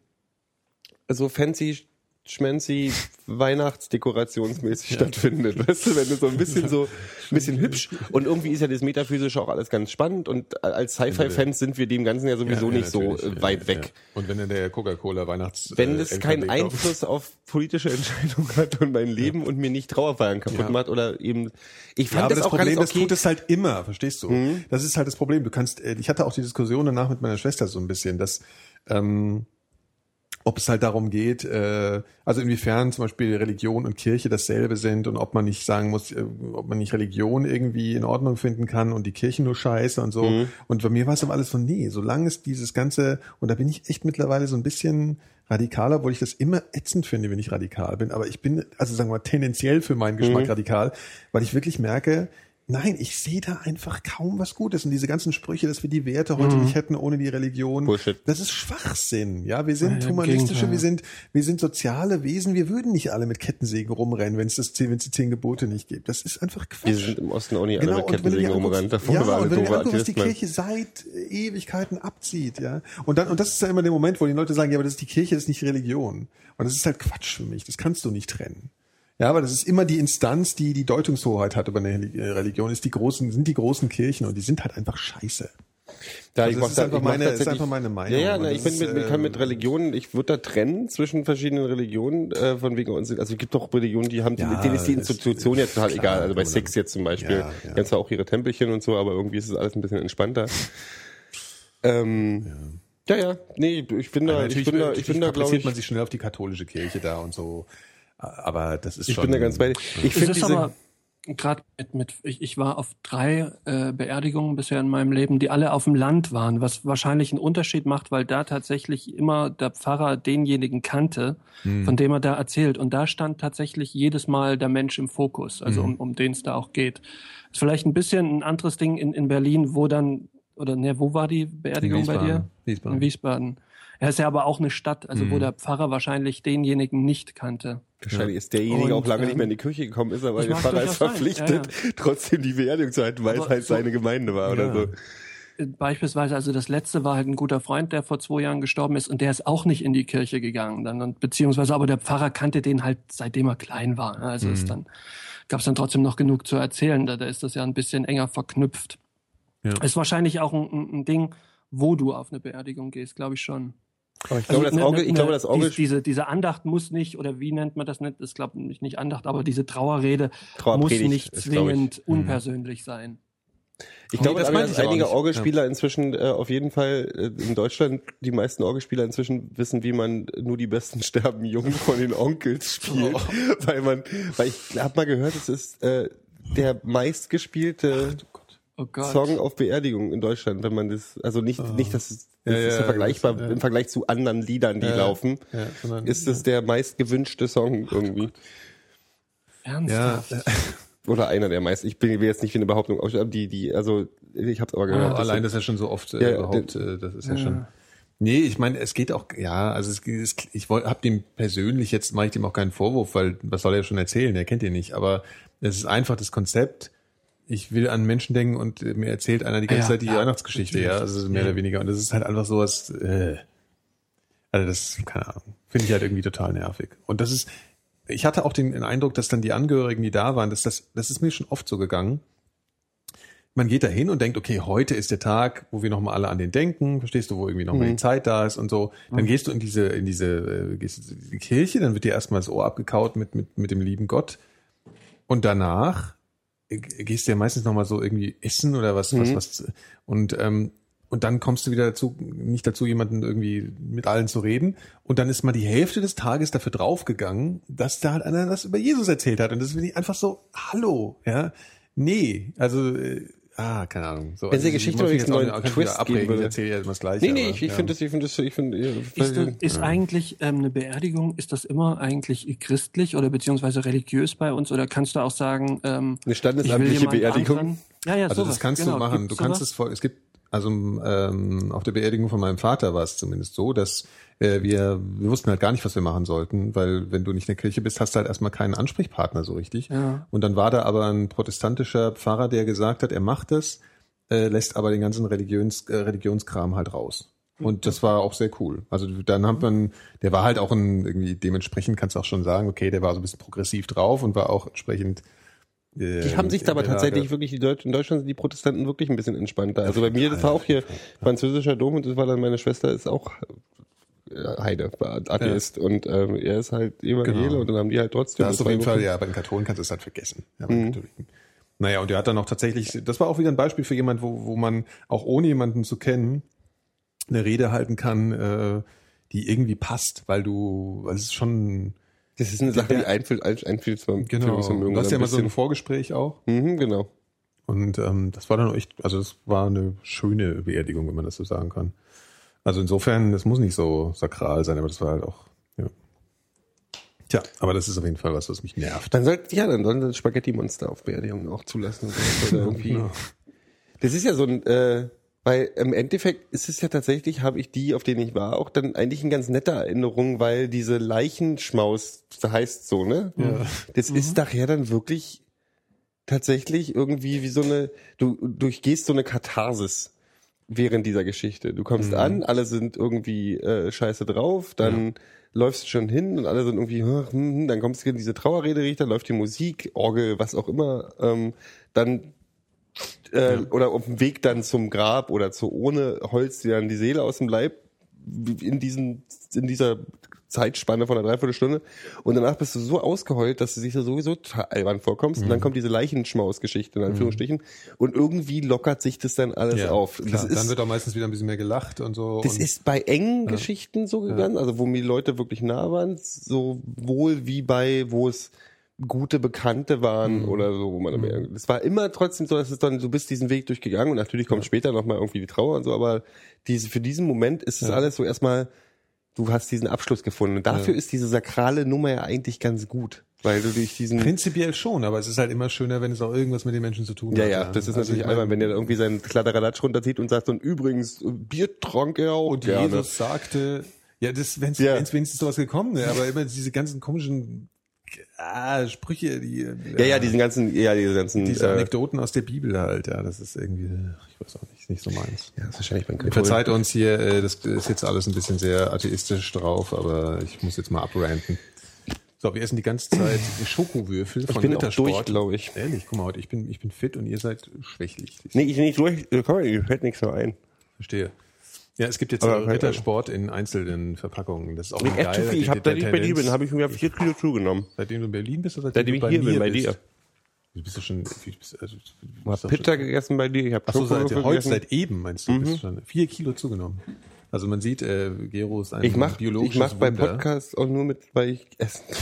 so fancy schmancy Weihnachtsdekorationsmäßig stattfindet. Weißt du, wenn du so ein bisschen so, ein bisschen hübsch und irgendwie ist ja das Metaphysische auch alles ganz spannend und als Sci-Fi-Fans sind wir dem Ganzen ja sowieso
Ja, ja,
nicht so äh,
ja,
weit
ja.
weg.
Und wenn dann der Coca-Cola Weihnachts
Wenn
äh,
es
LKW
keinen. Einfluss auf politische Entscheidungen hat und mein Leben und mir nicht Trauerfeiern kaputt
Ja.
macht oder eben, ich
Ja,
fand
aber
das,
das
auch
Problem,
ganz
das
okay. Mhm.
tut es halt immer, verstehst du? Das ist halt das Problem. Du kannst, äh, ich hatte auch die Diskussion danach mit meiner Schwester so ein bisschen, dass ähm, ob es halt darum geht, äh, also inwiefern zum Beispiel Religion und Kirche dasselbe sind und ob man nicht sagen muss, äh, ob man nicht Religion irgendwie in Ordnung finden kann und die Kirche nur scheiße und so.
Mhm.
Und bei mir war es aber alles so, nee, solange es dieses ganze, und da bin ich echt mittlerweile so ein bisschen radikaler, obwohl ich das immer ätzend finde, wenn ich radikal bin, aber ich bin, also sagen wir mal, tendenziell für meinen Geschmack
Mhm.
radikal, weil ich wirklich merke, Nein, ich sehe da einfach kaum was Gutes. Und diese ganzen Sprüche, dass wir die Werte heute nicht hätten ohne die Religion.
Mhm. Bullshit.
Das ist Schwachsinn. Ja, wir sind
Ja,
humanistische,
Gegenteil.
wir sind, wir sind soziale Wesen. Wir würden nicht alle mit Kettensägen rumrennen, wenn es das, wenn es die zehn Gebote nicht gibt. Das ist einfach Quatsch.
Wir sind im Osten auch nicht alle mit
Genau, du dir
Kettensägen
anguckst,
Davor
ja,
war alle
und wenn du anguckst, was die. Kirche seit Ewigkeiten abzieht, ja. Und dann, und das ist ja immer der Moment, wo die Leute sagen, ja, aber das ist die Kirche, das ist nicht Religion. Und das ist halt Quatsch für mich. Das kannst du nicht trennen. Ja, aber das ist immer die Instanz, die die Deutungshoheit hat über eine äh, Religion, ist die großen, sind die großen Kirchen und die sind halt einfach scheiße.
Da,
Also
ich
das ist
da-
einfach
ich
meine- ist einfach meine Meinung.
Ja, ja, na, ich bin
ist,
mit, ich kann
äh,
mit Religionen, ich würde da trennen zwischen verschiedenen Religionen, äh, von wegen uns, also es gibt doch Religionen, die haben,
Ja,
denen ist die Institution jetzt total
klar,
egal, also bei
man
Sex jetzt zum Beispiel,
Ja, ja.
die haben zwar auch ihre Tempelchen und so, aber irgendwie ist es alles ein bisschen entspannter. Ähm, ja. ja, nee, ich bin da, ich
natürlich
bin da, ich bin da, glaube ich,
man sich schnell auf die katholische Kirche da und so. Aber das ist
ich
schon.
bin da ganz bei dir. Ich finde diese,
aber gerade mit, mit ich, ich war auf drei äh, Beerdigungen bisher in meinem Leben, die alle auf dem Land waren, was wahrscheinlich einen Unterschied macht, weil da tatsächlich immer der Pfarrer denjenigen kannte,
Hm.
von dem er da erzählt. Und da stand tatsächlich jedes Mal der Mensch im Fokus, also
Hm.
um, um den es da auch geht. Ist vielleicht ein bisschen ein anderes Ding in, in Berlin, wo dann, oder ne, wo war die Beerdigung bei dir?
Wiesbaden.
In Wiesbaden. Er ist ja aber auch eine Stadt, also
Hm.
wo der Pfarrer wahrscheinlich denjenigen nicht kannte.
Wahrscheinlich ist derjenige
Und,
auch lange nicht
ähm,
mehr in die Kirche gekommen, ist aber der Pfarrer ist verpflichtet,
ja,
trotzdem die Beerdigung zu halten, weil es
Aber
halt
so-
seine Gemeinde war oder
Ja.
so.
beispielsweise, also das letzte war halt ein guter Freund, der vor zwei Jahren gestorben ist und der ist auch nicht in die Kirche gegangen. Dann, und, beziehungsweise aber der Pfarrer kannte den halt seitdem er klein war. Also
Mhm.
ist dann gab es dann trotzdem noch genug zu erzählen. Da, da ist das ja ein bisschen enger verknüpft.
Ja.
Ist wahrscheinlich auch ein, ein Ding, wo du auf eine Beerdigung gehst, glaube ich schon.
Aber ich glaube, das
ne-
Orgel,
ne-
ich glaube,
ne-
das Orgel,
dies- diese, diese Andacht muss nicht, oder wie nennt man das nicht? Das glaube ich nicht Andacht, aber diese Trauerrede muss nicht zwingend unpersönlich sein.
Ich glaube,
meinte
dass einige
nicht.
Orgelspieler inzwischen äh, auf jeden Fall äh, in Deutschland, die meisten Orgelspieler inzwischen wissen, wie man nur die besten sterben jung von den Onkels spielt,
Oh.
weil man, weil ich habe mal gehört, es ist äh, der meistgespielte
Oh Gott.
Song auf Beerdigung in Deutschland, wenn man das, also nicht, nicht, dass es, das
Ja,
ist
ja,
ja vergleichbar
ja.
im Vergleich zu anderen Liedern, die
Ja,
laufen,
ja, sondern-
ist es der meistgewünschte Song irgendwie.
Ja,
Ernsthaft.
Äh, Oder einer der meisten. Ich bin will jetzt nicht wie eine Behauptung aufstellen, aber die, die, also ich habe aber gehört.
Ja,
dass-
allein das ist ja schon so oft äh,
Ja,
überhaupt, äh, das ist ja, schon. Nee, ich meine, es geht auch, ja, also es, es ich wollte, hab dem persönlich jetzt mache ich dem auch keinen Vorwurf, weil was soll er schon erzählen? Er kennt ihn nicht, aber es ist einfach das Konzept. Ich will an Menschen denken und äh, mir erzählt einer die ganze
Ja,
Zeit die
ja,
Weihnachtsgeschichte, ja, also mehr oder weniger. Und das ist halt einfach sowas, äh, also das, keine Ahnung, finde ich halt irgendwie total nervig. Und das ist, ich hatte auch den, den Eindruck, dass dann die Angehörigen, die da waren, dass das, das ist mir schon oft so gegangen. Man geht da hin und denkt, okay, heute ist der Tag, wo wir nochmal alle an den denken, verstehst du, wo irgendwie nochmal
Mhm.
die Zeit da ist und so. Dann gehst du in diese, in diese, äh, gehst in die Kirche, dann wird dir erstmal das Ohr abgekaut mit, mit, mit dem lieben Gott. Und danach gehst du ja meistens nochmal so irgendwie essen oder was, was,
Mhm.
was, und, ähm, und dann kommst du wieder dazu, nicht dazu, jemanden irgendwie mit allen zu reden. Und dann ist mal die Hälfte des Tages dafür draufgegangen, dass da halt einer das über Jesus erzählt hat. Und das finde ich einfach so, hallo, ja. Nee, also, äh, ah, keine Ahnung. So,
Wenn sie
also,
Geschichte übrigens einen neuen Twist geben würde.
Ich erzähle ja immer das Gleiche.
Nee, nee,
aber,
ich, ich
ja.
finde das, ich finde das, ich finde,
Ist, das, ist eigentlich ähm, eine Beerdigung, ist das immer eigentlich christlich oder beziehungsweise religiös bei uns? Oder kannst du auch sagen, ähm,
Eine standesamtliche Beerdigung?
anderen- Ja, ja,
Also
sowas,
das kannst
genau.
du machen.
Gibt's
du kannst
sowas?
es voll. Es gibt also ähm, auf der Beerdigung von meinem Vater war es zumindest so, dass äh, wir wir wussten halt gar nicht, was wir machen sollten, weil wenn du nicht in der Kirche bist, hast du halt erstmal keinen Ansprechpartner so richtig.
Ja.
Und dann war da aber ein protestantischer Pfarrer, der gesagt hat, er macht das, äh, lässt aber den ganzen Religions, äh, Religionskram halt raus. Und das war auch sehr cool. Also dann hat man, der war halt auch ein, irgendwie dementsprechend kannst du auch schon sagen, okay, der war so ein bisschen progressiv drauf und war auch entsprechend.
Die haben sich da aber tatsächlich wirklich, die Deutschen, in Deutschland sind die Protestanten wirklich ein bisschen entspannter. Also bei mir, das war auch hier französischer Dom und das war dann meine Schwester ist auch äh, Heide, Atheist und ähm, er ist halt Evangele
Genau.
und dann haben die halt trotzdem.
Da ist
das
auf jeden Fall, ja, bei den Katholen kannst du es halt vergessen. Ja, bei den Katholiken. Naja, und er hat dann auch tatsächlich, das war auch wieder ein Beispiel für jemand, wo, wo man auch ohne jemanden zu kennen eine Rede halten kann, äh, die irgendwie passt, weil du, weil es ist schon,
Das ist eine Sache, die einfühlt, einfühlt zum
genau,
Führungsvermögen
du hast ja immer so ein. Vorgespräch auch.
Mhm, genau.
Und ähm, das war dann echt, also das war eine schöne Beerdigung, wenn man das so sagen kann. Also insofern, das muss nicht so sakral sein, aber das war halt auch, ja. Tja, aber das ist auf jeden Fall was, was mich nervt.
Dann sollte, ja, dann sollen sie das Spaghetti-Monster auf Beerdigungen auch zulassen. Oder irgendwie.
Genau.
Das ist ja so ein, äh, weil im Endeffekt ist es ja tatsächlich, habe ich die, auf denen ich war, auch dann eigentlich eine ganz nette Erinnerung, weil diese Leichenschmaus, das heißt so, ne? Ja. Das ist nachher dann wirklich tatsächlich irgendwie wie so eine, du durchgehst so eine Katharsis während dieser Geschichte. Du kommst an, alle sind irgendwie äh, scheiße drauf, dann läufst du schon hin und alle sind irgendwie, hm, hm, dann kommst du in diese Trauerrede dann läuft die Musik, Orgel, was auch immer, ähm, dann äh, oder auf dem Weg dann zum Grab oder zur Urne holst dir dann die Seele aus dem Leib in diesen in dieser Zeitspanne von einer Dreiviertelstunde. Und danach bist du so ausgeheult, dass du dich da sowieso albern vorkommst. Und dann kommt diese Leichenschmaus-Geschichte in Anführungsstrichen. Und irgendwie lockert sich das dann alles auf.
Klar,
das ist,
dann wird auch meistens wieder ein bisschen mehr gelacht und so.
das
und
ist bei engen Geschichten so gegangen, also wo mir die Leute wirklich nah waren, sowohl wie bei, wo es gute Bekannte waren
Mhm.
oder so, wo man es war immer trotzdem so, dass es dann, du bist diesen Weg durchgegangen und natürlich kommt später nochmal irgendwie die Trauer und so, aber diese, für diesen Moment ist es alles so erstmal, du hast diesen Abschluss gefunden und dafür ist diese sakrale Nummer ja eigentlich ganz gut, weil du durch diesen
Prinzipiell schon, aber es ist halt immer schöner, wenn es auch irgendwas mit den Menschen zu tun
ja,
hat.
ja, das ist
Also
natürlich albern, wenn der irgendwie seinen Kladderadatsch runterzieht und sagt, und übrigens, Bier trank er auch
Und
gerne.
Jesus sagte, ja, das, wenn es
Ja.
wenigstens sowas gekommen wäre, aber immer diese ganzen komischen ah, Sprüche, die,
ja, ja, diesen ganzen, ja, diese ganzen,
diese
äh,
Anekdoten aus der Bibel halt, ja, das ist irgendwie, ich weiß auch nicht, nicht so meins.
ja, das ist wahrscheinlich beim
Ihr verzeiht uns hier, äh, das ist jetzt alles ein bisschen sehr atheistisch drauf, aber ich muss jetzt mal abranten. So, wir essen die ganze Zeit Schokowürfel von
bin auch
Rittersport.
durch, glaub ich.
Ehrlich, guck mal, heute, ich bin, ich bin fit und ihr seid schwächlich. Ich
Nee, ich nicht durch, äh, komm, mir fällt nichts mehr ein.
verstehe. Ja, es gibt jetzt
Aber-
Rittersport in einzelnen Verpackungen. Das ist auch
Ich echt zu
geil.
viel. Ich habe, seitdem ich bei dir
Tendenz-
bin, habe ich mir vier Kilo zugenommen.
Seitdem du in Berlin bist oder
Seitdem ich hier bin, bei
bist?
dir.
Du bist ja schon, wie bist, also, du
Ich
bist
habe
doch
Pizza gegessen bei dir, ich habe
Ach so, seit heute, seit eben meinst du, bist du schon vier Kilo zugenommen. Also man sieht, äh, Gero ist ein
Ich mach, ich
biologisches
mach bei
Wunder.
Podcasts auch nur mit, weil ich esse.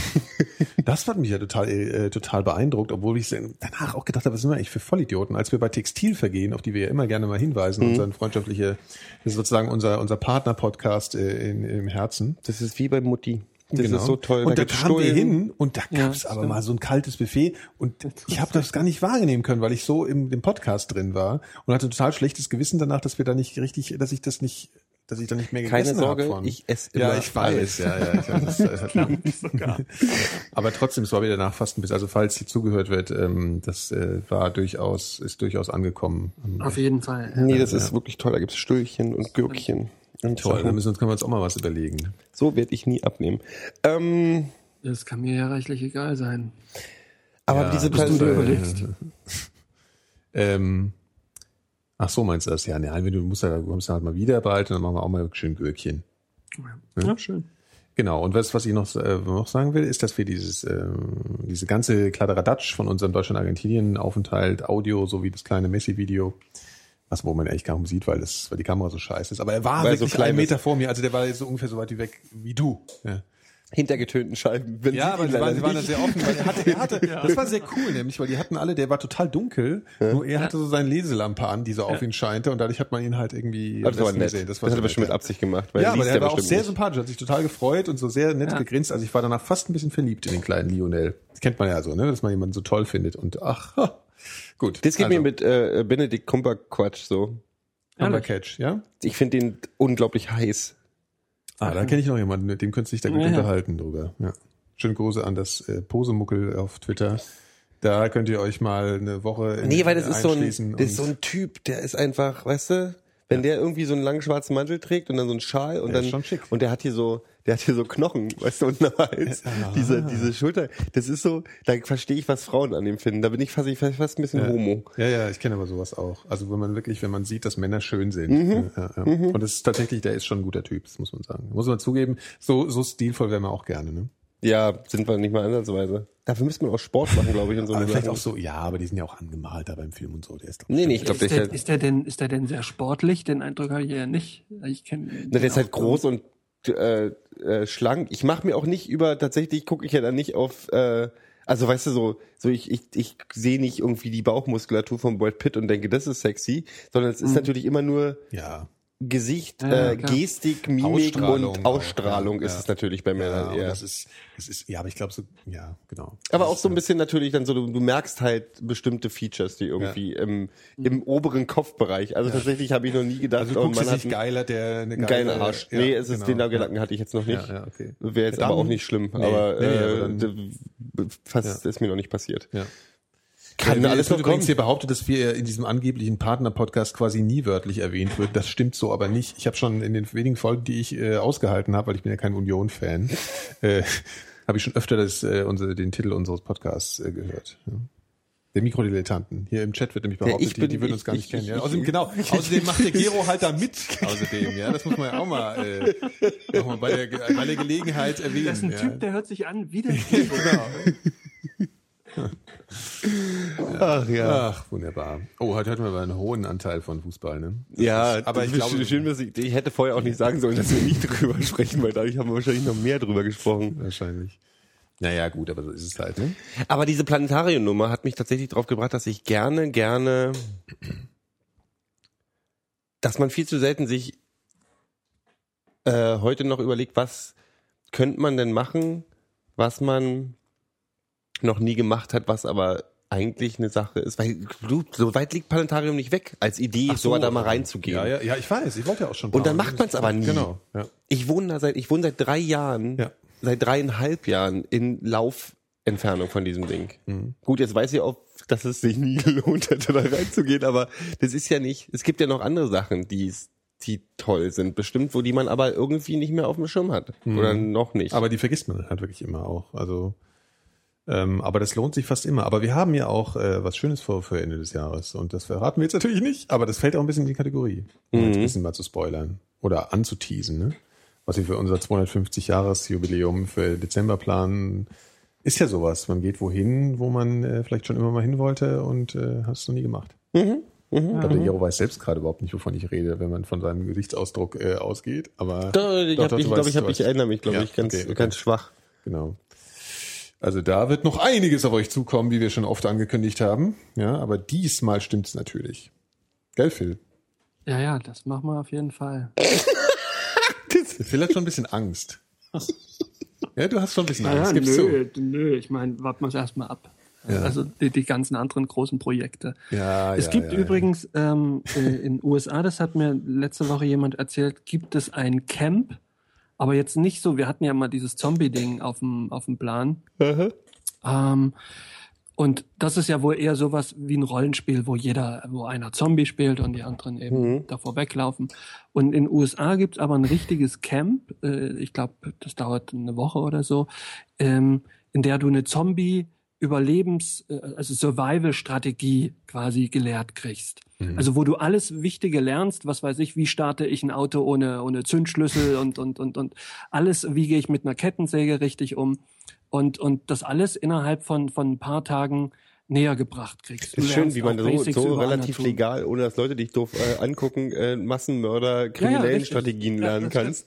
Das hat mich ja total, äh, total beeindruckt, obwohl ich danach auch gedacht habe, was sind wir eigentlich für Vollidioten, als wir bei Textilvergehen, auf die wir ja immer gerne mal hinweisen,
Mhm.
unseren freundschaftliche, das ist sozusagen unser, unser Partner-Podcast äh, in, im Herzen.
Das ist wie bei Mutti. Das
Genau.
ist so toll.
Und da,
gibt's
kamen wir hin und da gab es aber mal so ein kaltes Buffet und ich habe das gar nicht wahrnehmen können, weil ich so im dem Podcast drin war und hatte total schlechtes Gewissen danach, dass wir da nicht richtig, dass ich das nicht, dass ich da nicht mehr
Keine
gegessen
Sorge,
hab
ich esse
Ja,
immer
ich weiß,
alles.
ja, ja. Ich, das, das hat, aber trotzdem, es war wieder nach fast ein bisschen, also falls hier zugehört wird, ähm, das äh, war durchaus, ist durchaus angekommen.
Auf jeden Fall. ja.
Nee, das ist wirklich toll. Da gibt's Stüllchen und Gürkchen. Und
Toll,
Sachen.
dann müssen wir uns, können wir uns auch mal was überlegen.
So werde ich nie abnehmen. Ähm,
Das kann mir ja reichlich egal sein.
aber
Ja,
diese
du
Person,
da-
überlegst.
Ähm, ach so, meinst du das? Ja, nein, wenn du musst ja, du kommst ja halt mal wieder bald und dann machen wir auch mal schön Gürkchen.
Ja, schön.
Genau, und was, was ich noch, äh, noch sagen will, ist, dass wir dieses, äh, diese ganze Kladderadatsch von unserem Deutschland-Argentinien-Aufenthalt, Audio sowie das kleine Messi-Video, was wo man eigentlich kaum sieht, weil, das, weil die Kamera so scheiße ist. Aber er war
Weil er so
wirklich
klein
einen Meter vor mir, also der war jetzt so ungefähr so weit wie weg wie du. Ja.
Hintergetönten Scheiben. Wenn
Ja,
sie
aber
ihn
die waren, die waren da sehr offen, weil er hatte, er hatte das war sehr cool nämlich, weil die hatten alle, der war total dunkel, nur er hatte so seine Leselampe an, die so auf ihn scheinte und dadurch hat man ihn halt irgendwie
Das war nett.
gesehen.
Das,
war
hat
so
er bestimmt mit Absicht gemacht. Weil
Ja, aber der
er
war auch sehr
nicht.
sympathisch, hat sich total gefreut und so sehr nett gegrinst. Also ich war danach fast ein bisschen verliebt in den kleinen Lionel. Das kennt man ja so, ne, dass man jemanden so toll findet und ach, gut.
Das geht
also,
mir mit äh, Benedict Cumberquatch so.
Cumbercatch, ja?
Ich finde den unglaublich heiß.
Ah, da kenne ich noch jemanden, mit dem könntest du dich da gut
Ja, ja.
unterhalten drüber. Ja. Schöne Grüße an das äh, Posemuckel auf Twitter. Da könnt ihr euch mal eine Woche in,
Nee, weil das ist so ein, das ist so ein Typ, der ist einfach, weißt du, wenn der irgendwie so einen langen schwarzen Mantel trägt und dann so einen Schal und
Der
dann
ist schon schick.
und der hat hier so, der hat hier so Knochen, weißt du, unten am Hals, diese diese Schulter. Das ist so, da verstehe ich, was Frauen an ihm finden. Da bin ich fast, ich fast ein bisschen homo.
Ja, ja, ich kenne aber sowas auch. Also wenn man wirklich, wenn man sieht, dass Männer schön sind.
Mhm.
Ja, ja. Und das ist tatsächlich, der ist schon ein guter Typ, das muss man sagen. Muss man zugeben. So, so stilvoll wäre man auch gerne, ne?
Ja, sind wir nicht mal ansatzweise. Dafür müsste man auch Sport machen, glaube ich, und so.
Aber vielleicht
Sachen.
auch so, ja, aber die sind ja auch angemalt da beim Film und so. Der ist doch
Nee, nee, ich glaube,
Ist
der,
der,
ist,
ist, der denn, ist der denn sehr sportlich? Den Eindruck habe ich ja nicht. Ich kenn,
na, der ist halt groß und äh, äh, schlank. Ich mache mir auch nicht über, tatsächlich gucke ich ja dann nicht auf, äh, also weißt du, so, so ich, ich, ich sehe nicht irgendwie die Bauchmuskulatur von Brad Pitt und denke, das ist sexy, sondern es ist natürlich immer nur
Ja.
Gesicht,
Ja,
äh. Gestik, Mimik
Ausstrahlung
und
auch,
Ausstrahlung
ja,
ist
ja.
es natürlich bei
Ja,
Männern eher.
das ist, das ist, ja, aber ich glaube so, ja, genau.
Aber auch so ein bisschen natürlich dann so, du, du merkst halt bestimmte Features, die irgendwie im, im oberen Kopfbereich. Also tatsächlich habe ich noch nie gedacht,
Also du
oh, man hat
nicht
einen
geiler, der eine geile,
geilen Arsch.
Ja,
nee, es ist,
genau.
den Gedanken hatte ich jetzt noch nicht.
Ja, ja, okay.
Wäre jetzt
Dann-
aber auch nicht schlimm.
Nee,
aber,
nee, nee,
äh,
aber dann-
fast ist mir noch nicht passiert.
Ja.
Kann
Ja,
alles
es
noch
wird
kommen.
übrigens hier behauptet, dass wir in diesem angeblichen Partner-Podcast quasi nie wörtlich erwähnt wird. Das stimmt so aber nicht. Ich habe schon in den wenigen Folgen, die ich äh, ausgehalten habe, weil ich bin ja kein Union-Fan, äh, habe ich schon öfter das, äh, unsere, den Titel unseres Podcasts äh, gehört. Ja. Der Mikrodilettanten. Hier im Chat wird nämlich behauptet,
ich
die,
bin-
die würden uns
ich-
gar nicht
ich-
kennen. Ja.
ich-
Außerdem, genau, außerdem macht der Gero halt da mit. Außerdem, ja, das muss man ja auch mal, äh, auch mal bei, der, bei der Gelegenheit erwähnen.
Das ist ein
ja.
Typ, der hört sich an wie der
genau.
Ach ja.
Ach, wunderbar. Oh, heute hatten wir aber einen hohen Anteil von Fußball, ne? Das
Ja,
ist- aber ich glaube,
schön, dass ich, ich hätte vorher auch nicht sagen sollen, dass wir nicht drüber sprechen, weil dadurch haben wir wahrscheinlich noch mehr drüber gesprochen.
wahrscheinlich. Naja, gut, aber so ist es halt, ne?
Aber diese Planetarium-Nummer hat mich tatsächlich drauf gebracht, dass ich gerne, gerne, dass man viel zu selten sich äh, heute noch überlegt, was könnte man denn machen, was man noch nie gemacht hat, was aber eigentlich eine Sache ist, weil du, so weit liegt Planetarium nicht weg, als Idee, so, da mal reinzugehen.
Ja, ja, ja, ich weiß, ich wollte ja auch schon.
Und dann macht man's aber nie.
Genau, ja.
Ich wohne da seit, ich wohne seit drei Jahren,
Ja.
seit dreieinhalb Jahren in Laufentfernung von diesem Ding.
Mhm.
Gut, jetzt weiß ich auch, dass es sich nie gelohnt hätte, da reinzugehen, aber das ist ja nicht, es gibt ja noch andere Sachen, die es- die toll sind, bestimmt, wo die man aber irgendwie nicht mehr auf dem Schirm hat. Oder noch nicht.
Mhm. Aber die vergisst man halt wirklich immer auch. Also, ähm, aber das lohnt sich fast immer. Aber wir haben ja auch äh, was Schönes vor für Ende des Jahres. Und das verraten wir jetzt natürlich nicht, aber das fällt auch ein bisschen in die Kategorie. Um jetzt ein bisschen mal zu spoilern. Oder anzuteasen, ne? Was wir für unser 250 Jahresjubiläum für Dezember planen, ist ja sowas. Man geht wohin, wo man äh, vielleicht schon immer mal hin wollte und äh, hat es noch nie gemacht. Ich glaube, der Jero weiß selbst gerade überhaupt nicht, wovon ich rede, wenn man von seinem Gesichtsausdruck äh, ausgeht. Aber
Doch, ich,
Doch,
ich glaube, ich, hab, ich erinnere mich, glaube
Ja,
ich, ganz,
okay, okay.
ganz schwach.
Genau. Also da wird noch einiges auf euch zukommen, wie wir schon oft angekündigt haben. Ja, aber diesmal stimmt's natürlich. Gell, Phil?
Ja, ja, das machen wir auf jeden Fall.
Phil hat schon ein bisschen Angst. Ja, du hast schon ein bisschen
Ja,
Angst,
ja,
gibst
nö, nö, ich meine, warten wir es erstmal ab. Also die, die ganzen anderen großen Projekte.
Ja,
es
ja,
gibt
ja, ja.
übrigens ähm, äh, in USA, das hat mir letzte Woche jemand erzählt, gibt es ein Camp, aber jetzt nicht so, wir hatten ja mal dieses Zombie-Ding auf dem, auf dem Plan. Ähm, und das ist ja wohl eher sowas wie ein Rollenspiel, wo jeder, wo einer Zombie spielt und die anderen eben davor weglaufen. Und in den USA gibt's aber ein richtiges Camp, äh, ich glaube, das dauert eine Woche oder so, ähm, in der du eine Zombie Überlebens, äh, also Survival-Strategie quasi gelehrt kriegst. Also wo du alles Wichtige lernst, was weiß ich, wie starte ich ein Auto ohne, ohne Zündschlüssel und, und, und, und alles, wie gehe ich mit einer Kettensäge richtig um. Und, und das alles innerhalb von, von ein paar Tagen näher gebracht kriegst. Du
Ist schön, wie man so, so relativ legal, ohne dass Leute dich doof äh, angucken, äh, Massenmörder, kriminellen. Strategien
Ja,
lernen
das
kannst.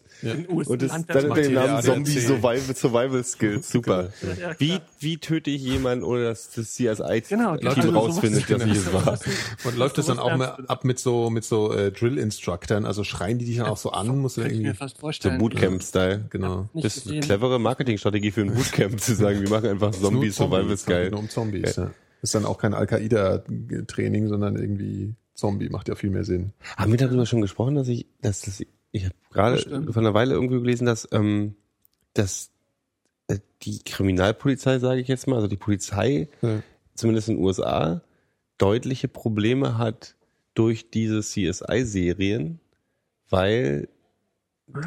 USA
Und das dann den
die-
Namen. Zombie Survival, Survival Skills. Super.
Ja, ja,
Wie, wie töte ich jemanden, ohne dass das CSI
Genau,
Team
also sowas-
rausfindet, dass ich es war?
Und läuft das dann auch mal ab mit so mit so äh, Drill-Instructern? Also schreien die dich dann auch so an? Musst du irgendwie
So
vorstellen.
Bootcamp-Style.
genau.
Das ist eine clevere Marketingstrategie für ein Bootcamp, zu sagen, wir machen einfach Zombie Survival
ja,
geil.
Nur um Zombies. Ja. Ist dann auch kein Al-Qaida-Training, sondern irgendwie Zombie macht ja viel mehr Sinn.
Haben wir darüber schon gesprochen, dass ich, dass das, ich habe gerade vor einer Weile irgendwo gelesen, dass, ähm, dass äh, die Kriminalpolizei, sage ich jetzt mal, also die Polizei,
Ja.
zumindest in den USA, deutliche Probleme hat, durch diese CSI-Serien, weil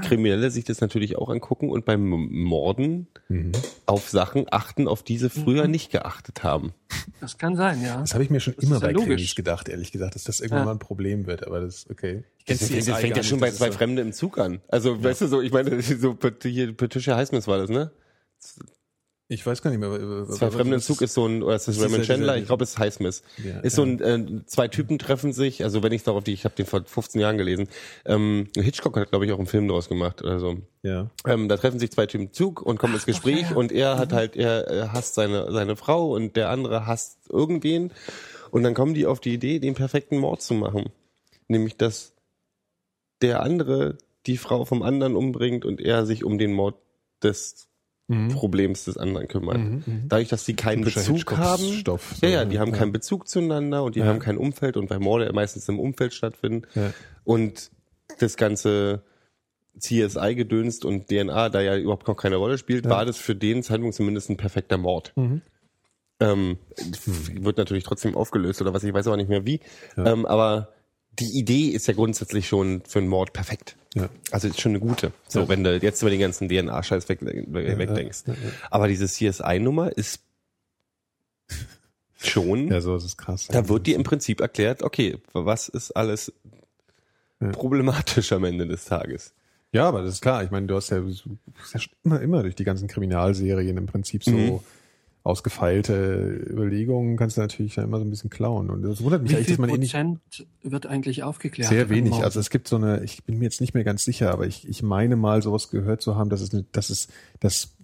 Kriminelle sich das natürlich auch angucken und beim Morden
Mhm.
auf Sachen achten, auf die sie früher nicht geachtet haben.
Das kann sein, ja.
Das habe ich mir schon
Das
immer
ja
bei
logisch.
Krimis gedacht, ehrlich gesagt, dass das irgendwann
Ja.
mal ein Problem wird, aber das, okay. Ich
Das
CSI
das fängt ja schon bei
das
zwei
so-
Fremde im Zug an. Also, weißt du so, ich meine, so hier Patricia Highsmith war das, ne?
Ich weiß gar nicht mehr.
Zwei Fremde im Zug ist so ein, oder ist das Raymond Chandler? Ich glaube, es ist Highsmith.
Ja,
ist so ein, äh, zwei Typen treffen sich, also wenn ich darauf die, ich habe den vor 15 Jahren gelesen. Ähm, Hitchcock hat, glaube ich, auch einen Film draus gemacht oder so.
Ja.
Ähm, da treffen sich zwei Typen im Zug und kommen ins Gespräch und er hat halt, er, er hasst seine, seine Frau und der andere hasst irgendwen. Und dann kommen die auf die Idee, den perfekten Mord zu machen. Nämlich, dass der andere die Frau vom anderen umbringt und er sich um den Mord des Problems des anderen kümmert. Dadurch, dass sie keinen
Typischer
Bezug haben.
Stoff,
ja,
so,
ja, die haben
ja.
keinen Bezug zueinander und die
Ja.
haben kein Umfeld und weil Morde meistens im Umfeld stattfinden.
Ja.
Und das ganze CSI gedönst und DNA da ja überhaupt noch keine Rolle spielt, war das für den Zeitpunkt zumindest ein perfekter Mord.
Mhm.
Ähm, Wird natürlich trotzdem aufgelöst oder was, ich weiß aber nicht mehr wie. Ähm, aber die Idee ist ja grundsätzlich schon für einen Mord perfekt.
Ja.
Also ist schon eine gute. So,
Ja.
wenn du jetzt über den ganzen DNA-Scheiß weg, wegdenkst. Aber diese CSI-Nummer ist schon,
Ja, so ist es krass.
da wird dir im Prinzip erklärt, okay, was ist alles
Ja.
problematisch am Ende des Tages.
Ja, aber das ist klar. Ich meine, du hast ja, du hast ja immer, immer durch die ganzen Kriminalserien im Prinzip so
Mhm.
Ausgefeilte Überlegungen kannst du natürlich dann immer so ein bisschen klauen. Und das wundert mich
Wie
eigentlich,
viel
dass man eh nicht
Prozent wird eigentlich aufgeklärt?
sehr wenig. Also es gibt so eine, ich bin mir jetzt nicht mehr ganz sicher, aber ich, ich meine mal sowas gehört zu haben, dass es eine, dass es, das,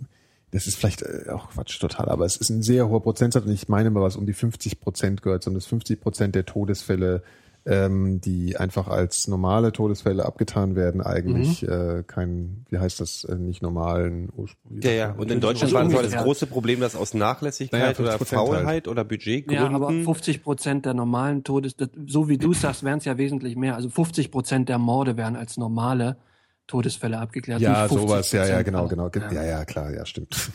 das ist vielleicht äh, auch Quatsch total, aber es ist ein sehr hoher Prozentsatz und ich meine mal was um die 50 Prozent gehört, so dass 50 Prozent der Todesfälle ähm, die einfach als normale Todesfälle abgetan werden, eigentlich äh, kein, wie heißt das, äh, nicht normalen Ursprung.
Ja, ja. Und in
Natürlich
Deutschland war das große Problem, dass aus Nachlässigkeit
Naja,
oder
50%
Faulheit oder Budgetgründen.
Ja, aber 50 Prozent der normalen Todes, das- so wie du sagst, wären es ja wesentlich mehr. Also 50 Prozent der Morde werden als normale Todesfälle abgeklärt.
Ja,
nicht 50%.
sowas, ja, ja, genau, genau.
Ja.
Ja, ja, klar, ja, stimmt.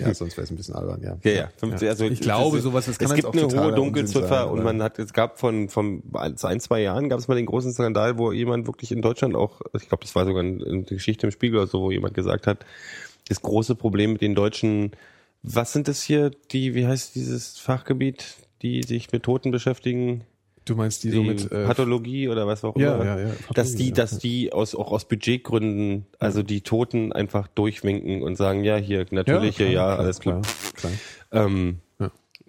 Ja,
sonst wäre es ein bisschen albern, ja.
Ja, ja. Also
ich glaube, sowas, das kann
es gibt
auch
eine hohe Dunkelziffer
sein,
und man hat, es gab von, von ein, zwei Jahren gab es mal den großen Skandal, wo jemand wirklich in Deutschland auch, ich glaube, das war sogar eine eine Geschichte im Spiegel oder so, wo jemand gesagt hat, das große Problem mit den Deutschen, was sind das hier, die, wie heißt dieses Fachgebiet, die sich mit Toten beschäftigen?
Du meinst die,
die
so mit äh,
Pathologie oder was auch
Ja,
immer.
ja, ja,
dass
Pathologie,
die,
ja.
dass die aus, auch aus Budgetgründen, also die Toten einfach durchwinken und sagen, ja, hier, natürliche, ja,
klar,
alles
klar,
gut.
Klar.
Ähm,
Ja.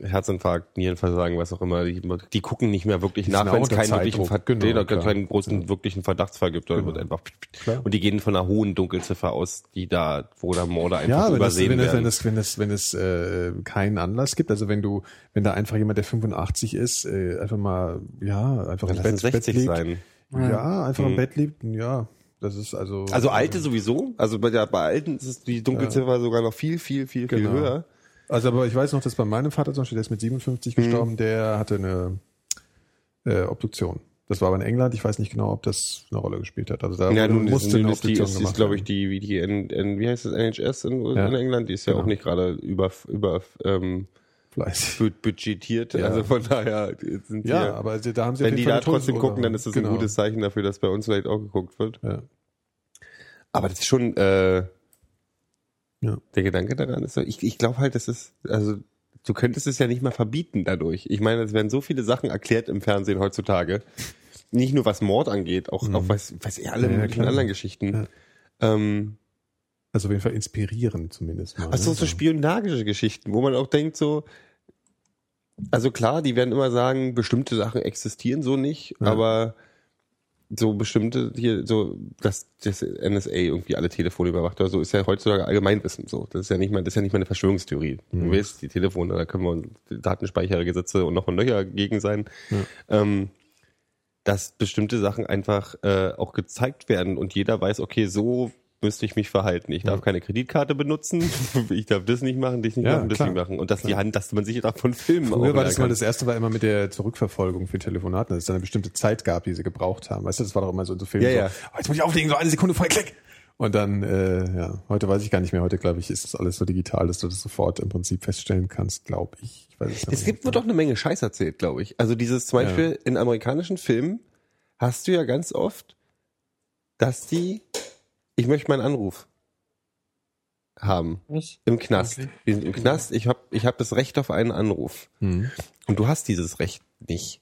Herzinfarkt, Nierenversagen, was auch immer, die, die gucken nicht mehr wirklich
Die
nach, wenn es keinen wirklichen, Ver
genau,
nee, da
klar.
keinen großen wirklichen Verdachtsfall gibt, sondern
Genau.
wird einfach
Klar.
und die gehen von einer hohen Dunkelziffer aus, die da, wo da Morde einfach
Ja, wenn das,
übersehen
wenn, das,
werden.
wenn das, wenn das, wenn es äh, keinen Anlass gibt, also wenn du, wenn da einfach jemand, der 85 ist, äh, einfach mal, ja, einfach
Dann
im Bett,
es 60
Bett liegt,
sein.
ja, einfach im
Mhm.
Bett liegt, ja, das ist also,
Also alte sowieso, also bei, der, bei alten ist es die Dunkelziffer sogar noch viel, viel, viel, viel
Genau.
höher.
Also, aber ich weiß noch, dass bei meinem Vater zum Beispiel, der ist mit 57
Mhm.
gestorben, der hatte eine äh, Obduktion. Das war aber in England. Ich weiß nicht genau, ob das eine Rolle gespielt hat. Also da
Ja, nun
musste
ist,
eine
ist die,
Obduktion
ist, ist
gemacht
glaube ich, die, wie die, N, N, wie heißt das, NHS in,
Ja.
in England, die ist ja
Genau.
auch nicht gerade über, über, ähm, budgetiert.
Ja.
Also von daher sind
Ja,
wir,
aber also da haben sie
wenn die da trotzdem
Todesursache.
gucken, dann ist das
Genau.
ein gutes Zeichen dafür, dass bei uns vielleicht auch geguckt wird.
Ja.
Aber das ist schon, äh,
Ja.
der Gedanke daran ist so, ich, ich glaube halt, das ist, also, du könntest es ja nicht mal verbieten dadurch. Ich meine, es werden so viele Sachen erklärt im Fernsehen heutzutage. Nicht nur was Mord angeht, auch, auch was, was eh alle
Mhm. Ja, ja,
möglichen
klar.
anderen Geschichten. Ähm,
Also auf jeden Fall inspirieren zumindest mal.
Also
ne?
so spionagische Geschichten, wo man auch denkt so, also klar, die werden immer sagen, bestimmte Sachen existieren so nicht,
Ja.
aber so bestimmte hier so, dass das NSA irgendwie alle Telefone überwacht oder so, ist ja heutzutage Allgemeinwissen so. Das ist ja nicht mal, das ist ja nicht mal eine Verschwörungstheorie.
Mhm.
Du weißt, die Telefone, da können wir uns Datenspeichergesetze und noch und nöcher gegen sein. Ähm, dass bestimmte Sachen einfach äh, auch gezeigt werden und jeder weiß, okay, so müsste ich mich verhalten. Ich darf keine Kreditkarte benutzen, ich darf das nicht machen, das nicht
Ja,
machen, das
klar.
nicht machen. Und dass die Hand, dass man sich davon filmen
Früher war das mal das erste war immer mit der Zurückverfolgung für Telefonaten, dass es dann eine bestimmte Zeit gab, die sie gebraucht haben. Weißt du, das war doch immer so in so Filmen
Ja,
so,
ja.
oh, jetzt muss ich auflegen, so eine Sekunde vorher, klick. Und dann, äh, ja, heute weiß ich gar nicht mehr. Heute, glaube ich, ist das alles so digital, dass du das sofort im Prinzip feststellen kannst, glaube ich. ich weiß es
Es gibt wohl doch eine Menge Scheiß erzählt, glaube ich. Also dieses zum Beispiel in amerikanischen Filmen hast du ja ganz oft, dass die, ich möchte meinen Anruf haben
Was?
im Knast.
Okay.
Wir sind im Knast. Ich habe ich hab das Recht auf einen Anruf.
Hm.
Und du hast dieses Recht nicht.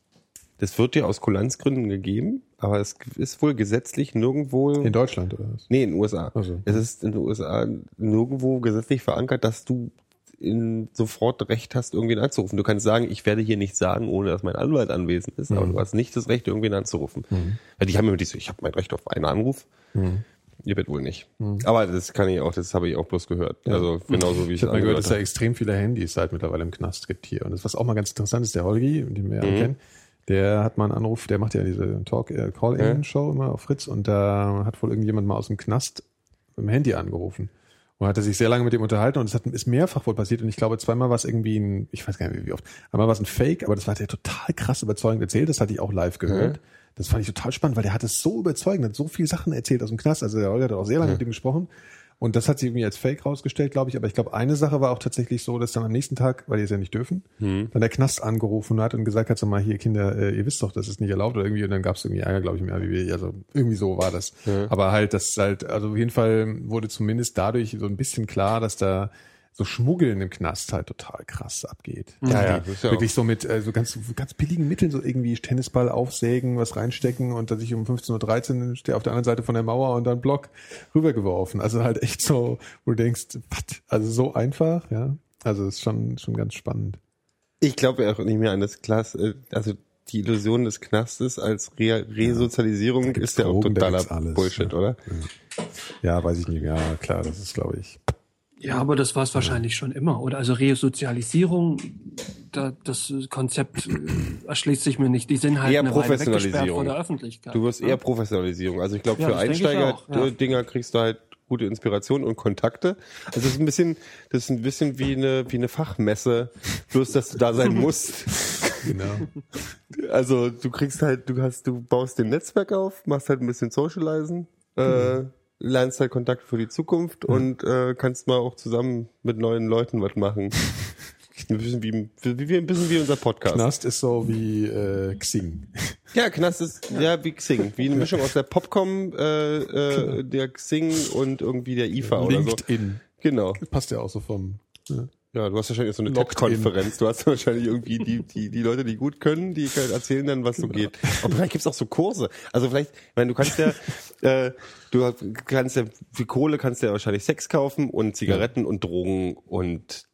Das wird dir aus Kulanzgründen gegeben, aber es ist wohl gesetzlich nirgendwo.
In Deutschland oder was?
Nee, in den USA.
Ach so.
Es ist in den USA nirgendwo gesetzlich verankert, dass du in sofort Recht hast, irgendwen anzurufen. Du kannst sagen, ich werde hier nichts sagen, ohne dass mein Anwalt anwesend ist, aber du hast nicht das Recht, irgendwen anzurufen. Weil die haben immer diese, ich habe mein Recht auf einen Anruf. Ihr wird wohl nicht. Aber das kann ich auch, das habe ich auch bloß gehört. Also genauso wie ich
Ich habe mal gehört, dass da extrem viele Handys halt mittlerweile im Knast gibt hier. Und das, was auch mal ganz interessant ist, der Holgi, den wir ja
Mhm.
kennen, der hat mal einen Anruf, der macht ja diese Talk, äh, Call-In-Show immer auf Fritz und da hat wohl irgendjemand mal aus dem Knast mit dem Handy angerufen. Und hat er sich sehr lange mit dem unterhalten und es hat, ist mehrfach wohl passiert und ich glaube zweimal war es irgendwie ein, ich weiß gar nicht wie oft, einmal war es ein Fake, aber das war der total krass überzeugend erzählt, das hatte ich auch live gehört. Das fand ich total spannend, weil der hat es so überzeugend, hat so viele Sachen erzählt aus dem Knast, also der Holger hat auch sehr lange mit ihm gesprochen und das hat sich irgendwie als Fake rausgestellt, glaube ich. Aber ich glaube, eine Sache war auch tatsächlich so, dass dann am nächsten Tag, weil die es ja nicht dürfen, dann der Knast angerufen hat und gesagt hat, so mal hier Kinder, äh, ihr wisst doch, das ist nicht erlaubt oder irgendwie. Und dann gab es irgendwie Ärger, glaube ich, im RBB. Also irgendwie so war das. Aber halt, das halt, also auf jeden Fall wurde zumindest dadurch so ein bisschen klar, dass da so Schmuggeln im Knast halt total krass abgeht.
Ja, ja,
die
das ist ja
wirklich so mit äh, so ganz ganz billigen Mitteln so irgendwie Tennisball aufsägen, was reinstecken und dann sich um 15.13 Uhr steht auf der anderen Seite von der Mauer und dann Block rübergeworfen. Also halt echt so, wo du denkst, was? Also so einfach, ja. Also ist schon schon ganz spannend.
Ich glaube auch nicht mehr an das Klass, äh, also die Illusion des Knastes als Re Resozialisierung ist ja auch totaler
alles,
Bullshit,
ja.
oder?
Ja, weiß ich nicht. Ja, klar, das ist glaube ich.
Ja, aber das war es wahrscheinlich schon immer, oder? Also Resozialisierung, da, das Konzept äh, erschließt sich mir nicht. Die sind halt
Eher
eine Weile weggesperrt
Professionalisierung.
vor der Öffentlichkeit.
Du wirst
ne?
eher Professionalisierung. Also ich glaube,
Ja,
für
das denke ich
Einsteiger
auch, ja.
äh, Dinger kriegst du halt gute Inspiration und Kontakte. Also das ist ein bisschen, das ist ein bisschen wie eine, wie eine Fachmesse, bloß dass du da sein musst.
Genau.
Also du kriegst halt, du hast, du baust den Netzwerk auf, machst halt ein bisschen Socializen, äh, lernst halt Kontakt für die Zukunft und äh, kannst mal auch zusammen mit neuen Leuten was machen. Ein bisschen wie, wie, wie, ein bisschen wie unser Podcast.
Knast ist so wie äh, Xing.
Ja, Knast ist ja wie Xing, wie eine Mischung aus der Popcom, äh, äh, der Xing und irgendwie der IFA oder so.
LinkedIn.
Genau.
Passt ja auch so vom. Ja.
Ja, du hast wahrscheinlich so eine TED-Konferenz. Du hast wahrscheinlich irgendwie die, die, die Leute, die gut können, die können erzählen dann, was so
Genau.
geht. Aber vielleicht gibt's auch so Kurse. Also vielleicht, ich meine, du kannst ja, äh, du kannst ja, für Kohle kannst du ja wahrscheinlich Sex kaufen und Zigaretten und Drogen und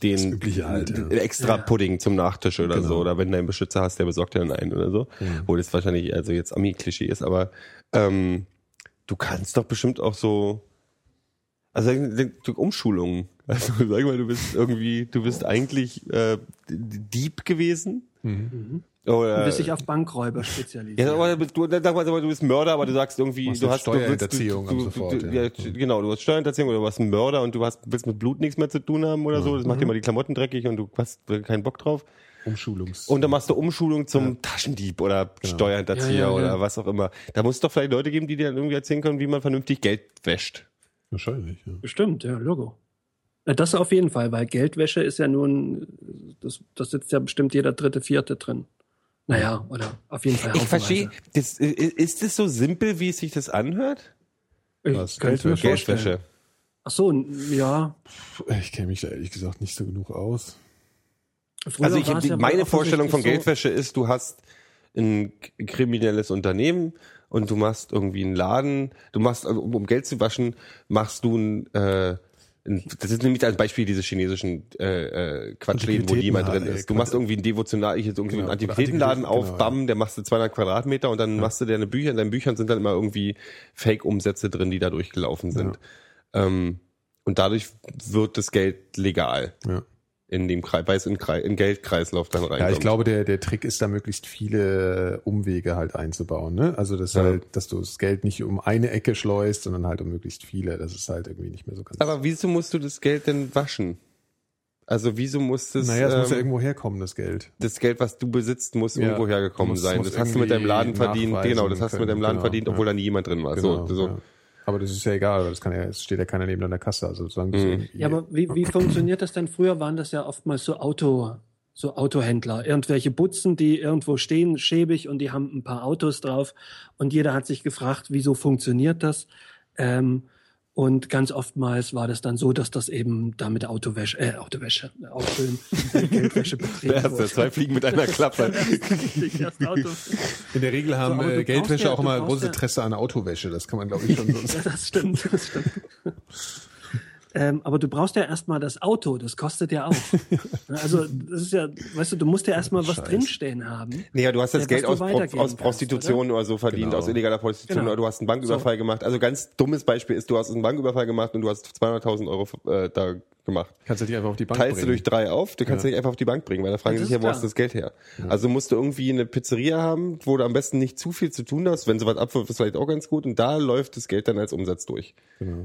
den
halt, ja.
extra Pudding zum Nachtisch oder
Genau.
so. Oder wenn du einen Beschützer hast, der besorgt dir dann einen oder so. Wo das wahrscheinlich also jetzt Ami-Klischee ist, aber ähm, du kannst doch bestimmt auch so also Umschulungen. Also sag mal, du bist irgendwie, du bist eigentlich äh, Dieb gewesen. Oder,
Du bist dich auf Bankräuber spezialisiert.
ja, aber du, sag mal, sag mal, du bist Mörder, aber du sagst irgendwie, du
du
hast
Steuerhinterziehung
du,
ab
du,
sofort,
du,
ja.
ja. Genau, du hast Steuerhinterziehung oder du warst ein Mörder und du hast, willst mit Blut nichts mehr zu tun haben oder so. Das macht dir mal die Klamotten dreckig und du hast keinen Bock drauf.
Umschulungs.
Und dann machst du Umschulung zum Taschendieb oder Steuerhinterzieher
Ja, ja, ja.
oder was auch immer. Da muss es doch vielleicht Leute geben, die dir dann irgendwie erzählen können, wie man vernünftig Geld wäscht.
Wahrscheinlich, ja.
Bestimmt, ja, Logo. Äh, Das auf jeden Fall, weil Geldwäsche ist ja nun, das, das sitzt ja bestimmt jeder dritte, vierte drin. Naja, oder auf jeden Fall.
Ich verstehe, das, ist es so simpel, wie es sich das anhört?
Ich
Was, Geldwäsche?
Geldwäsche.
Ach so, ja.
Ich kenne mich da ehrlich gesagt nicht so genug aus.
Früher
Also ich,
ja
meine Vorstellung von Geldwäsche ist, du hast ein kriminelles Unternehmen und du machst irgendwie einen Laden, du machst, also um, Geld zu waschen, machst du ein, äh, ein das ist nämlich als Beispiel diese chinesischen äh, äh, Quatschläden, wo niemand drin ist. Du machst irgendwie einen devotional, ich jetzt irgendwie
Genau,
einen Antiquitätenladen
Antiquitäten,
auf,
genau,
bam, der machst du 200 Quadratmeter und dann machst du deine Bücher, in deinen Büchern sind dann immer irgendwie Fake-Umsätze drin, die da durchgelaufen sind. Ähm, und dadurch wird das Geld legal
Ja.
In dem Kreis, weil es in, Kreis, in Geldkreislauf dann reinkommt.
Ja, ich glaube, der, der Trick ist da möglichst viele Umwege halt einzubauen, ne? Also, dass
Ja.
halt, dass du das Geld nicht um eine Ecke schleust, sondern halt um möglichst viele. Das ist halt irgendwie nicht mehr so ganz.
Aber wieso musst du das Geld denn waschen? Also wieso muss das,
naja, es muss ja
ähm,
irgendwo herkommen, das Geld.
das Geld, was du besitzt, muss
Ja,
irgendwo hergekommen
muss-
sein.
muss
Das hast du mit deinem Laden verdient. Genau, das hast du mit deinem Laden
können,
verdient,
genau,
obwohl
ja.
da nie jemand drin war.
Genau,
so, so.
Aber das ist ja egal, weil das kann ja, es steht ja keiner neben deiner Kasse. Also du
Mhm.
so-
Ja, aber wie, wie funktioniert das denn? Früher waren das ja oftmals so Auto, so Autohändler, irgendwelche Butzen, die irgendwo stehen, schäbig und die haben ein paar Autos drauf und jeder hat sich gefragt, wieso funktioniert das? Ähm, und ganz oftmals war das dann so, dass das eben da mit Autowäsche, äh, Autowäsche, Auffüllen, äh, Geldwäsche betrieben
du? Zwei Fliegen mit einer Klappe.
In der Regel haben
So,
äh, Geldwäsche
ja-
auch immer großes Interesse an Autowäsche. Das kann man, glaube ich, schon so
Ja, das stimmt, das stimmt. Ähm, aber du brauchst ja erstmal das Auto, das kostet ja auch. Also, das ist ja, weißt du, du musst ja erstmal was
Scheiß.
drinstehen haben.
Nee, ja, du hast das
Ja,
Geld
du
aus, Pro aus Prostitution oder? so verdient,
Genau.
aus illegaler Prostitution
Genau.
oder du hast einen Banküberfall gemacht. Also ganz dummes Beispiel ist, du hast einen Banküberfall gemacht und du hast 200.000 Euro äh, da gemacht.
Kannst du dich einfach auf die Bank
Teilst du
bringen.
durch drei auf, du kannst
Ja.
nicht einfach auf die Bank bringen, weil da fragen
Das
sich ja, wo
klar.
hast du das Geld her? Also musst du irgendwie eine Pizzeria haben, wo du am besten nicht zu viel zu tun hast. Wenn sowas abwirft, ist vielleicht auch ganz gut und da läuft das Geld dann als Umsatz durch.
Genau.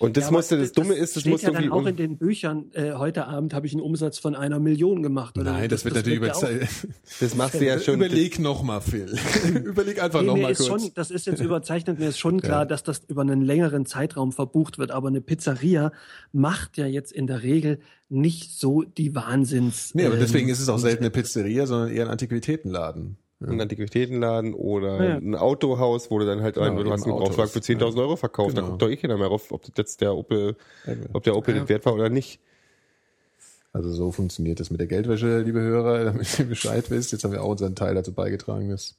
Und das
Ja,
musste, das Dumme ist, das
steht
musste
ja dann auch in den Büchern, äh, heute Abend habe ich einen Umsatz von einer Million gemacht. Oder
Nein, das, wird natürlich
ja auch-
überzeugt.
das machst du ja schon.
Überleg noch mal, Phil. Überleg einfach
Nee,
noch
mir
mal
ist
kurz.
schon, das ist jetzt überzeichnet, mir ist schon klar, dass das über einen längeren Zeitraum verbucht wird, aber eine Pizzeria macht ja jetzt in der Regel nicht so die Wahnsinns.
Nee, aber
ähm,
deswegen ist es auch selten eine Pizzeria, sondern eher ein Antiquitätenladen.
Einen Antiquitätenladen oder
Ja.
ein Autohaus, wo du dann halt,
Genau,
du hast einen
Autos.
Für 10.000 Euro verkauft, da
Genau.
guckt doch eh keiner mehr rauf, ob das jetzt der Opel,
Eben.
ob der Opel den wert war oder nicht.
Also so funktioniert das mit der Geldwäsche, liebe Hörer, damit ihr Bescheid wisst. Jetzt haben wir auch unseren Teil dazu beigetragen, dass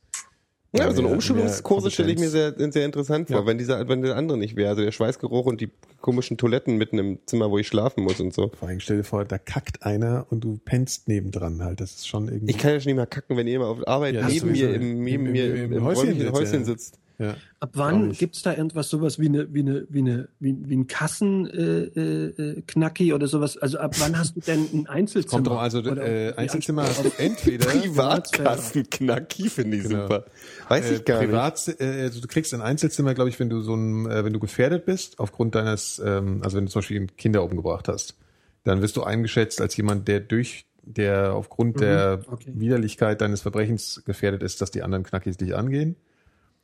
Ja,
Ja,
so eine Umschulungskurse stelle ich mir sehr, sehr interessant vor,
Ja.
wenn dieser, wenn der andere nicht wäre, also der Schweißgeruch und die komischen Toiletten mitten im Zimmer, wo ich schlafen muss und so.
vor allem stell dir vor, da kackt einer und du pennst nebendran halt. Das ist schon irgendwie.
Ich kann ja schon nicht mehr kacken, wenn ihr immer auf Arbeit
Ja,
neben mir, im, neben mir
im-
im,
im
im
Häuschen
Häuschen,
sitzt, ja.
Ab wann
ich.
gibt's da irgendwas sowas wie eine wie eine wie eine wie, wie ein Kassen äh, äh, äh, Knacki oder sowas? Also ab wann hast du denn ein Einzelzimmer?
Kommt drauf, also
Oder
äh, Einzelzimmer hast du entweder
Privatkassenknacki finde ich
Genau.
super. Weiß
äh,
ich gar nicht.
privat, äh, also du kriegst ein Einzelzimmer, glaube ich, wenn du so ein, äh, wenn du gefährdet bist aufgrund deines, ähm, also wenn du zum Beispiel Kinder umgebracht hast, dann wirst du eingeschätzt als jemand, der durch der aufgrund der
okay.
Widerlichkeit deines Verbrechens gefährdet ist, dass die anderen Knackis dich angehen.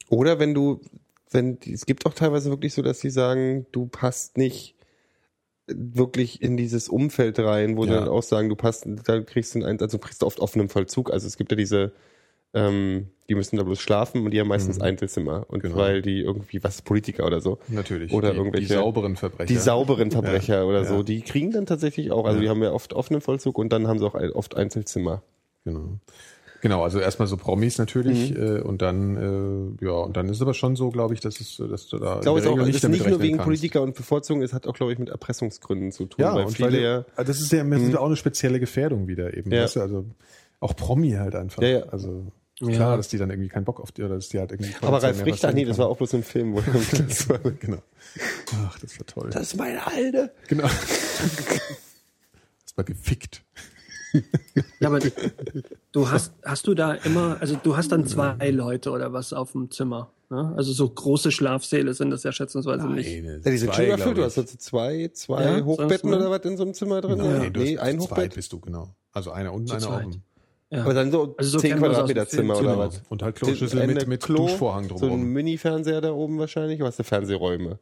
Oder wenn du, wenn, es gibt auch teilweise wirklich so, dass sie sagen, du passt nicht wirklich in dieses Umfeld rein, wo sie
Ja.
dann auch sagen, du passt, da kriegst du einen, also kriegst du oft offenen Vollzug. Also es gibt ja diese, ähm, die müssen da bloß schlafen und die haben meistens Einzelzimmer. Und
Genau.
weil die irgendwie, was Politiker oder so.
Natürlich.
Oder
die,
irgendwelche-
die sauberen Verbrecher.
Die sauberen Verbrecher
Ja.
oder
Ja.
so, die kriegen dann tatsächlich auch, also die haben ja oft offenen Vollzug und dann haben sie auch oft Einzelzimmer.
Genau. Genau, also erstmal so Promis natürlich
Mhm.
äh, und dann äh, ja und dann ist es aber schon so, glaube ich, dass es dass du da
Ich glaube, es ist auch,
damit
nicht nur wegen
kannst.
Politiker und Bevorzugung, es hat auch, glaube ich, mit Erpressungsgründen zu tun.
Ja,
weil
und
viele
weil,
ja,
du- das ist ja das ist ja auch eine spezielle Gefährdung wieder eben,
Ja.
weißt du, also auch Promi halt einfach.
Ja, ja.
Also
Ja.
klar, dass die dann irgendwie keinen Bock auf die oder dass die halt irgendwie
aber Ralf Richter, nee, das war auch bloß ein Film, wo das war.
genau. Ach, das war toll.
Das ist meine Alte.
genau. das war gefickt.
Ja, aber du hast, hast du da immer, also du hast dann zwei Leute oder was auf dem Zimmer. Ne? Also so große Schlafsäle sind das ja schätzungsweise nicht.
Ja, die sind schon überfüllt. Du hast also zwei, zwei
Ja,
Hochbetten oder was in so einem Zimmer drin?
Nein,
ja.
du
Nee,
hast
ein Hochbett.
bist du, genau. Also einer unten, einer oben.
Ja.
Aber dann so,
Also so
10
kennen wir es aus dem
Quadratmeter Zimmer oder
genau.
was?
Und halt Kloschüssel mit, mit
Klo,
Duschvorhang
So ein
drumherum.
Mini-Fernseher da oben wahrscheinlich, oder hast du Fernsehräume?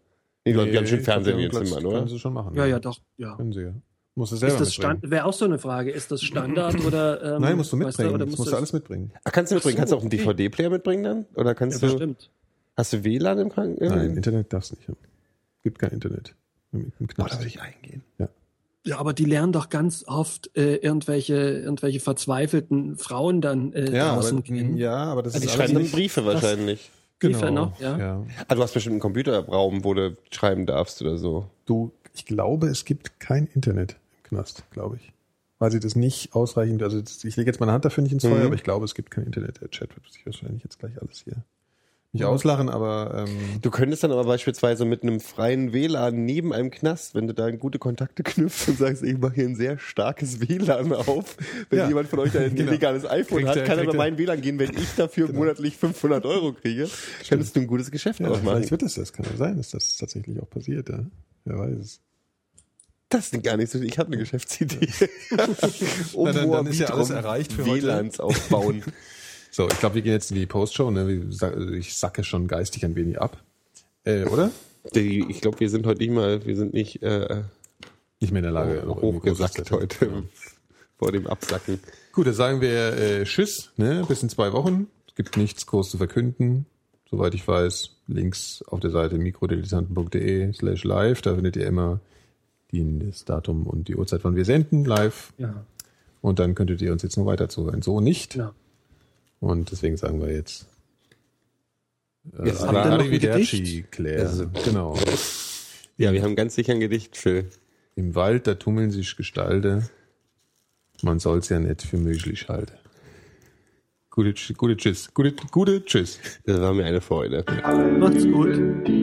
Nee, du hast ganz schön
die
in
Platz,
Zimmern, oder?
Können sie schon machen.
ja, ja, doch. Ja.
Können sie ja. Musst du selber
Ist das wäre auch so eine Frage. Ist das Standard oder? Ähm,
Nein, musst du mitbringen.
oder
das
musst
musst
du
du alles mitbringen.
Ach, kannst du mitbringen? Kannst du auch einen
okay.
DVD-Player mitbringen dann? Oder
Ja,
kannst du,
bestimmt.
hast du WLAN im Krankenhaus?
Nein, Internet darfst du nicht haben. Gibt kein Internet. Im, im
Boah, da würde ich eingehen.
Ja, aber die lernen doch ganz oft äh, irgendwelche irgendwelche verzweifelten Frauen dann äh,
Ja, aber,
draußen kennen.
ja, aber das
Die
ist alles
schreiben dann Briefe wahrscheinlich.
Briefe noch, ja.
ja.
Ah, du hast bestimmt einen Computerraum, wo du schreiben darfst oder so.
Du, ich glaube, es gibt kein Internet Knast, glaube ich. Weil sie das nicht ausreichend, also das- ich lege jetzt meine Hand dafür nicht ins Feuer,
Mhm.
aber ich glaube, es gibt kein Internet. Der Chat wird sich wahrscheinlich jetzt gleich alles hier nicht auslachen, aber ähm,
Du könntest dann aber beispielsweise mit einem freien WLAN neben einem Knast, wenn du da gute Kontakte knüpfst und sagst, ich mache hier ein sehr starkes WLAN auf, wenn
Ja.
jemand von euch ein
Genau.
illegales iPhone
Kriegt
hat,
er-
kann er
kriegt
über
er-
mein WLAN gehen, wenn ich dafür monatlich 500 Euro kriege, könntest du ein gutes Geschäft
ja,
ausmachen.
vielleicht wird es das. Kann ja sein, dass das tatsächlich auch passiert. Ja? Wer weiß es.
Das ist gar nicht so, ich habe eine Geschäftsidee. um
Na, dann- dann ist ja alles erreicht für heute.
WLANs aufbauen.
So, ich glaube, wir gehen jetzt in die Postshow. Ne? Ich sacke schon geistig ein wenig ab. Äh, oder?
Die, ich glaube, wir sind heute nicht mal, wir sind nicht äh,
Nicht mehr in der Lage. noch irgendwie
hochgesackt heute vor dem Absacken.
Gut, dann sagen wir äh, Tschüss, ne? bis in zwei Wochen. Es gibt nichts groß zu verkünden, soweit ich weiß. Links auf der Seite mikrodilettanten.de slash live, da findet ihr immer die, das Datum und die Uhrzeit, wann wir senden, live.
Ja,
Und dann könntet ihr uns jetzt noch weiter zuhören. So nicht.
ja.
Und deswegen sagen wir jetzt äh,
Jetzt
habt ihr noch Gedicht?
Claire.
Also-
genau.
Ja, wir haben ganz sicher ein Gedicht, Phil.
Im Wald, da tummeln sich Gestalte. Man soll's ja nicht für möglich halten. Gute, gute Tschüss. Gute, gute Tschüss.
Das war mir eine Freude.
Macht's gut.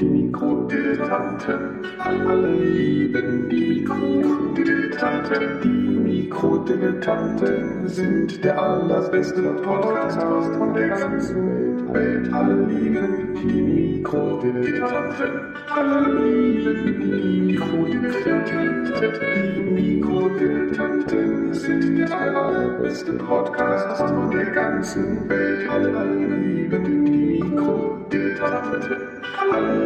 die Mikrodilettanten, alle lieben die Mikrodilettanten. Die Mikrodilettanten sind der allerbeste Podcast von der ganzen Welt. Alle lieben die Mikrodilettanten, alle lieben die Mikrodilettanten. Die Mikrodilettanten sind der allerbeste Podcast von der ganzen Welt. Alle lieben die Mikrodilettanten, alle